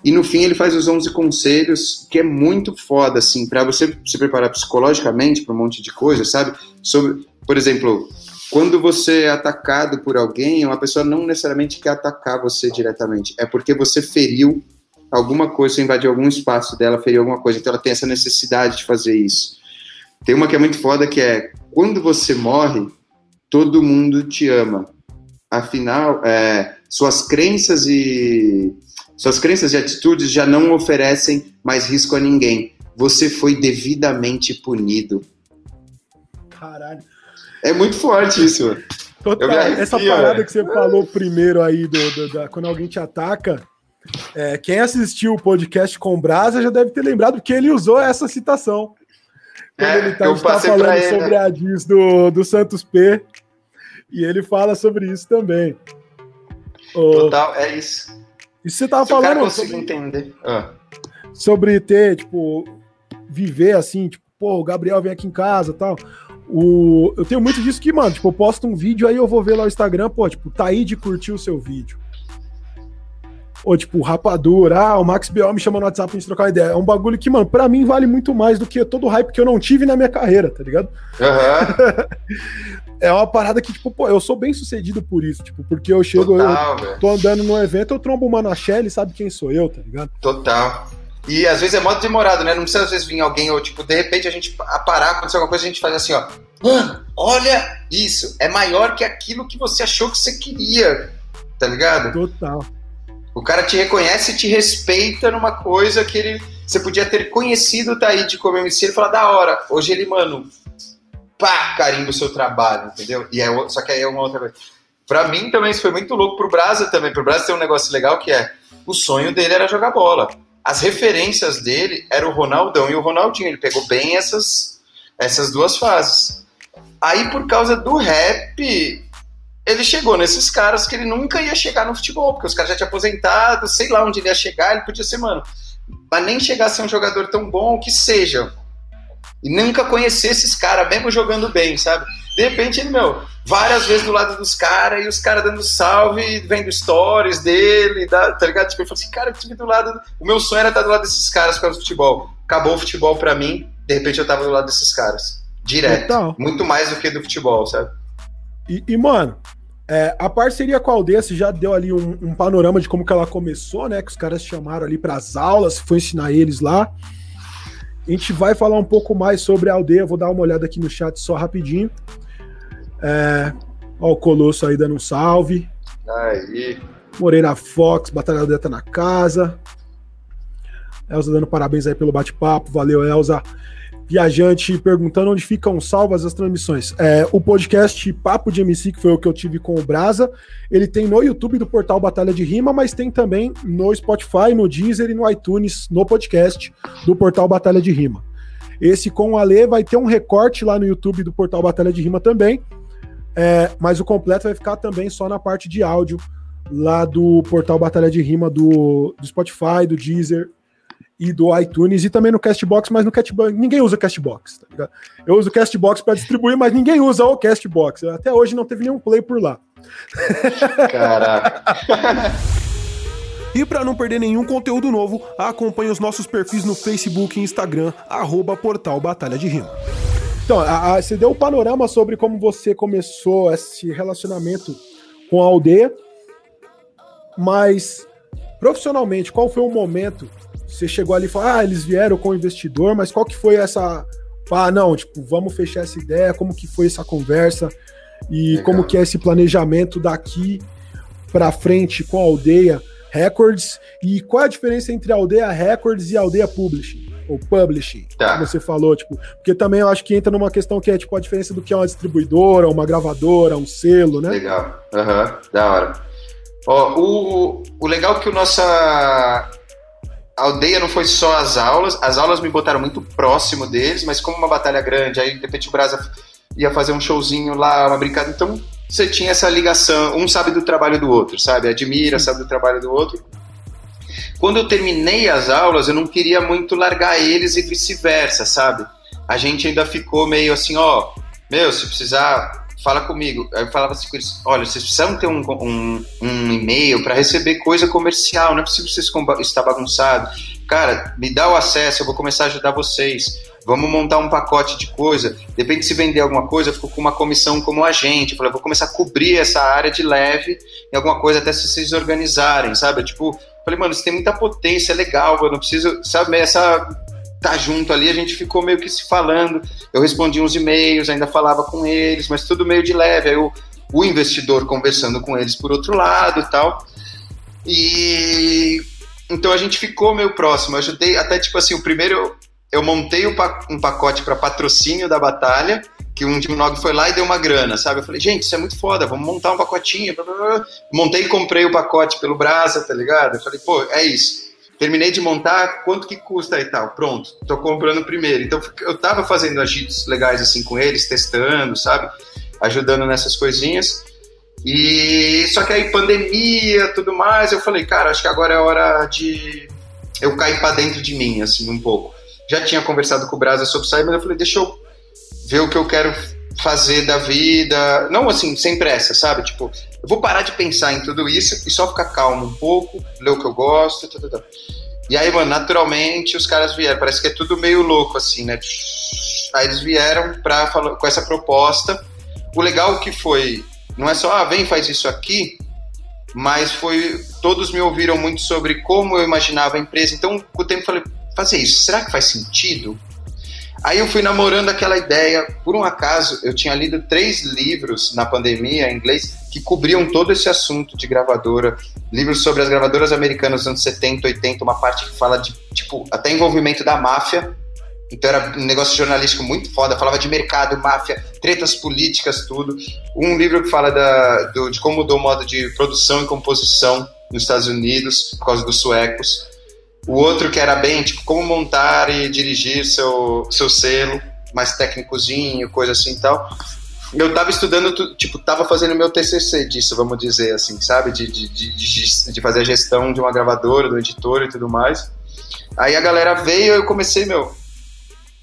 e no fim ele faz os 11 conselhos, que é muito foda, assim, para você se preparar psicologicamente para um monte de coisa, sabe? Sobre, por exemplo, quando você é atacado por alguém, uma pessoa não necessariamente quer atacar você diretamente, é porque você feriu alguma coisa, invadiu algum espaço dela, feriu alguma coisa, então ela tem essa necessidade de fazer isso. Tem uma que é muito foda que é quando você morre, todo mundo te ama. Afinal, é, suas crenças e suas crenças e atitudes já não oferecem mais risco a ninguém. Você foi devidamente punido. Caralho. É muito forte isso. Total, essa parada que você falou primeiro aí, do, do da, quando alguém te ataca, é, quem assistiu o podcast com Brasa já deve ter lembrado, porque ele usou essa citação. Quando é, ele tá, está falando ele, sobre né? a diz do, do Santos P. E ele fala sobre isso também. Total, é isso. E você tava Se falando. sobre, entender. Ah. Sobre ter, tipo, viver assim, tipo, pô, o Gabriel vem aqui em casa tal. O, eu tenho muito disso que, mano, tipo, eu posto um vídeo aí eu vou ver lá o Instagram, pô, tipo, tá aí de curtir o seu vídeo. Ou tipo, rapadura, ah, o Max B.O. me chama no WhatsApp pra gente trocar uma ideia. É um bagulho que, mano, pra mim vale muito mais do que todo o hype que eu não tive na minha carreira, tá ligado? Uhum. é uma parada que, tipo, pô, eu sou bem sucedido por isso, tipo, porque eu chego, Total, eu tô andando no evento, eu trombo uma na Shell, sabe quem sou eu, tá ligado? Total. E às vezes é modo demorado, né? Não precisa às vezes vir alguém, ou tipo, de repente a gente parar, acontecer alguma coisa, a gente faz assim, ó. Mano, olha isso, é maior que aquilo que você achou que você queria, tá ligado? Total. O cara te reconhece e te respeita numa coisa que ele. Você podia ter conhecido o Taíde como MC e falar, da hora. Hoje ele, mano, pá, carimba o seu trabalho, entendeu? E é, só que aí é uma outra coisa. Pra mim também isso foi muito louco pro Brasa também. Pro Brasa tem um negócio legal que é o sonho dele era jogar bola. As referências dele era o Ronaldão e o Ronaldinho. Ele pegou bem essas, essas duas fases. Aí, por causa do rap, ele chegou nesses caras que ele nunca ia chegar no futebol, porque os caras já tinham aposentado, sei lá onde ele ia chegar, ele podia ser, mano, mas nem chegar a ser um jogador tão bom que seja. E nunca conhecer esses caras, mesmo jogando bem, sabe? De repente ele, meu, várias vezes do lado dos caras, e os caras dando salve, vendo stories dele, tá ligado? Tipo, ele falou assim, cara, eu tive do lado. O meu sonho era estar do lado desses caras por causa do futebol. Acabou o futebol pra mim, de repente eu tava do lado desses caras. Direto. Então, Muito mais do que do futebol, sabe? E, e mano, é, a parceria com a Aldeia já deu ali um, um, panorama de como que ela começou, né? Que os caras chamaram ali para as aulas, foi ensinar eles lá. A gente vai falar um pouco mais sobre a Aldeia, vou dar uma olhada aqui no chat só rapidinho. É, ó, o Colosso aí dando um salve. Aí. Moreira Fox, Batalha da tá na casa. Elza dando parabéns aí pelo bate-papo. Valeu, Elza. Viajante perguntando onde ficam salvas as transmissões. É, o podcast Papo de MC, que foi o que eu tive com o Brasa, ele tem no YouTube do portal Batalha de Rima, mas tem também no Spotify, no Deezer e no iTunes, no podcast do portal Batalha de Rima. Esse com o Ale vai ter um recorte lá no YouTube do portal Batalha de Rima também. É, mas o completo vai ficar também só na parte de áudio lá do portal Batalha de Rima do, do Spotify, do Deezer e do iTunes e também no Castbox, mas no Castbox ninguém usa Castbox, tá ligado? Eu uso o Castbox para distribuir, mas ninguém usa o Castbox. Até hoje não teve nenhum play por lá. Caraca. E para não perder nenhum conteúdo novo, acompanhe os nossos perfis no Facebook e Instagram, arroba Portal Batalha de Rima. Então, a, a, você deu o um panorama sobre como você começou esse relacionamento com a aldeia, mas profissionalmente, qual foi o momento? Você chegou ali e falou, ah, eles vieram com o investidor, mas qual que foi essa. Ah, não, tipo, vamos fechar essa ideia, como que foi essa conversa e Legal. como que é esse planejamento daqui para frente com a aldeia Records e qual é a diferença entre a aldeia Records e a aldeia Publishing? ou publishing, tá. como você falou, tipo, porque também eu acho que entra numa questão que é tipo a diferença do que é uma distribuidora, uma gravadora, um selo, né? Legal, aham, uhum. da hora. Ó, o, o legal é que o nossa aldeia não foi só as aulas, as aulas me botaram muito próximo deles, mas como uma batalha grande, aí de repente o Brasa ia fazer um showzinho lá, uma brincadeira, então você tinha essa ligação, um sabe do trabalho do outro, sabe? Admira, sabe do trabalho do outro. Quando eu terminei as aulas, eu não queria muito largar eles e vice-versa, sabe? A gente ainda ficou meio assim, ó, meu, se precisar, fala comigo. Aí eu falava assim com eles, olha, vocês precisam ter um, um, um e-mail para receber coisa comercial, não é possível vocês estar bagunçado. Cara, me dá o acesso, eu vou começar a ajudar vocês. Vamos montar um pacote de coisa. Depende se vender alguma coisa, eu fico com uma comissão como agente. Eu falei, vou começar a cobrir essa área de leve em alguma coisa até se vocês organizarem, sabe? Tipo, Falei, mano, isso tem muita potência, é legal, eu não preciso, sabe, essa tá junto ali, a gente ficou meio que se falando. Eu respondi uns e-mails, ainda falava com eles, mas tudo meio de leve. Aí o, o investidor conversando com eles por outro lado e tal. E então a gente ficou meio próximo. Eu ajudei até tipo assim, o primeiro eu montei um pacote para patrocínio da batalha que um Dimnog foi lá e deu uma grana, sabe? Eu falei, gente, isso é muito foda, vamos montar um pacotinho. Montei e comprei o pacote pelo Brasa, tá ligado? Eu falei, pô, é isso. Terminei de montar, quanto que custa e tal? Pronto, tô comprando primeiro. Então eu tava fazendo agitos legais assim com eles, testando, sabe? Ajudando nessas coisinhas. E só que aí pandemia, tudo mais, eu falei, cara, acho que agora é hora de eu cair para dentro de mim, assim, um pouco. Já tinha conversado com o Brasa sobre sair, mas eu falei, deixa eu ver o que eu quero fazer da vida. Não assim, sem pressa, sabe? Tipo, eu vou parar de pensar em tudo isso e só ficar calmo um pouco, ler o que eu gosto, tá, tá, tá. E aí, mano, naturalmente os caras vieram. Parece que é tudo meio louco, assim, né? Aí eles vieram pra, com essa proposta. O legal que foi, não é só, ah, vem, faz isso aqui, mas foi, todos me ouviram muito sobre como eu imaginava a empresa. Então, com o tempo, eu falei, fazer isso, será que faz sentido? Aí eu fui namorando aquela ideia. Por um acaso, eu tinha lido três livros na pandemia em inglês que cobriam todo esse assunto de gravadora. Livros sobre as gravadoras americanas dos anos 70, 80, uma parte que fala de, tipo, até envolvimento da máfia. Então era um negócio jornalístico muito foda, falava de mercado, máfia, tretas políticas, tudo. Um livro que fala da, do, de como mudou o modo de produção e composição nos Estados Unidos, por causa dos suecos. O outro que era bem, tipo, como montar e dirigir seu, seu selo, mais técnicozinho, coisa assim e tal. Eu tava estudando, tipo, tava fazendo meu TCC disso, vamos dizer assim, sabe? De, de, de, de fazer a gestão de uma gravadora, do editor e tudo mais. Aí a galera veio e eu comecei, meu.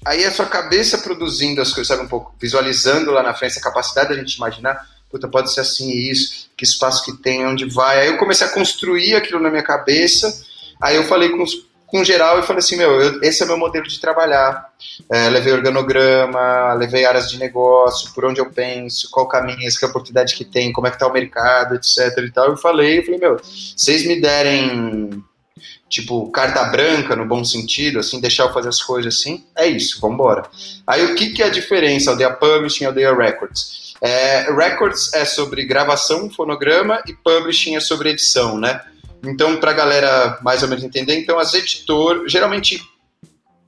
Aí a sua cabeça produzindo as coisas, sabe? Um pouco visualizando lá na frente, a capacidade da gente imaginar, puta, pode ser assim isso, que espaço que tem, onde vai. Aí eu comecei a construir aquilo na minha cabeça Aí eu falei com, com geral e falei assim, meu, eu, esse é meu modelo de trabalhar. É, levei organograma, levei áreas de negócio, por onde eu penso, qual caminho, que oportunidade que tem, como é que tá o mercado, etc e tal. Eu falei, eu falei, meu, vocês me derem tipo, carta branca no bom sentido, assim, deixar eu fazer as coisas assim, é isso, vamos embora. Aí o que, que é a diferença Aldeia Publishing e Aldeia Records? É, records é sobre gravação, fonograma, e Publishing é sobre edição, né? Então, para a galera mais ou menos entender, então as editoras, geralmente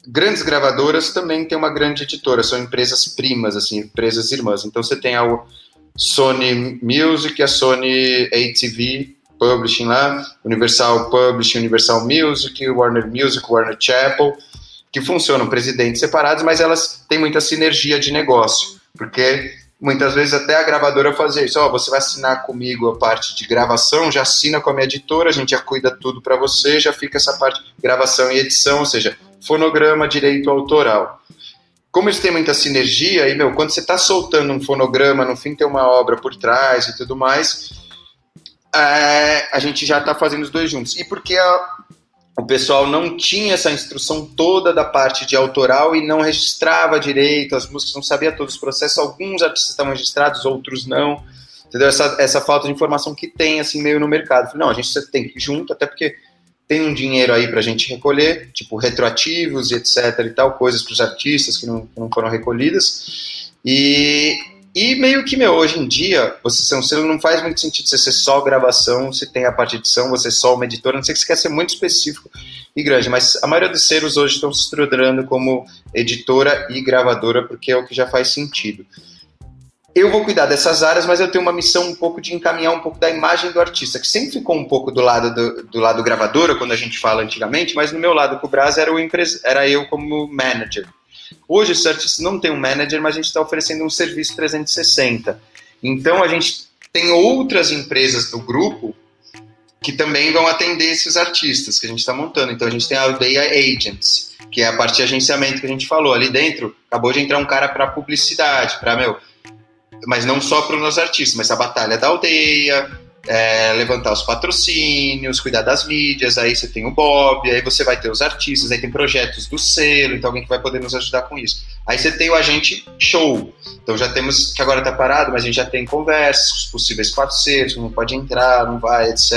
grandes gravadoras também têm uma grande editora, são empresas primas, assim, empresas irmãs. Então você tem a Sony Music, a Sony ATV Publishing lá, Universal Publishing, Universal Music, Warner Music, Warner Chappell, que funcionam presidentes separados, mas elas têm muita sinergia de negócio, porque muitas vezes até a gravadora fazer isso, ó, oh, você vai assinar comigo a parte de gravação, já assina com a minha editora, a gente já cuida tudo para você, já fica essa parte de gravação e edição, ou seja, fonograma, direito autoral. Como eles têm muita sinergia, aí, meu, quando você está soltando um fonograma, no fim tem uma obra por trás e tudo mais, é, a gente já está fazendo os dois juntos. E porque a, o pessoal não tinha essa instrução toda da parte de autoral e não registrava direito, as músicas não sabia todos os processos, alguns artistas estavam registrados, outros não, entendeu? Essa, essa falta de informação que tem, assim, meio no mercado. Não, a gente tem que ir junto, até porque tem um dinheiro aí para a gente recolher, tipo retroativos e etc e tal, coisas para os artistas que não, que não foram recolhidas, e e meio que, meu, hoje em dia, você ser um selo não faz muito sentido você ser só gravação, se tem a parte de edição, você só uma editora, não sei que você quer ser muito específico e grande, mas a maioria dos selos hoje estão se estruturando como editora e gravadora, porque é o que já faz sentido. Eu vou cuidar dessas áreas, mas eu tenho uma missão um pouco de encaminhar um pouco da imagem do artista, que sempre ficou um pouco do lado do, do lado gravadora, quando a gente fala antigamente, mas no meu lado com o Brás era, o empres, era eu como manager. Hoje, o artistas não tem um manager, mas a gente está oferecendo um serviço 360. Então, a gente tem outras empresas do grupo que também vão atender esses artistas que a gente está montando. Então, a gente tem a Aldeia Agents, que é a parte de agenciamento que a gente falou. Ali dentro, acabou de entrar um cara para publicidade, para, meu, mas não só para os nossos artistas, mas a Batalha da Aldeia, é, levantar os patrocínios, cuidar das mídias, aí você tem o Bob, aí você vai ter os artistas, aí tem projetos do selo, então alguém que vai poder nos ajudar com isso. Aí você tem o agente show, então já temos, que agora está parado, mas a gente já tem conversas com os possíveis parceiros, não pode entrar, não vai, etc.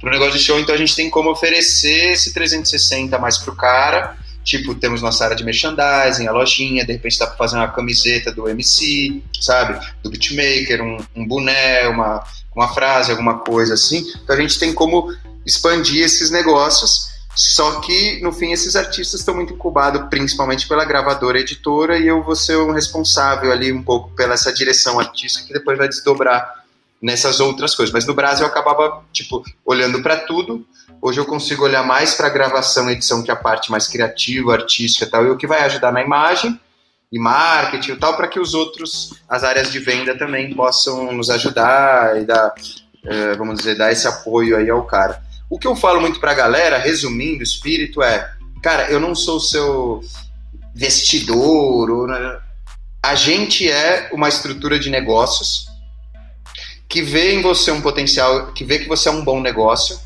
Para o negócio de show, então a gente tem como oferecer esse 360 mais para o cara, Tipo, temos nossa área de merchandising, a lojinha, de repente dá para fazer uma camiseta do MC, sabe? Do beatmaker, um, um boné, uma, uma frase, alguma coisa assim. Então a gente tem como expandir esses negócios. Só que, no fim, esses artistas estão muito incubados, principalmente pela gravadora editora, e eu vou ser um responsável ali um pouco pela essa direção artística que depois vai desdobrar nessas outras coisas. Mas no Brasil eu acabava, tipo, olhando para tudo. Hoje eu consigo olhar mais para gravação edição, que é a parte mais criativa, artística e tal, e o que vai ajudar na imagem e marketing e tal, para que os outros, as áreas de venda também possam nos ajudar e dar, é, vamos dizer, dar esse apoio aí ao cara. O que eu falo muito para a galera, resumindo o espírito, é, cara, eu não sou seu vestidor, né? a gente é uma estrutura de negócios que vê em você um potencial, que vê que você é um bom negócio.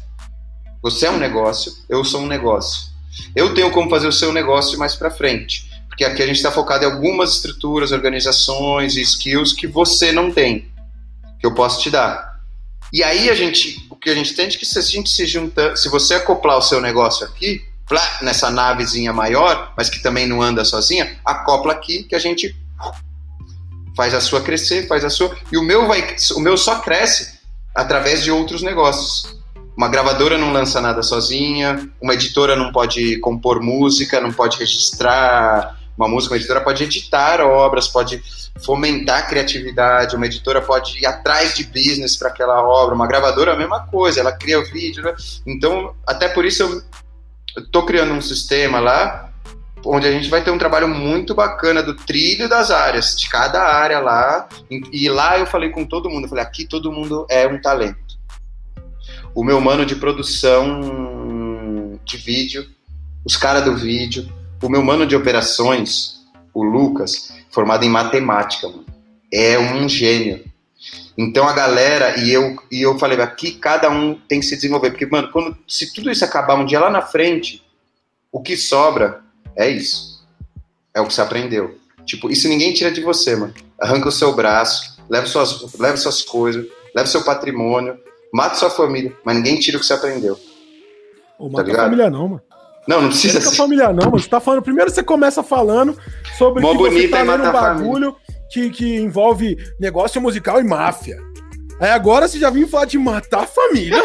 Você é um negócio, eu sou um negócio. Eu tenho como fazer o seu negócio mais para frente, porque aqui a gente está focado em algumas estruturas, organizações e skills que você não tem, que eu posso te dar. E aí a gente, o que a gente tem é que se a gente se junta, se você acoplar o seu negócio aqui, nessa navezinha maior, mas que também não anda sozinha, acopla aqui que a gente faz a sua crescer, faz a sua, e o meu vai, o meu só cresce através de outros negócios. Uma gravadora não lança nada sozinha, uma editora não pode compor música, não pode registrar uma música, uma editora pode editar obras, pode fomentar a criatividade, uma editora pode ir atrás de business para aquela obra, uma gravadora a mesma coisa, ela cria o vídeo. Né? Então, até por isso eu estou criando um sistema lá onde a gente vai ter um trabalho muito bacana do trilho das áreas, de cada área lá. E lá eu falei com todo mundo, eu falei, aqui todo mundo é um talento. O meu mano de produção de vídeo, os caras do vídeo, o meu mano de operações, o Lucas, formado em matemática, mano, é um gênio. Então a galera, e eu, e eu falei, aqui cada um tem que se desenvolver. Porque, mano, quando, se tudo isso acabar um dia lá na frente, o que sobra é isso. É o que você aprendeu. Tipo, isso ninguém tira de você, mano. Arranca o seu braço, leva suas, leva suas coisas, leva seu patrimônio, mata sua família, mas ninguém tira o que você aprendeu. Mata tá a família não, mano. Não, não precisa ser. família não, mano. Você tá falando. Primeiro você começa falando sobre Mó que você tá lendo um bagulho que, que envolve negócio musical e máfia. Aí agora você já vinha falar de matar a família.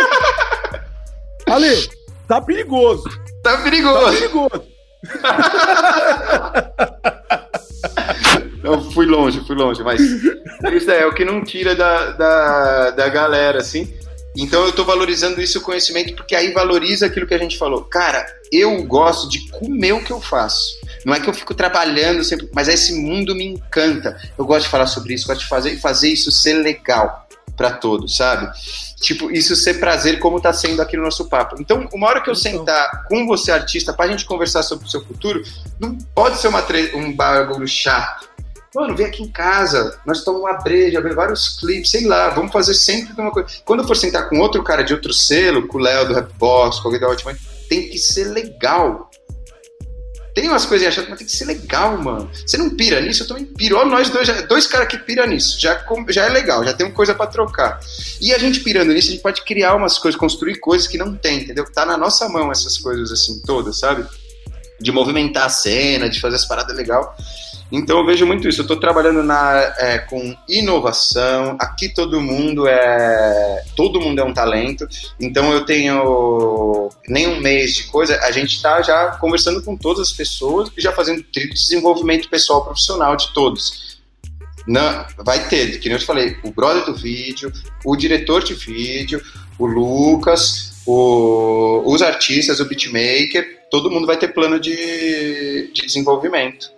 Ale, tá perigoso. Tá perigoso. Tá perigoso. Eu fui longe, fui longe, mas isso é o que não tira da, da, da galera, assim. Então eu tô valorizando isso o conhecimento, porque aí valoriza aquilo que a gente falou. Cara, eu gosto de comer o que eu faço. Não é que eu fico trabalhando sempre, mas esse mundo me encanta. Eu gosto de falar sobre isso, gosto de fazer fazer isso ser legal para todos, sabe? Tipo, isso ser prazer como tá sendo aqui no nosso papo. Então, uma hora que eu então. sentar com você, artista, pra gente conversar sobre o seu futuro, não pode ser uma um bagulho chato. Mano, vem aqui em casa, nós estamos uma breja, vários clipes, sei lá, vamos fazer sempre uma coisa. Quando eu for sentar com outro cara de outro selo, com o Léo do Rapbox, com alguém da Ótima, tem que ser legal. Tem umas coisas chatas, mas tem que ser legal, mano. Você não pira nisso, eu também piro. Olha nós dois, dois caras que piram nisso. Já, já é legal, já tem uma coisa para trocar. E a gente pirando nisso, a gente pode criar umas coisas, construir coisas que não tem, entendeu? Tá na nossa mão essas coisas assim, todas, sabe? De movimentar a cena, de fazer as paradas legal. Então eu vejo muito isso. Eu estou trabalhando na, é, com inovação. Aqui todo mundo é todo mundo é um talento. Então eu tenho nem um mês de coisa. A gente está já conversando com todas as pessoas e já fazendo desenvolvimento pessoal profissional de todos. Não, vai ter, que nem eu te falei, o brother do vídeo, o diretor de vídeo, o Lucas, o, os artistas, o beatmaker, todo mundo vai ter plano de, de desenvolvimento.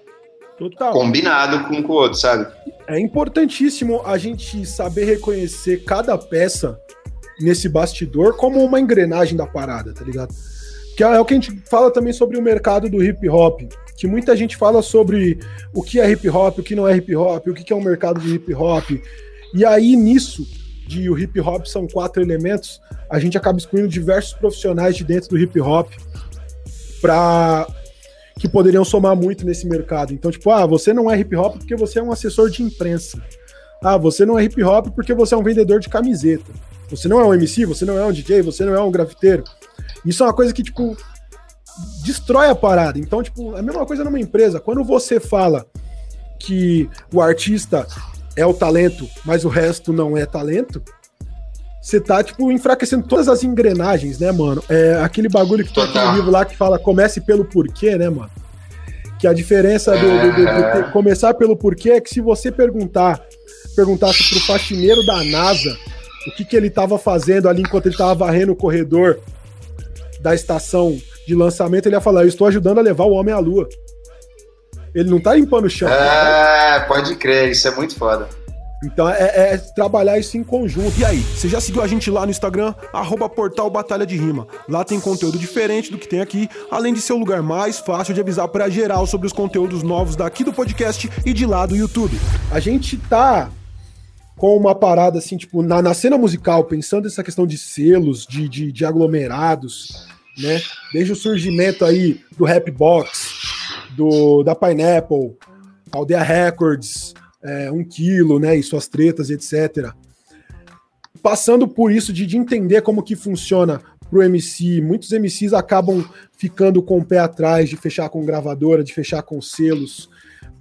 Total. Combinado com, com o outro, sabe? É importantíssimo a gente saber reconhecer cada peça nesse bastidor como uma engrenagem da parada, tá ligado? Que é o que a gente fala também sobre o mercado do hip hop, que muita gente fala sobre o que é hip hop, o que não é hip hop, o que é um mercado de hip hop. E aí nisso, de o hip hop são quatro elementos, a gente acaba excluindo diversos profissionais de dentro do hip hop para que poderiam somar muito nesse mercado. Então, tipo, ah, você não é hip hop porque você é um assessor de imprensa. Ah, você não é hip hop porque você é um vendedor de camiseta. Você não é um MC, você não é um DJ, você não é um grafiteiro. Isso é uma coisa que, tipo, destrói a parada. Então, tipo, é a mesma coisa numa empresa. Quando você fala que o artista é o talento, mas o resto não é talento, você tá, tipo, enfraquecendo todas as engrenagens, né, mano? É aquele bagulho que aqui no livro lá que fala comece pelo porquê, né, mano? Que a diferença do, do, do, do começar pelo porquê é que se você perguntar, perguntasse pro faxineiro da NASA o que, que ele tava fazendo ali enquanto ele tava varrendo o corredor da estação de lançamento, ele ia falar: Eu estou ajudando a levar o homem à lua. Ele não tá limpando o chão. É, né? pode crer, isso é muito foda. Então é, é, trabalhar isso em conjunto. E aí, você já seguiu a gente lá no Instagram? Arroba Portal Batalha de Rima. Lá tem conteúdo diferente do que tem aqui, além de ser o lugar mais fácil de avisar para geral sobre os conteúdos novos daqui do podcast e de lá do YouTube. A gente tá com uma parada assim, tipo, na, na cena musical, pensando nessa questão de selos, de, de, de aglomerados, né? Desde o surgimento aí do Rap Box, do, da Pineapple, Aldeia Records, é, um quilo, né? E suas tretas, etc. Passando por isso de, de entender como que funciona pro MC, muitos MCs acabam ficando com o pé atrás de fechar com gravadora, de fechar com selos,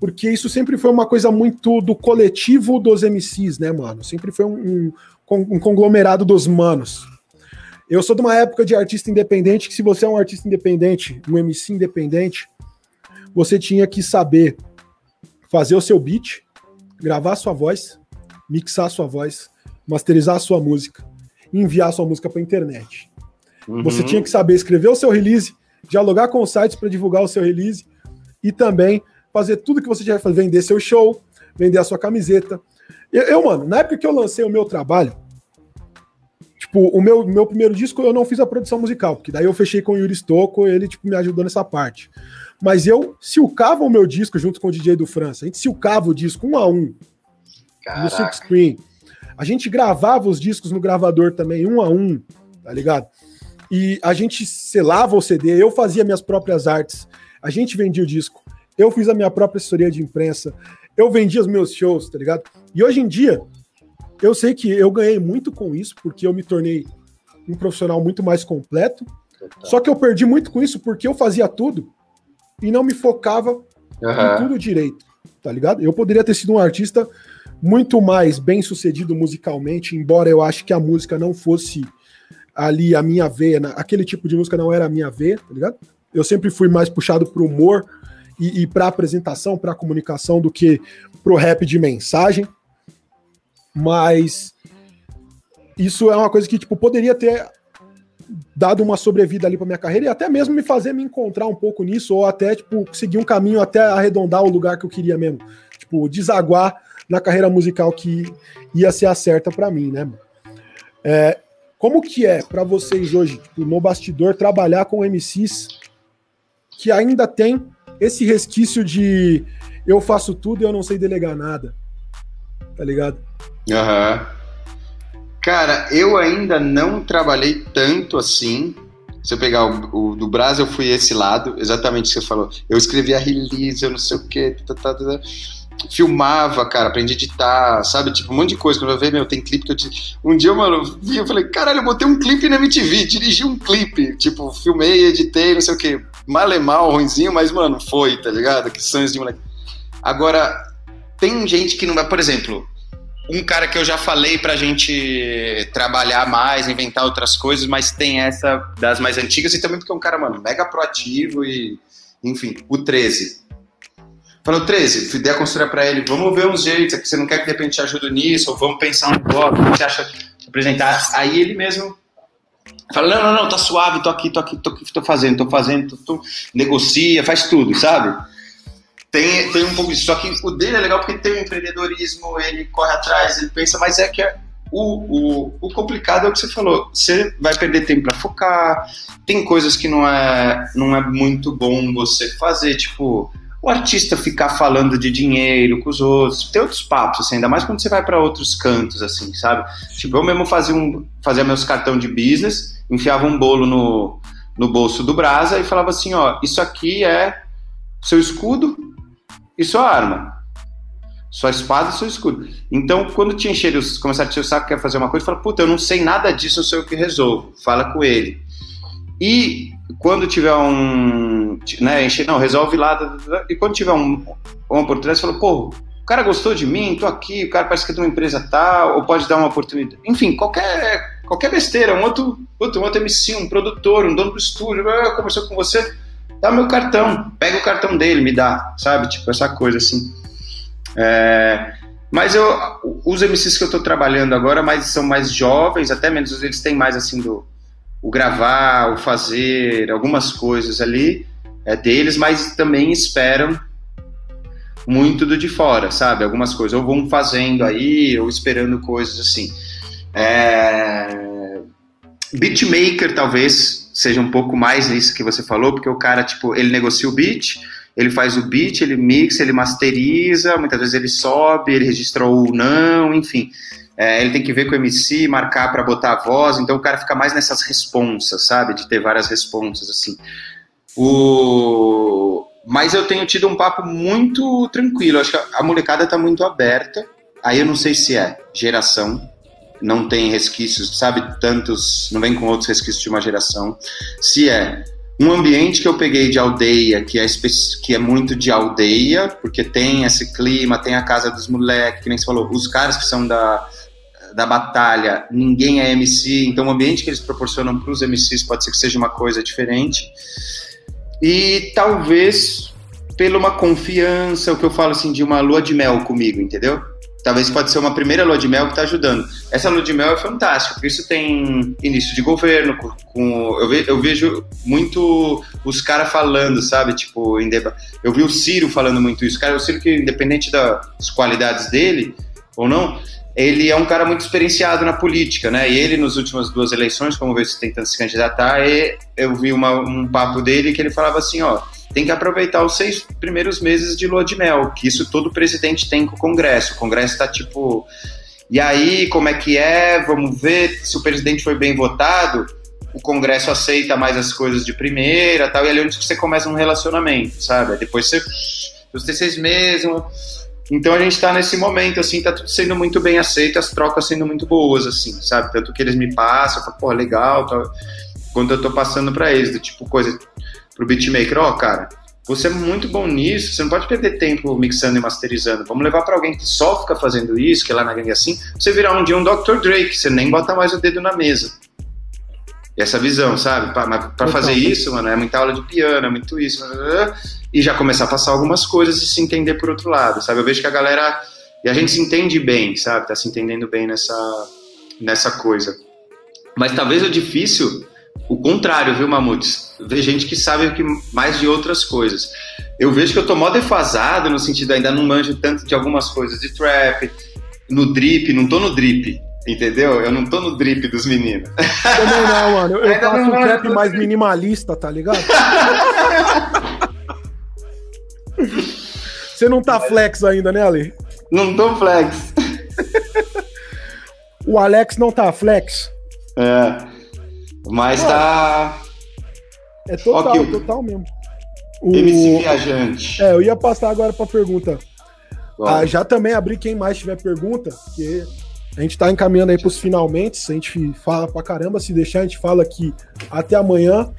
porque isso sempre foi uma coisa muito do coletivo dos MCs, né, mano? Sempre foi um, um, um conglomerado dos manos. Eu sou de uma época de artista independente que se você é um artista independente, um MC independente, você tinha que saber fazer o seu beat, gravar sua voz, mixar sua voz, masterizar a sua música, enviar a sua música para internet. Uhum. Você tinha que saber escrever o seu release, dialogar com os sites para divulgar o seu release e também fazer tudo que você já fazer, vender seu show, vender a sua camiseta. Eu, eu, mano, na época que eu lancei o meu trabalho, tipo, o meu, meu primeiro disco eu não fiz a produção musical, porque daí eu fechei com o Yuri Stocco, ele tipo, me ajudou nessa parte. Mas eu silcava o meu disco junto com o DJ do França. A gente silcava o disco um a um Caraca. no Silk Screen. A gente gravava os discos no gravador também, um a um, tá ligado? E a gente selava o CD, eu fazia minhas próprias artes, a gente vendia o disco. Eu fiz a minha própria assessoria de imprensa. Eu vendi os meus shows, tá ligado? E hoje em dia, eu sei que eu ganhei muito com isso, porque eu me tornei um profissional muito mais completo. Só que eu perdi muito com isso porque eu fazia tudo e não me focava uhum. em tudo direito, tá ligado? Eu poderia ter sido um artista muito mais bem sucedido musicalmente, embora eu ache que a música não fosse ali a minha veia, aquele tipo de música não era a minha veia, tá ligado? Eu sempre fui mais puxado pro humor, e, e para apresentação, para comunicação, do que pro rap de mensagem. Mas isso é uma coisa que tipo poderia ter dado uma sobrevida ali para minha carreira e até mesmo me fazer me encontrar um pouco nisso ou até tipo seguir um caminho até arredondar o lugar que eu queria mesmo, tipo desaguar na carreira musical que ia ser a certa para mim, né? É, como que é para vocês hoje, tipo, no bastidor, trabalhar com MCs que ainda tem esse resquício de eu faço tudo e eu não sei delegar nada. Tá ligado? Aham. Uhum. Cara, eu ainda não trabalhei tanto assim. Se eu pegar o, o do Brasil, eu fui esse lado, exatamente o que você falou. Eu escrevi a release, eu não sei o quê. Tá, tá, tá, tá filmava, cara, aprendi a editar, sabe? Tipo, um monte de coisa. Quando eu meu, tem clipe que eu. Um dia, mano, vi, eu falei, caralho, eu botei um clipe na MTV, dirigi um clipe. Tipo, filmei, editei, não sei o quê. Mal é mal, ruimzinho, mas, mano, foi, tá ligado? Que sonhos de moleque. Agora, tem gente que não vai, por exemplo, um cara que eu já falei pra gente trabalhar mais, inventar outras coisas, mas tem essa das mais antigas e também porque é um cara, mano, mega proativo e, enfim, o 13 Falou, 13, fui ideia construir para ele, vamos ver uns jeitos, que você não quer que de repente te ajude nisso, ou vamos pensar um bloco, você acha apresentar? Aí ele mesmo fala, não, não, não, tá suave, tô aqui, tô aqui, tô, tô fazendo, tô fazendo, tô, tô, negocia, faz tudo, sabe? Tem, tem um pouco disso, só que o dele é legal porque tem o empreendedorismo, ele corre atrás, ele pensa, mas é que é o, o, o complicado é o que você falou, você vai perder tempo para focar, tem coisas que não é, não é muito bom você fazer, tipo o artista ficar falando de dinheiro com os outros, tem outros papos, assim, ainda mais quando você vai para outros cantos, assim, sabe? Tipo, eu mesmo fazia, um, fazia meus cartão de business, enfiava um bolo no, no bolso do Brasa e falava assim, ó, isso aqui é seu escudo e sua arma. Sua espada e seu escudo. Então, quando te encher, começar a te o saco, quer fazer uma coisa, fala, puta, eu não sei nada disso, eu sei o que resolvo. Fala com ele. E quando tiver um. Né, encher, não, resolve lá. E quando tiver um, uma oportunidade, você fala, pô, o cara gostou de mim, tô aqui, o cara parece que é de uma empresa tal, ou pode dar uma oportunidade. Enfim, qualquer, qualquer besteira, um outro, outro, um outro MC, um produtor, um dono do estúdio, ah, conversou com você, dá meu cartão, pega o cartão dele, me dá, sabe? Tipo, essa coisa assim. É, mas eu, os MCs que eu tô trabalhando agora mais, são mais jovens, até menos, eles têm mais assim do o gravar, o fazer, algumas coisas ali é deles, mas também esperam muito do de fora, sabe? Algumas coisas, ou vão fazendo aí, ou esperando coisas assim. É... Beatmaker talvez seja um pouco mais nisso que você falou, porque o cara, tipo, ele negocia o beat, ele faz o beat, ele mixa, ele masteriza, muitas vezes ele sobe, ele registra ou não, enfim. É, ele tem que ver com o MC, marcar para botar a voz, então o cara fica mais nessas responsas, sabe? De ter várias responsas, assim. O... Mas eu tenho tido um papo muito tranquilo, acho que a molecada tá muito aberta, aí eu não sei se é geração, não tem resquícios, sabe? Tantos, não vem com outros resquícios de uma geração. Se é um ambiente que eu peguei de aldeia, que é, que é muito de aldeia, porque tem esse clima, tem a casa dos moleques, que nem você falou, os caras que são da, da batalha, ninguém é MC, então o ambiente que eles proporcionam para os MCs pode ser que seja uma coisa diferente. E talvez pela uma confiança, o que eu falo assim, de uma lua de mel comigo, entendeu? Talvez pode ser uma primeira lua de mel que está ajudando. Essa lua de mel é fantástica, porque isso tem início de governo, com, com eu, ve, eu, vejo muito os caras falando, sabe? Tipo, eu vi o Ciro falando muito isso. Cara, o Ciro que, independente das qualidades dele ou não, ele é um cara muito experienciado na política, né? E ele, nas últimas duas eleições, como veio tentando se candidatar, eu vi uma, um papo dele que ele falava assim, ó, tem que aproveitar os seis primeiros meses de lua de mel, que isso todo presidente tem com o Congresso. O Congresso está tipo. E aí, como é que é? Vamos ver se o presidente foi bem votado. O Congresso aceita mais as coisas de primeira, tal, e ali é onde você começa um relacionamento, sabe? Depois você, você seis meses. Então a gente está nesse momento, assim, tá tudo sendo muito bem aceito, as trocas sendo muito boas, assim, sabe? Tanto que eles me passam, eu falo, pô, legal, tal. Quando eu tô passando para eles, do tipo, coisa, pro beatmaker, ó, oh, cara, você é muito bom nisso, você não pode perder tempo mixando e masterizando. Vamos levar para alguém que só fica fazendo isso, que é lá na gangue assim, você virar um dia um Dr. Drake, você nem bota mais o dedo na mesa. E essa visão, sabe? Para fazer isso, mano, é muita aula de piano, é muito isso. E já começar a passar algumas coisas e se entender por outro lado, sabe? Eu vejo que a galera. E a gente se entende bem, sabe? Tá se entendendo bem nessa, nessa coisa. Mas talvez o difícil o contrário, viu, Mamutes? Vê gente que sabe que mais de outras coisas. Eu vejo que eu tô mó defasado no sentido ainda não manjo tanto de algumas coisas de trap, no drip, não tô no drip, entendeu? Eu não tô no drip dos meninos. Também não, mano. Eu, eu faço um trap mais minimalista, tá ligado? Você não tá flex ainda, né, Ali? Não tô flex. o Alex não tá flex. É. Mas tá. É total, okay. total mesmo. O... MC Viajante. É, eu ia passar agora pra pergunta. Ah, já também abri quem mais tiver pergunta, porque a gente tá encaminhando aí pros finalmente. A gente fala pra caramba, se deixar, a gente fala aqui até amanhã.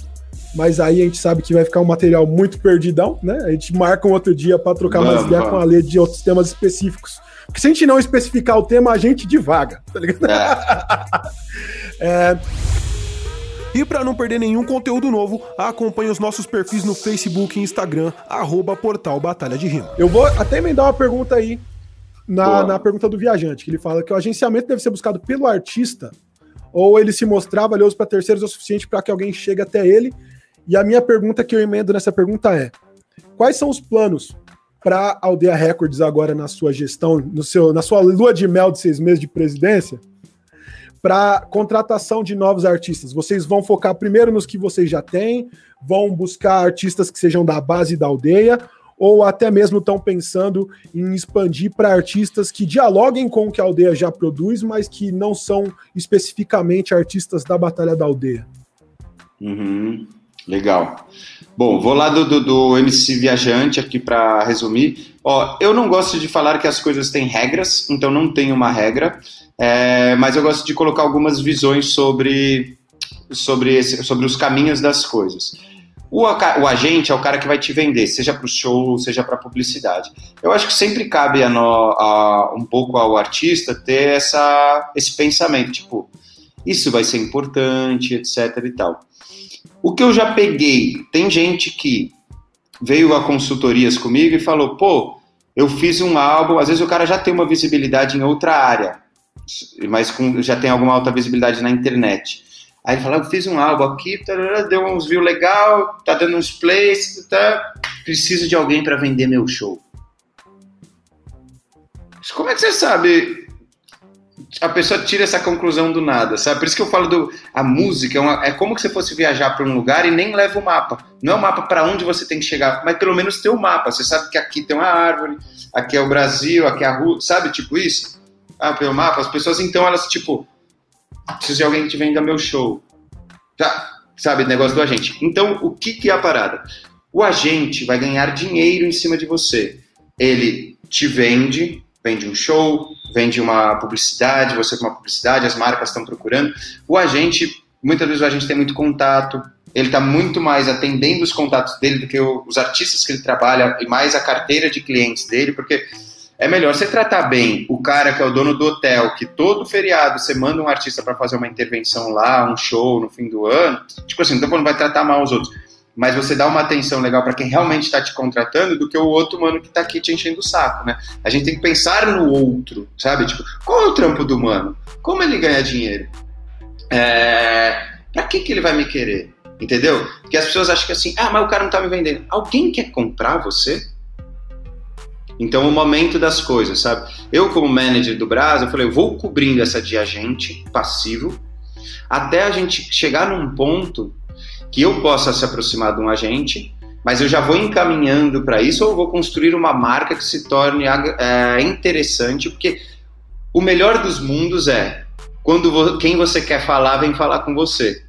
Mas aí a gente sabe que vai ficar um material muito perdidão, né? A gente marca um outro dia para trocar mais ideia com a lei de outros temas específicos. Porque se a gente não especificar o tema, a gente divaga, tá ligado? É. é... E para não perder nenhum conteúdo novo, acompanhe os nossos perfis no Facebook e Instagram, arroba Portal Batalha de Rima. Eu vou até emendar uma pergunta aí na, na pergunta do viajante, que ele fala que o agenciamento deve ser buscado pelo artista ou ele se mostrar valioso para terceiros o suficiente para que alguém chegue até ele. E a minha pergunta que eu emendo nessa pergunta é: quais são os planos para a Aldeia Records agora na sua gestão, no seu, na sua lua de mel de seis meses de presidência? Para contratação de novos artistas? Vocês vão focar primeiro nos que vocês já têm, vão buscar artistas que sejam da base da aldeia, ou até mesmo estão pensando em expandir para artistas que dialoguem com o que a aldeia já produz, mas que não são especificamente artistas da Batalha da Aldeia? Uhum. Legal. Bom, vou lá do, do, do MC Viajante aqui para resumir. Ó, eu não gosto de falar que as coisas têm regras, então não tem uma regra. É, mas eu gosto de colocar algumas visões sobre, sobre, esse, sobre os caminhos das coisas. O, o, agente é o cara que vai te vender, seja para o show, seja para publicidade. Eu acho que sempre cabe a, no, a um pouco ao artista ter essa, esse pensamento, tipo, isso vai ser importante, etc e tal. O que eu já peguei, tem gente que veio a consultorias comigo e falou, pô, eu fiz um álbum, às vezes o cara já tem uma visibilidade em outra área, mas com, já tem alguma alta visibilidade na internet. Aí ele fala, eu fiz um álbum aqui, deu uns views legal, tá dando uns plays, tá, preciso de alguém para vender meu show. Como é que você sabe a pessoa tira essa conclusão do nada, sabe? Por isso que eu falo do a música é, uma, é como que você fosse viajar para um lugar e nem leva o mapa. Não é o mapa para onde você tem que chegar, mas pelo menos tem o mapa. Você sabe que aqui tem uma árvore, aqui é o Brasil, aqui é a rua, sabe? Tipo isso. Ah, pelo mapa. As pessoas então elas tipo preciso de alguém que venda meu show. Tá, sabe, negócio do agente. Então, o que que é a parada? O agente vai ganhar dinheiro em cima de você. Ele te vende, vende um show, vende uma publicidade, você com uma publicidade, as marcas estão procurando. O agente, muitas vezes o agente tem muito contato, ele está muito mais atendendo os contatos dele do que os artistas que ele trabalha e mais a carteira de clientes dele, porque é melhor você tratar bem o cara que é o dono do hotel, que todo feriado você manda um artista para fazer uma intervenção lá, um show no fim do ano. Tipo assim, então não vai tratar mal os outros mas você dá uma atenção legal para quem realmente está te contratando do que o outro mano que está aqui te enchendo o saco, né? A gente tem que pensar no outro, sabe? Tipo, qual é o trampo do mano? Como ele ganha dinheiro? É... Para que, que ele vai me querer? Entendeu? Porque as pessoas acham que assim, ah, mas o cara não tá me vendendo. Alguém quer comprar você? Então, o momento das coisas, sabe? Eu, como manager do Brasil, eu falei, eu vou cobrindo essa de agente passivo até a gente chegar num ponto que eu possa se aproximar de um agente, mas eu já vou encaminhando para isso ou vou construir uma marca que se torne é, interessante, porque o melhor dos mundos é quando quem você quer falar vem falar com você.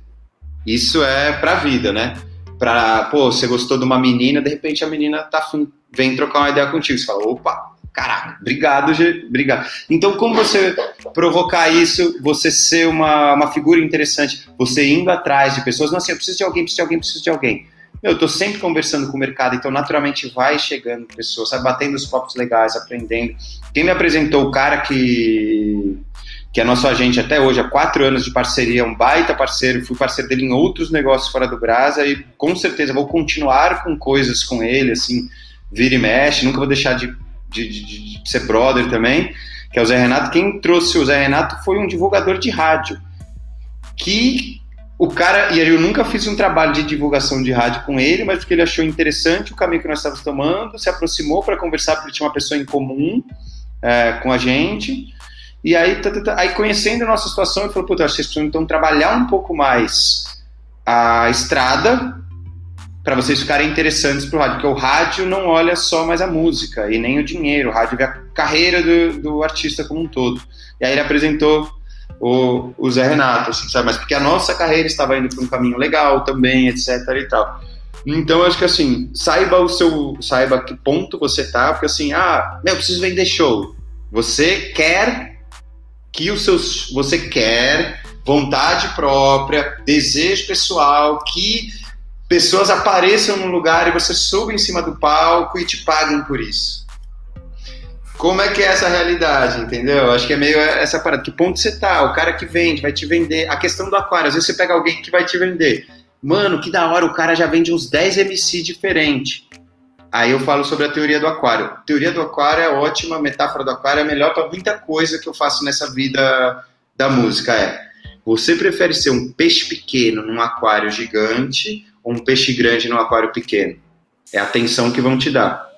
Isso é pra vida, né? Pra, pô, você gostou de uma menina, de repente a menina tá, vem trocar uma ideia contigo. Você fala, opa, caraca, obrigado, G, obrigado. Então, como você provocar isso, você ser uma, uma figura interessante, você indo atrás de pessoas, não assim, eu preciso de alguém, preciso de alguém, preciso de alguém. Eu tô sempre conversando com o mercado, então naturalmente vai chegando pessoas, sabe, batendo os papos legais, aprendendo. Quem me apresentou o cara que que é nosso agente até hoje, há quatro anos de parceria, um baita parceiro, fui parceiro dele em outros negócios fora do Brasa e com certeza vou continuar com coisas com ele, assim, vira e mexe, nunca vou deixar de de, de, de, ser brother também, que é o Zé Renato. Quem trouxe o Zé Renato foi um divulgador de rádio. Que o cara, e eu nunca fiz um trabalho de divulgação de rádio com ele, mas porque ele achou interessante o caminho que nós estávamos tomando, se aproximou para conversar, porque tinha uma pessoa em comum é, com a gente. E aí, tá, tá, tá, aí conhecendo a nossa situação, ele falou: Puta, vocês precisam então trabalhar um pouco mais a estrada para vocês ficarem interessantes para o rádio, porque o rádio não olha só mais a música e nem o dinheiro, o rádio vê a carreira do, do artista como um todo. E aí ele apresentou o, o Zé Renato, assim, sabe? Mas porque a nossa carreira estava indo para um caminho legal também, etc e tal. Então, acho que assim, saiba o seu, saiba que ponto você tá, porque assim, ah, meu, eu preciso vender show. Você quer que os seus, você quer vontade própria, desejo pessoal, que pessoas apareçam no lugar e você suba em cima do palco e te paguem por isso. Como é que é essa realidade, entendeu? Acho que é meio essa parada. Que ponto você tá? O cara que vende, vai te vender. A questão do aquário, às vezes você pega alguém que vai te vender. Mano, que da hora, o cara já vende uns 10 MC diferentes. Aí eu falo sobre a teoria do aquário. A teoria do aquário é ótima, metáfora do aquário é melhor para muita coisa que eu faço nessa vida da música. É, você prefere ser um peixe pequeno num aquário gigante um peixe grande no aquário pequeno. É a atenção que vão te dar.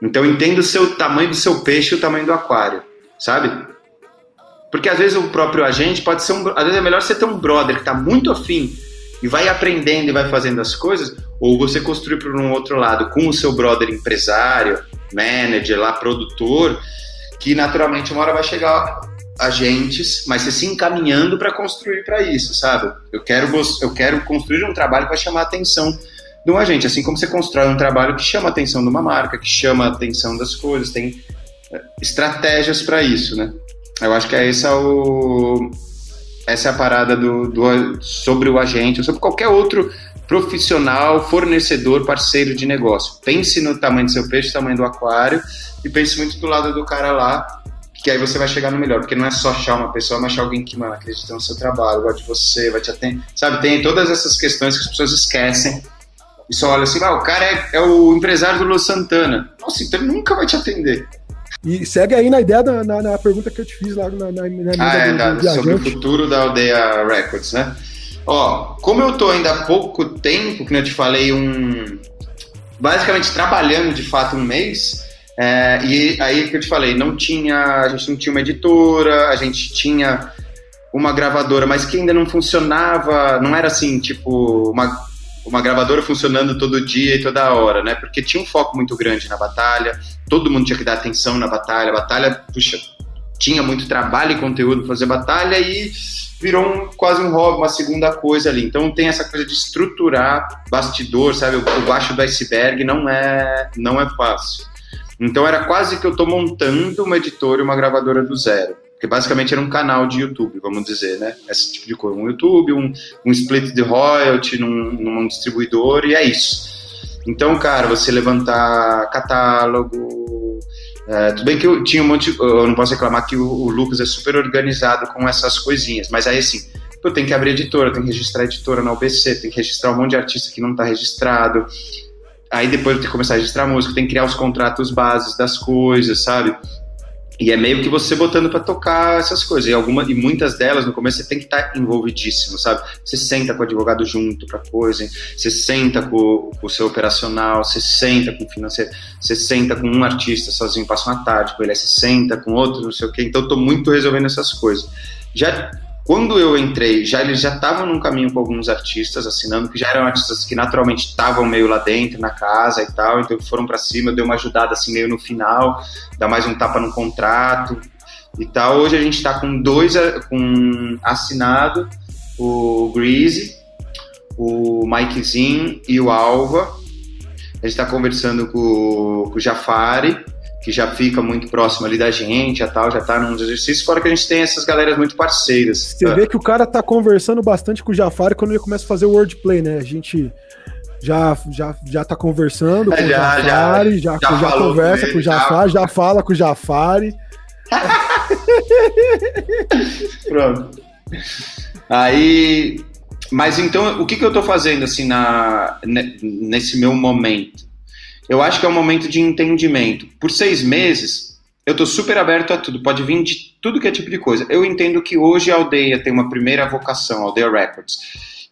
Então entenda o seu tamanho do seu peixe e o tamanho do aquário, sabe? Porque às vezes o próprio agente pode ser um. Às vezes é melhor você ter um brother que está muito afim e vai aprendendo e vai fazendo as coisas, ou você construir por um outro lado com o seu brother empresário, manager, lá, produtor, que naturalmente uma hora vai chegar agentes, mas você se encaminhando para construir para isso, sabe? Eu quero, eu quero construir um trabalho vai chamar a atenção de um agente, assim como você constrói um trabalho que chama a atenção de uma marca, que chama a atenção das coisas, tem eh, estratégias para isso, né? Eu acho que é essa o essa é a parada do, do sobre o agente, ou sobre qualquer outro profissional, fornecedor, parceiro de negócio. Pense no tamanho do seu peixe, tamanho do aquário e pense muito do lado do cara lá que aí você vai chegar no melhor, porque não é só achar uma pessoa, mas achar alguém que, mano, acredita no seu trabalho, gosta de você, vai te atender, sabe? Tem todas essas questões que as pessoas esquecem e só olha assim, ah, o cara é, é o empresário do Lu Santana. Nossa, então ele nunca vai te atender. E segue aí na ideia, da, na, na pergunta que eu te fiz lá na, na, na Ah, é, do, sobre o futuro da Aldeia Records, né? Ó, como eu tô ainda há pouco tempo, que eu te falei, um basicamente trabalhando de fato um mês, É, e aí que eu te falei, não tinha, a gente não tinha uma editora, a gente tinha uma gravadora, mas que ainda não funcionava, não era assim, tipo, uma, uma gravadora funcionando todo dia e toda hora, né? Porque tinha um foco muito grande na batalha, todo mundo tinha que dar atenção na batalha, a batalha, puxa, tinha muito trabalho e conteúdo fazer batalha e virou um, quase um hobby, uma segunda coisa ali. Então tem essa coisa de estruturar bastidor, sabe? O, o baixo do iceberg não é, não é fácil. Então era quase que eu estou montando uma editora e uma gravadora do zero. Porque basicamente era um canal de YouTube, vamos dizer, né? Esse tipo de coisa. Um YouTube, um, um split de royalty num, num distribuidor e é isso. Então, cara, você levantar catálogo. É, tudo bem que eu tinha um monte. Eu não posso reclamar que o, o Lucas é super organizado com essas coisinhas, mas aí assim, eu tenho que abrir editora, tenho que registrar editora na UBC, tem que registrar um monte de artista que não está registrado. Aí depois tenho que começar a registrar música, tem que criar os contratos bases das coisas, sabe? E é meio que você botando para tocar essas coisas. E, alguma, e muitas delas, no começo, você tem que estar tá envolvidíssimo, sabe? Você senta com o advogado junto para coisa, você senta com, com, o seu operacional, você senta com o financeiro, você senta com um artista sozinho, passa uma tarde com ele, você senta com outro, não sei o quê. Então, eu tô muito resolvendo essas coisas. Já quando eu entrei, já eles já estavam num caminho com alguns artistas assinando, que já eram artistas que naturalmente estavam meio lá dentro, na casa e tal, então foram para cima, deu uma ajudada assim meio no final, dá mais um tapa no contrato e tal. Hoje a gente está com dois com assinado, o Greasy, o Mikezinho e o Alva. A gente está conversando com, com o Jafari, que já fica muito próximo ali da gente, já tal, já tá nos exercícios, fora que a gente tem essas galeras muito parceiras. Você tá? vê que o cara tá conversando bastante com o Jafari quando ele começa a fazer o wordplay, né? A gente já, já, já tá conversando com já, o Jafari, já, já, já, já conversa com, com o Jafari, já fala com o Jafari. Pronto. Aí, mas então, o que, que eu tô fazendo assim na, nesse meu momento? Eu acho que é um momento de entendimento. Por seis meses, eu estou super aberto a tudo, pode vir de tudo que é tipo de coisa. Eu entendo que hoje a aldeia tem uma primeira vocação, a Aldeia Records,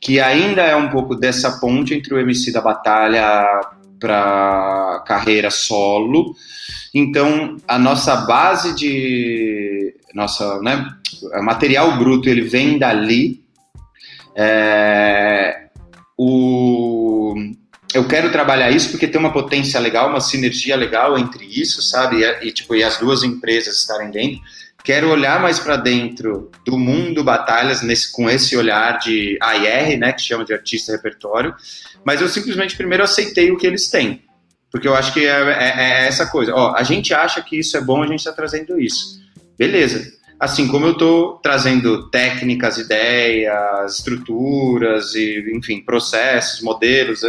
que ainda é um pouco dessa ponte entre o MC da batalha para carreira solo. Então, a nossa base de nossa, né, material bruto ele vem dali. É, o eu quero trabalhar isso porque tem uma potência legal, uma sinergia legal entre isso, sabe? E, e tipo, e as duas empresas estarem dentro. Quero olhar mais para dentro do mundo batalhas nesse, com esse olhar de AR, né, que chama de artista repertório. Mas eu simplesmente primeiro aceitei o que eles têm, porque eu acho que é, é, é essa coisa. Ó, a gente acha que isso é bom, a gente está trazendo isso. Beleza. Assim como eu estou trazendo técnicas, ideias, estruturas e, enfim, processos, modelos.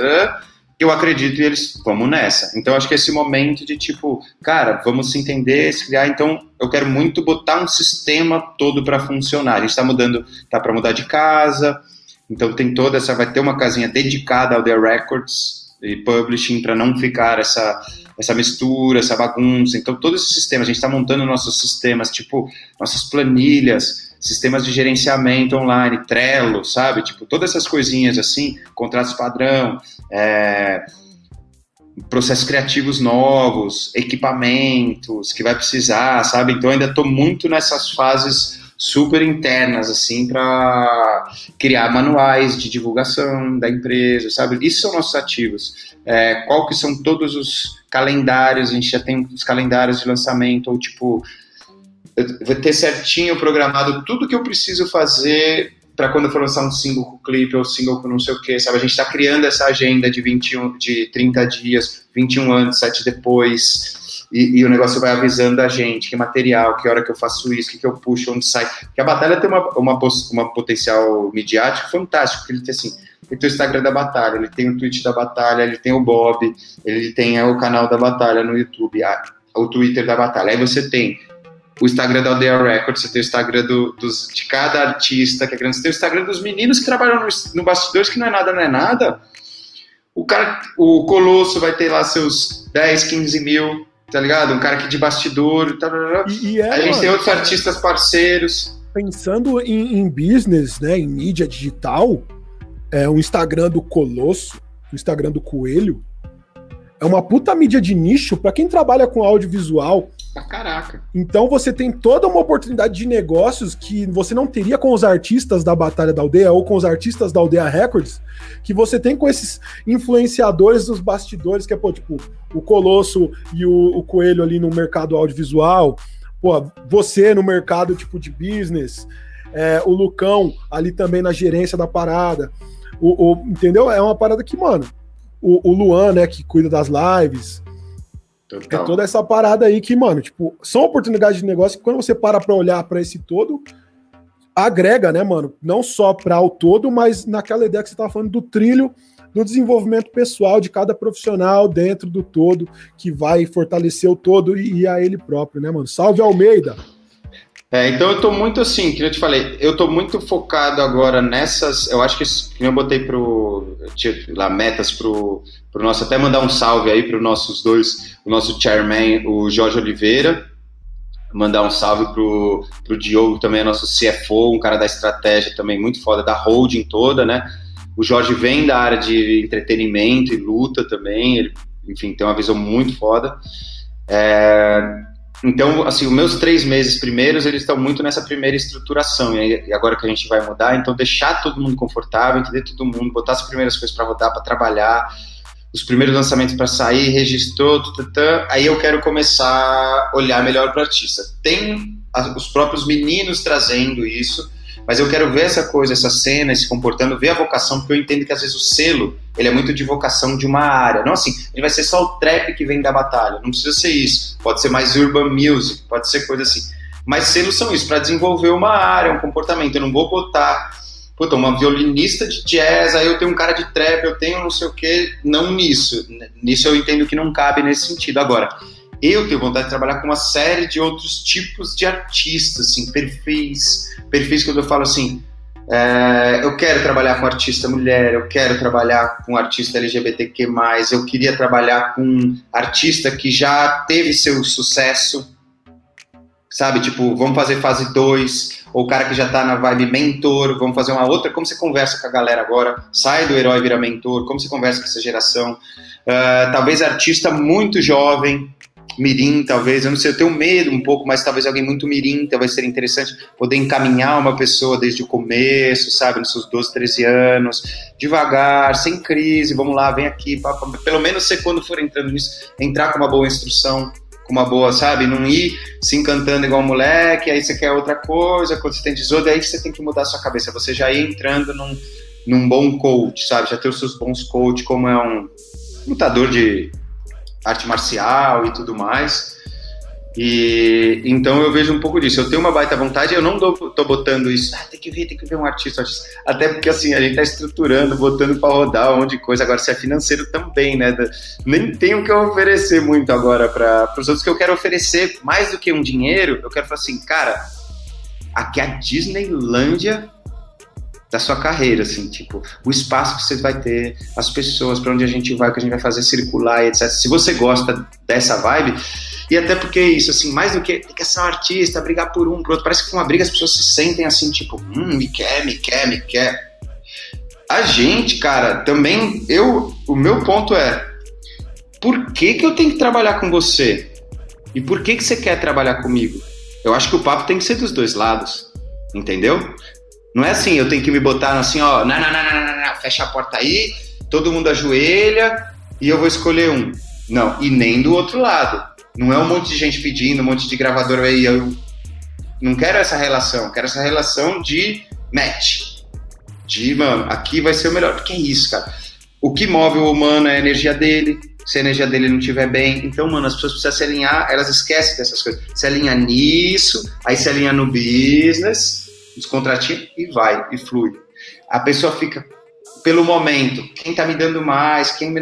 Eu acredito e eles vamos nessa. Então acho que esse momento de tipo, cara, vamos se entender, se criar. Então eu quero muito botar um sistema todo para funcionar. A gente está mudando, tá para mudar de casa. Então tem toda essa, vai ter uma casinha dedicada ao The Records e Publishing para não ficar essa essa mistura, essa bagunça. Então todo esse sistema, a gente está montando nossos sistemas, tipo nossas planilhas sistemas de gerenciamento online, Trello, sabe? Tipo, todas essas coisinhas assim, contratos padrão, é, processos criativos novos, equipamentos que vai precisar, sabe? Então ainda estou muito nessas fases super internas assim para criar manuais de divulgação da empresa, sabe? Isso são nossos ativos. É, qual que são todos os calendários? A gente já tem os calendários de lançamento ou tipo vou ter certinho programado tudo que eu preciso fazer para quando eu for lançar um single com clipe ou single com não sei o que, sabe? A gente está criando essa agenda de 21, de 30 dias, 21 antes, 7 depois, e, e, o negócio vai avisando a gente que material, que hora que eu faço isso, que, que eu puxo, onde sai. Porque a batalha tem uma, uma, uma potencial midiático fantástico, porque ele tem assim, ele tem o Instagram da batalha, ele tem o Twitch da batalha, ele tem o Bob, ele tem o canal da batalha no YouTube, a, o Twitter da batalha. Aí você tem o Instagram da Aldeia Records, você tem o Instagram do, dos, de cada artista que é grande, você tem o Instagram dos meninos que trabalham no, no bastidores, que não é nada, não é nada. O cara, o Colosso vai ter lá seus 10, 15 mil, tá ligado? Um cara aqui de bastidor, tá, tá, tá. E, e é, a gente tem outros artistas parceiros. Pensando em, em, business, né, em mídia digital, é, o Instagram do Colosso, o Instagram do Coelho, é uma puta mídia de nicho para quem trabalha com audiovisual. Pra caraca. Então você tem toda uma oportunidade de negócios que você não teria com os artistas da Batalha da Aldeia ou com os artistas da Aldeia Records, que você tem com esses influenciadores dos bastidores, que é, pô, tipo, o Colosso e o, o Coelho ali no mercado audiovisual, pô, você no mercado tipo de business, é, o Lucão ali também na gerência da parada. O, o, entendeu? É uma parada que, mano, o, o Luan, né, que cuida das lives. Total. É toda essa parada aí que, mano, tipo, são oportunidades de negócio que quando você para pra olhar para esse todo, agrega, né, mano? Não só para o todo, mas naquela ideia que você tava falando do trilho do desenvolvimento pessoal de cada profissional dentro do todo, que vai fortalecer o todo e, e a ele próprio, né, mano? Salve Almeida! É, então eu tô muito assim, que eu te falei, eu tô muito focado agora nessas, eu acho que, que eu botei pro, lá, metas pro, pro nosso, até mandar um salve aí pro nossos dois, o nosso chairman, o Jorge Oliveira, mandar um salve pro, pro Diogo também, nosso CFO, um cara da estratégia também muito foda, da holding toda, né, o Jorge vem da área de entretenimento e luta também, ele, enfim, tem uma visão muito foda, é, então, assim, os meus três meses primeiros, eles estão muito nessa primeira estruturação, e agora que a gente vai mudar, então deixar todo mundo confortável, entender todo mundo, botar as primeiras coisas para rodar, para trabalhar, os primeiros lançamentos para sair, registrou, tututã, aí eu quero começar a olhar melhor para o artista. Tem os próprios meninos trazendo isso, mas eu quero ver essa coisa, essa cena, se comportando, ver a vocação, porque eu entendo que às vezes o selo, ele é muito de vocação de uma área. Não assim, ele vai ser só o trap que vem da batalha, não precisa ser isso. Pode ser mais urban music, pode ser coisa assim. Mas selos são isso, para desenvolver uma área, um comportamento. Eu não vou botar, puta, uma violinista de jazz, aí eu tenho um cara de trap, eu tenho não sei o quê, não nisso. Nisso eu entendo que não cabe nesse sentido. Agora, eu tenho vontade de trabalhar com uma série de outros tipos de artistas, assim, perfis, perfis quando eu falo assim, é, eu quero trabalhar com artista mulher, eu quero trabalhar com artista LGBTQ+, eu queria trabalhar com artista que já teve seu sucesso, sabe? Tipo, vamos fazer fase 2, ou o cara que já tá na vibe mentor, vamos fazer uma outra, como você conversa com a galera agora, sai do herói vira mentor, como você conversa com essa geração, uh, talvez artista muito jovem, mirim, talvez, eu não sei, eu tenho medo um pouco, mas talvez alguém muito mirim, talvez seria interessante poder encaminhar uma pessoa desde o começo, sabe, nos seus 12, 13 anos, devagar, sem crise, vamos lá, vem aqui, pá, pá, pelo menos você quando for entrando nisso, entrar com uma boa instrução, com uma boa, sabe, não ir se encantando igual um moleque, aí você quer outra coisa, quando você tem 18, aí você tem que mudar a sua cabeça, você já ir entrando num, num bom coach, sabe, já ter os seus bons coach, como é um lutador de arte marcial e tudo mais. E então eu vejo um pouco disso. Eu tenho uma baita vontade, eu não dou, tô botando isso, ah, tem que ver, tem que ver um artista, artista. Até porque assim, a gente tá estruturando, botando para rodar um monte de coisa. Agora, se é financeiro também, né? Nem tenho o que oferecer muito agora para os outros que eu quero oferecer mais do que um dinheiro. Eu quero falar assim, cara, aqui é a Disneylândia da sua carreira, assim, tipo, o espaço que você vai ter, as pessoas, para onde a gente vai, o que a gente vai fazer circular, etc. Se você gosta dessa vibe, e até porque isso, assim, mais do que tem que ser um artista, brigar por um, por outro, parece que com uma briga as pessoas se sentem assim, tipo, hum, me quer, me quer, me quer. A gente, cara, também, eu, o meu ponto é, por que que eu tenho que trabalhar com você? E por que que você quer trabalhar comigo? Eu acho que o papo tem que ser dos dois lados, entendeu? Não é assim, eu tenho que me botar assim, ó, não, não, não, fecha a porta aí, todo mundo ajoelha e eu vou escolher um. Não, e nem do outro lado. Não é um monte de gente pedindo, um monte de gravador aí. Eu não quero essa relação, quero essa relação de match. De, mano, aqui vai ser o melhor. Porque é isso, cara. O que move o humano é a energia dele. Se a energia dele não estiver bem, então, mano, as pessoas precisam se alinhar, elas esquecem dessas coisas. Se alinha nisso, aí se alinha no business, descontratinho e vai, e flui. A pessoa fica pelo momento, quem tá me dando mais, quem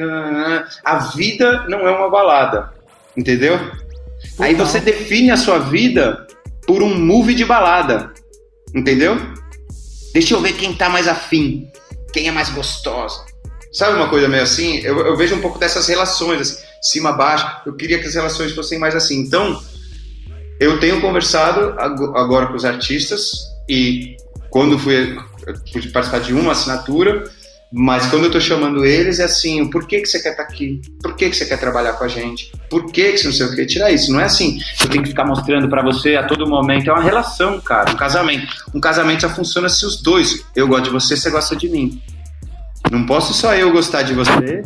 a vida não é uma balada, entendeu? Aí você define a sua vida por um movie de balada, entendeu? Deixa eu ver quem tá mais afim, quem é mais gostosa. Sabe uma coisa meio assim? Eu, eu vejo um pouco dessas relações, assim, cima, baixo. Eu queria que as relações fossem mais assim. Então, eu tenho conversado agora com os artistas e quando fui, pude participar de uma assinatura, Mas quando eu tô chamando eles, é assim, por que, que você quer estar tá aqui? Por que, que você quer trabalhar com a gente? Por que, que você não sei o que? Tirar isso. Não é assim, eu tenho que ficar mostrando para você a todo momento. É uma relação, cara, um casamento. Um casamento só funciona se os dois. Eu gosto de você, você gosta de mim. Não posso só eu gostar de você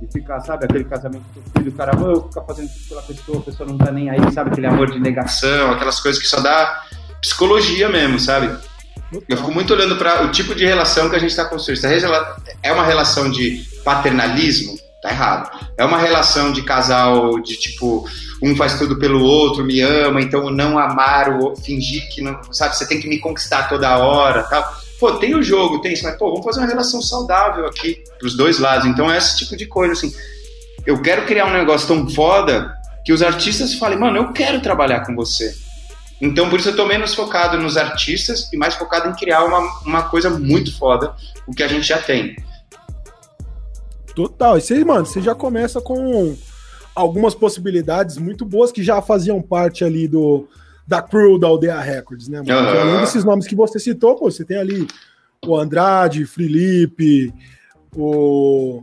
e ficar, sabe, aquele casamento do filho, cara, eu ficar fazendo tudo pela pessoa, a pessoa não tá nem aí, sabe, aquele amor de negação, aquelas coisas que só dá psicologia mesmo, sabe? Eu fico muito olhando para o tipo de relação que a gente está construindo. É uma relação de paternalismo? Tá errado. É uma relação de casal de tipo, um faz tudo pelo outro, me ama, então não amar, o fingir que não. Sabe, você tem que me conquistar toda hora tal. Pô, tem o jogo, tem isso, mas pô, vamos fazer uma relação saudável aqui pros dois lados. Então é esse tipo de coisa, assim. Eu quero criar um negócio tão foda que os artistas falem, mano, eu quero trabalhar com você. Então, por isso eu tô menos focado nos artistas e mais focado em criar uma, uma coisa muito foda, o que a gente já tem. Total. E você, mano, você já começa com algumas possibilidades muito boas que já faziam parte ali do da crew da Aldeia Records, né, mano? Uhum. Além desses nomes que você citou, pô, você tem ali o Andrade, Felipe, o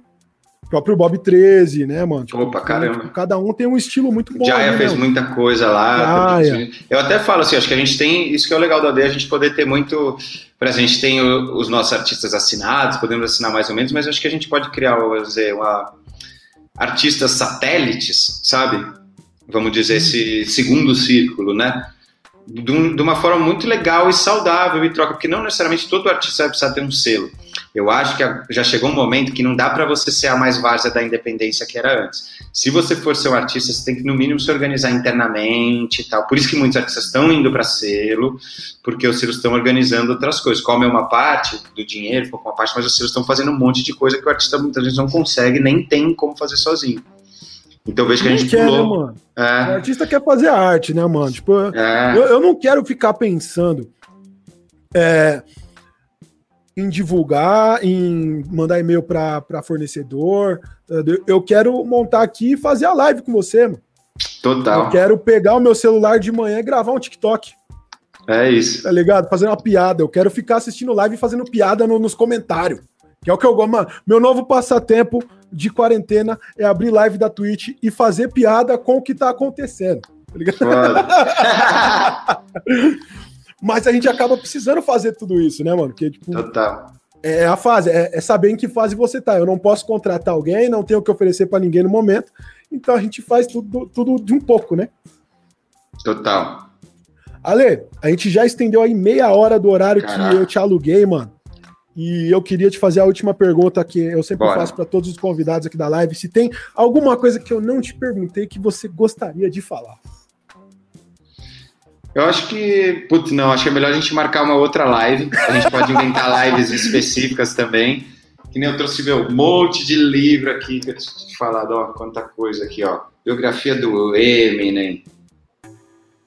próprio Bob 13, né, mano? Tipo, Opa, caramba. Tipo, cada um tem um estilo muito bom. Jaya né, fez mano? muita coisa lá. Jaya. Eu até falo assim, acho que a gente tem, isso que é o legal da D, a gente poder ter muito, por exemplo, a gente tem o, os nossos artistas assinados, podemos assinar mais ou menos, mas acho que a gente pode criar, vamos dizer, uma artistas satélites, sabe? Vamos dizer, esse segundo círculo, né? de, uma forma muito legal e saudável e troca, porque não necessariamente todo artista vai precisar ter um selo. Eu acho que já chegou um momento que não dá para você ser a mais várzea da independência que era antes. Se você for ser um artista, você tem que no mínimo se organizar internamente e tal. Por isso que muitos artistas estão indo para selo, porque os selos estão organizando outras coisas. Come uma parte do dinheiro, pouco uma parte, mas os selos estão fazendo um monte de coisa que o artista muitas vezes não consegue nem tem como fazer sozinho. Então vejo que a gente quer, pulou. Né? É. O artista quer fazer arte, né, mano? Tipo, é. eu, eu, não quero ficar pensando é, em divulgar, em mandar e-mail para fornecedor. Eu quero montar aqui e fazer a live com você, mano. Total. Eu quero pegar o meu celular de manhã e gravar um TikTok. É isso. Tá ligado? Fazendo uma piada. Eu quero ficar assistindo live e fazendo piada no, nos comentários. Que é o que eu gosto. Mano, meu novo passatempo de quarentena é abrir live da Twitch e fazer piada com o que tá acontecendo. Tá ligado? Mas a gente acaba precisando fazer tudo isso, né, mano? Porque, tipo, Total. É a fase, é, é, saber em que fase você tá. Eu não posso contratar alguém, não tenho o que oferecer para ninguém no momento. Então a gente faz tudo, tudo de um pouco, né? Total. Ale, a gente já estendeu aí meia hora do horário Caraca. que eu te aluguei, mano. E eu queria te fazer a última pergunta que eu sempre Bora. faço para todos os convidados aqui da live. Se tem alguma coisa que eu não te perguntei que você gostaria de falar? Eu acho que, putz, não, acho que é melhor a gente marcar uma outra live. A gente pode inventar lives específicas também. Que nem eu trouxe meu monte de livro aqui, que eu te falar, ó, quanta coisa aqui, ó. Biografia do Eminem.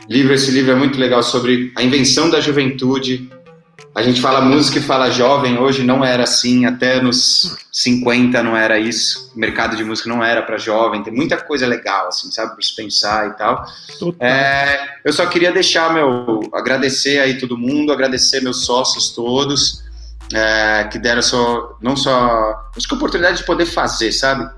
Livro, esse livro é muito legal sobre a invenção da juventude, a gente fala música e fala jovem, hoje não era assim, até nos 50 não era isso. O mercado de música não era para jovem, tem muita coisa legal, assim, sabe, para se pensar e tal. É, eu só queria deixar meu, agradecer aí todo mundo, agradecer meus sócios todos, é, que deram só, não só, acho que a oportunidade de poder fazer, sabe?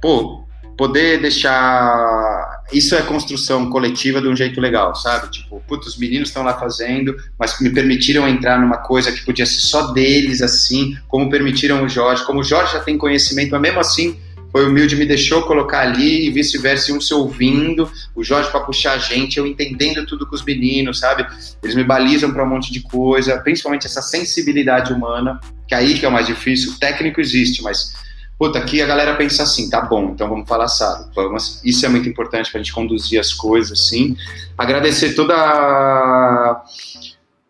Pô, poder deixar. Isso é construção coletiva de um jeito legal, sabe? Tipo, putz, os meninos estão lá fazendo, mas me permitiram entrar numa coisa que podia ser só deles, assim, como permitiram o Jorge. Como o Jorge já tem conhecimento, mas mesmo assim foi humilde, me deixou colocar ali e vice-versa, um se ouvindo, o Jorge para puxar a gente, eu entendendo tudo com os meninos, sabe? Eles me balizam para um monte de coisa, principalmente essa sensibilidade humana, que é aí que é o mais difícil. O técnico existe, mas puta, aqui a galera pensa assim, tá bom, então vamos falar sábado. Vamos, isso é muito importante para a gente conduzir as coisas, assim. Agradecer toda a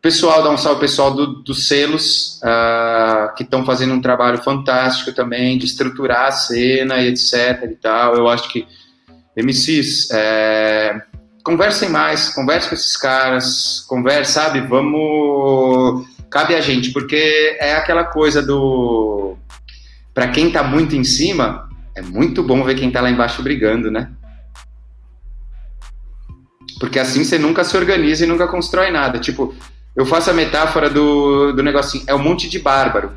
pessoal, dar um salve pessoal do, dos selos, uh, que estão fazendo um trabalho fantástico também, de estruturar a cena e etc e tal. Eu acho que MCs, é, conversem mais, conversem com esses caras, converse, sabe? Vamos. Cabe a gente, porque é aquela coisa do para quem está muito em cima, é muito bom ver quem está lá embaixo brigando, né? Porque assim você nunca se organiza e nunca constrói nada. Tipo, eu faço a metáfora do, do negocinho, é um monte de bárbaro.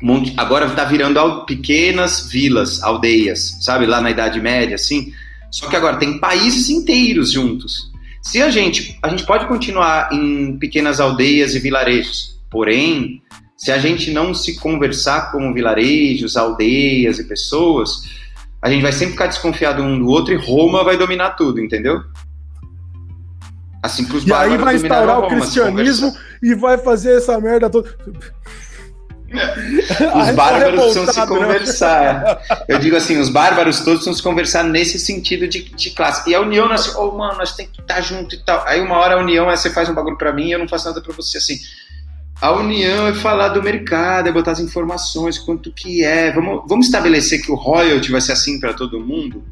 monte, agora está virando pequenas vilas, aldeias, sabe, lá na Idade Média, assim. Só que agora tem países inteiros juntos. Se a gente, a gente pode continuar em pequenas aldeias e vilarejos, porém, se a gente não se conversar com vilarejos, aldeias e pessoas, a gente vai sempre ficar desconfiado um do outro e Roma vai dominar tudo, entendeu? Assim, pros e aí vai instaurar o cristianismo e vai fazer essa merda toda. Os bárbaros precisam se né? conversar. Eu digo assim, os bárbaros todos precisam se conversar nesse sentido de, de classe. E a união, nós, oh, mano, nós temos que estar junto e tal. Aí uma hora a união é você faz um bagulho para mim e eu não faço nada para você. Assim, a união é falar do mercado, é botar as informações, quanto que é. Vamos, vamos estabelecer que o royalty vai ser assim para todo mundo?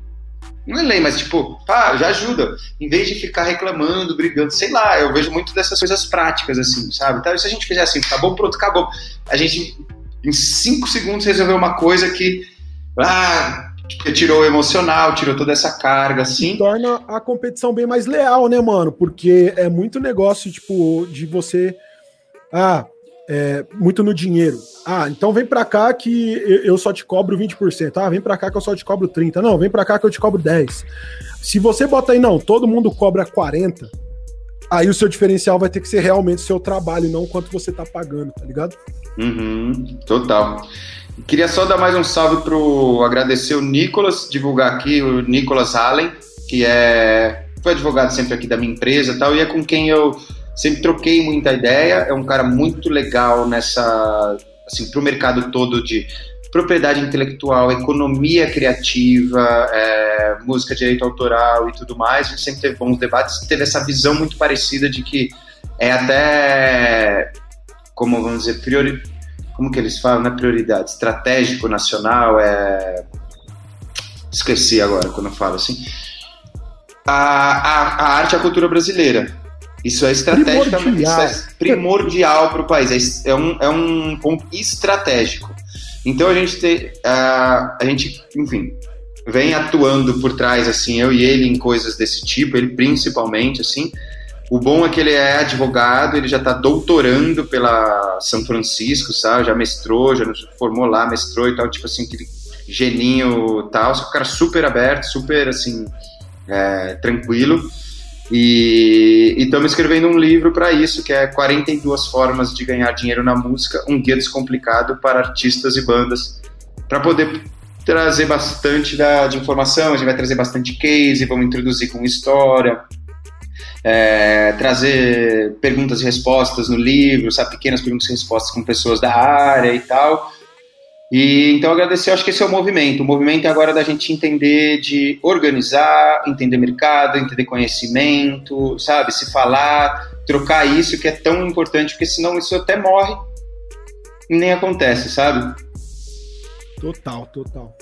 Não é lei, mas tipo, pá, já ajuda. Em vez de ficar reclamando, brigando, sei lá, eu vejo muito dessas coisas práticas, assim, sabe? Então, se a gente fizer assim, acabou, pronto, acabou. A gente, em cinco segundos, resolveu uma coisa que, ah, tirou o emocional, tirou toda essa carga, assim. torna a competição bem mais leal, né, mano? Porque é muito negócio, tipo, de você. Ah, é, muito no dinheiro. Ah, então vem para cá que eu só te cobro 20%. Ah, vem para cá que eu só te cobro 30%. Não, vem para cá que eu te cobro 10%. Se você bota aí, não, todo mundo cobra 40%, aí o seu diferencial vai ter que ser realmente seu trabalho, não quanto você tá pagando, tá ligado? Uhum, total. Queria só dar mais um salve pro agradecer o Nicolas, divulgar aqui o Nicolas Allen, que é foi advogado sempre aqui da minha empresa, tal, e é com quem eu sempre troquei muita ideia. É um cara muito legal nessa, assim, para o mercado todo de propriedade intelectual, economia criativa, é, música, direito autoral e tudo mais. A gente sempre teve bons debates, teve essa visão muito parecida de que é até, como vamos dizer, priori, como que eles falam, não é prioridade, estratégico nacional, é esqueci agora quando eu falo assim. A, a, a arte e a cultura brasileira. Isso é estrategicamente primordial, é primordial para o país. É, é, um, é um ponto estratégico. Então a gente tem, a, a gente, enfim, vem atuando por trás, assim, eu e ele em coisas desse tipo, ele principalmente, assim. O bom é que ele é advogado, ele já está doutorando pela São Francisco, sabe? Já mestrou, já formou lá, mestrou e tal, tipo assim, aquele geninho tal. Só que o cara super aberto, super, assim, é, tranquilo. E estamos escrevendo um livro para isso, que é 42 formas de ganhar dinheiro na música, um guia descomplicado para artistas e bandas, para poder trazer bastante da, de informação, a gente vai trazer bastante case, vamos introduzir com história, é, trazer perguntas e respostas no livro, sabe, pequenas perguntas e respostas com pessoas da área e tal, e então agradecer, acho que esse é o movimento. O movimento é agora da gente entender de organizar, entender mercado, entender conhecimento, sabe? Se falar, trocar isso que é tão importante, porque senão isso até morre e nem acontece, sabe? Total, total.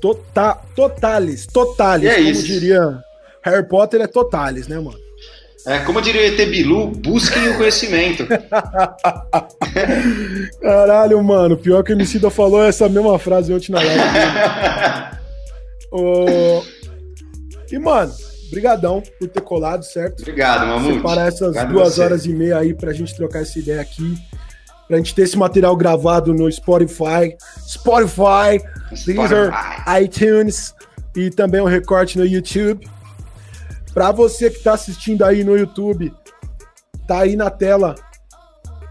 Total, totalis, totalis, e é como isso. diria Harry Potter é totalis, né, mano? É, como diria o ET Bilu, busquem o conhecimento. Caralho, mano. Pior que o Emicida falou essa mesma frase ontem na live. oh... E, mano, brigadão por ter colado, certo? Obrigado, Mamute. Separar essas Obrigado duas você. horas e meia aí pra gente trocar essa ideia aqui. Pra gente ter esse material gravado no Spotify, Spotify, Spotify. Deezer, iTunes e também um recorte no YouTube. Para você que está assistindo aí no YouTube, tá aí na tela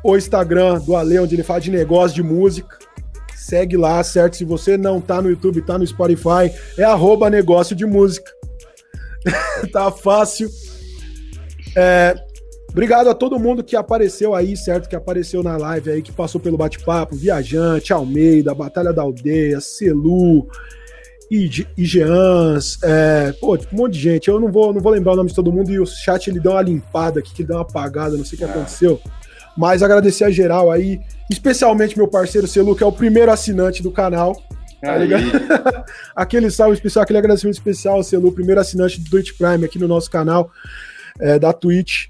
o Instagram do Ale, onde ele fala de negócio de música. Segue lá, certo? Se você não tá no YouTube, tá no Spotify, é arroba negócio de música. tá fácil. É, obrigado a todo mundo que apareceu aí, certo? Que apareceu na live aí, que passou pelo bate-papo, Viajante, Almeida, Batalha da Aldeia, Celu, IGEANS, é, pô, tipo, um monte de gente. Eu não vou, não vou lembrar o nome de todo mundo e o chat ele deu uma limpada aqui, que deu uma apagada, não sei o que é. aconteceu. Mas agradecer a geral aí, especialmente meu parceiro Celu, que é o primeiro assinante do canal. Tá aquele salve especial, aquele agradecimento especial, Celu, primeiro assinante do Twitch Prime aqui no nosso canal é, da Twitch.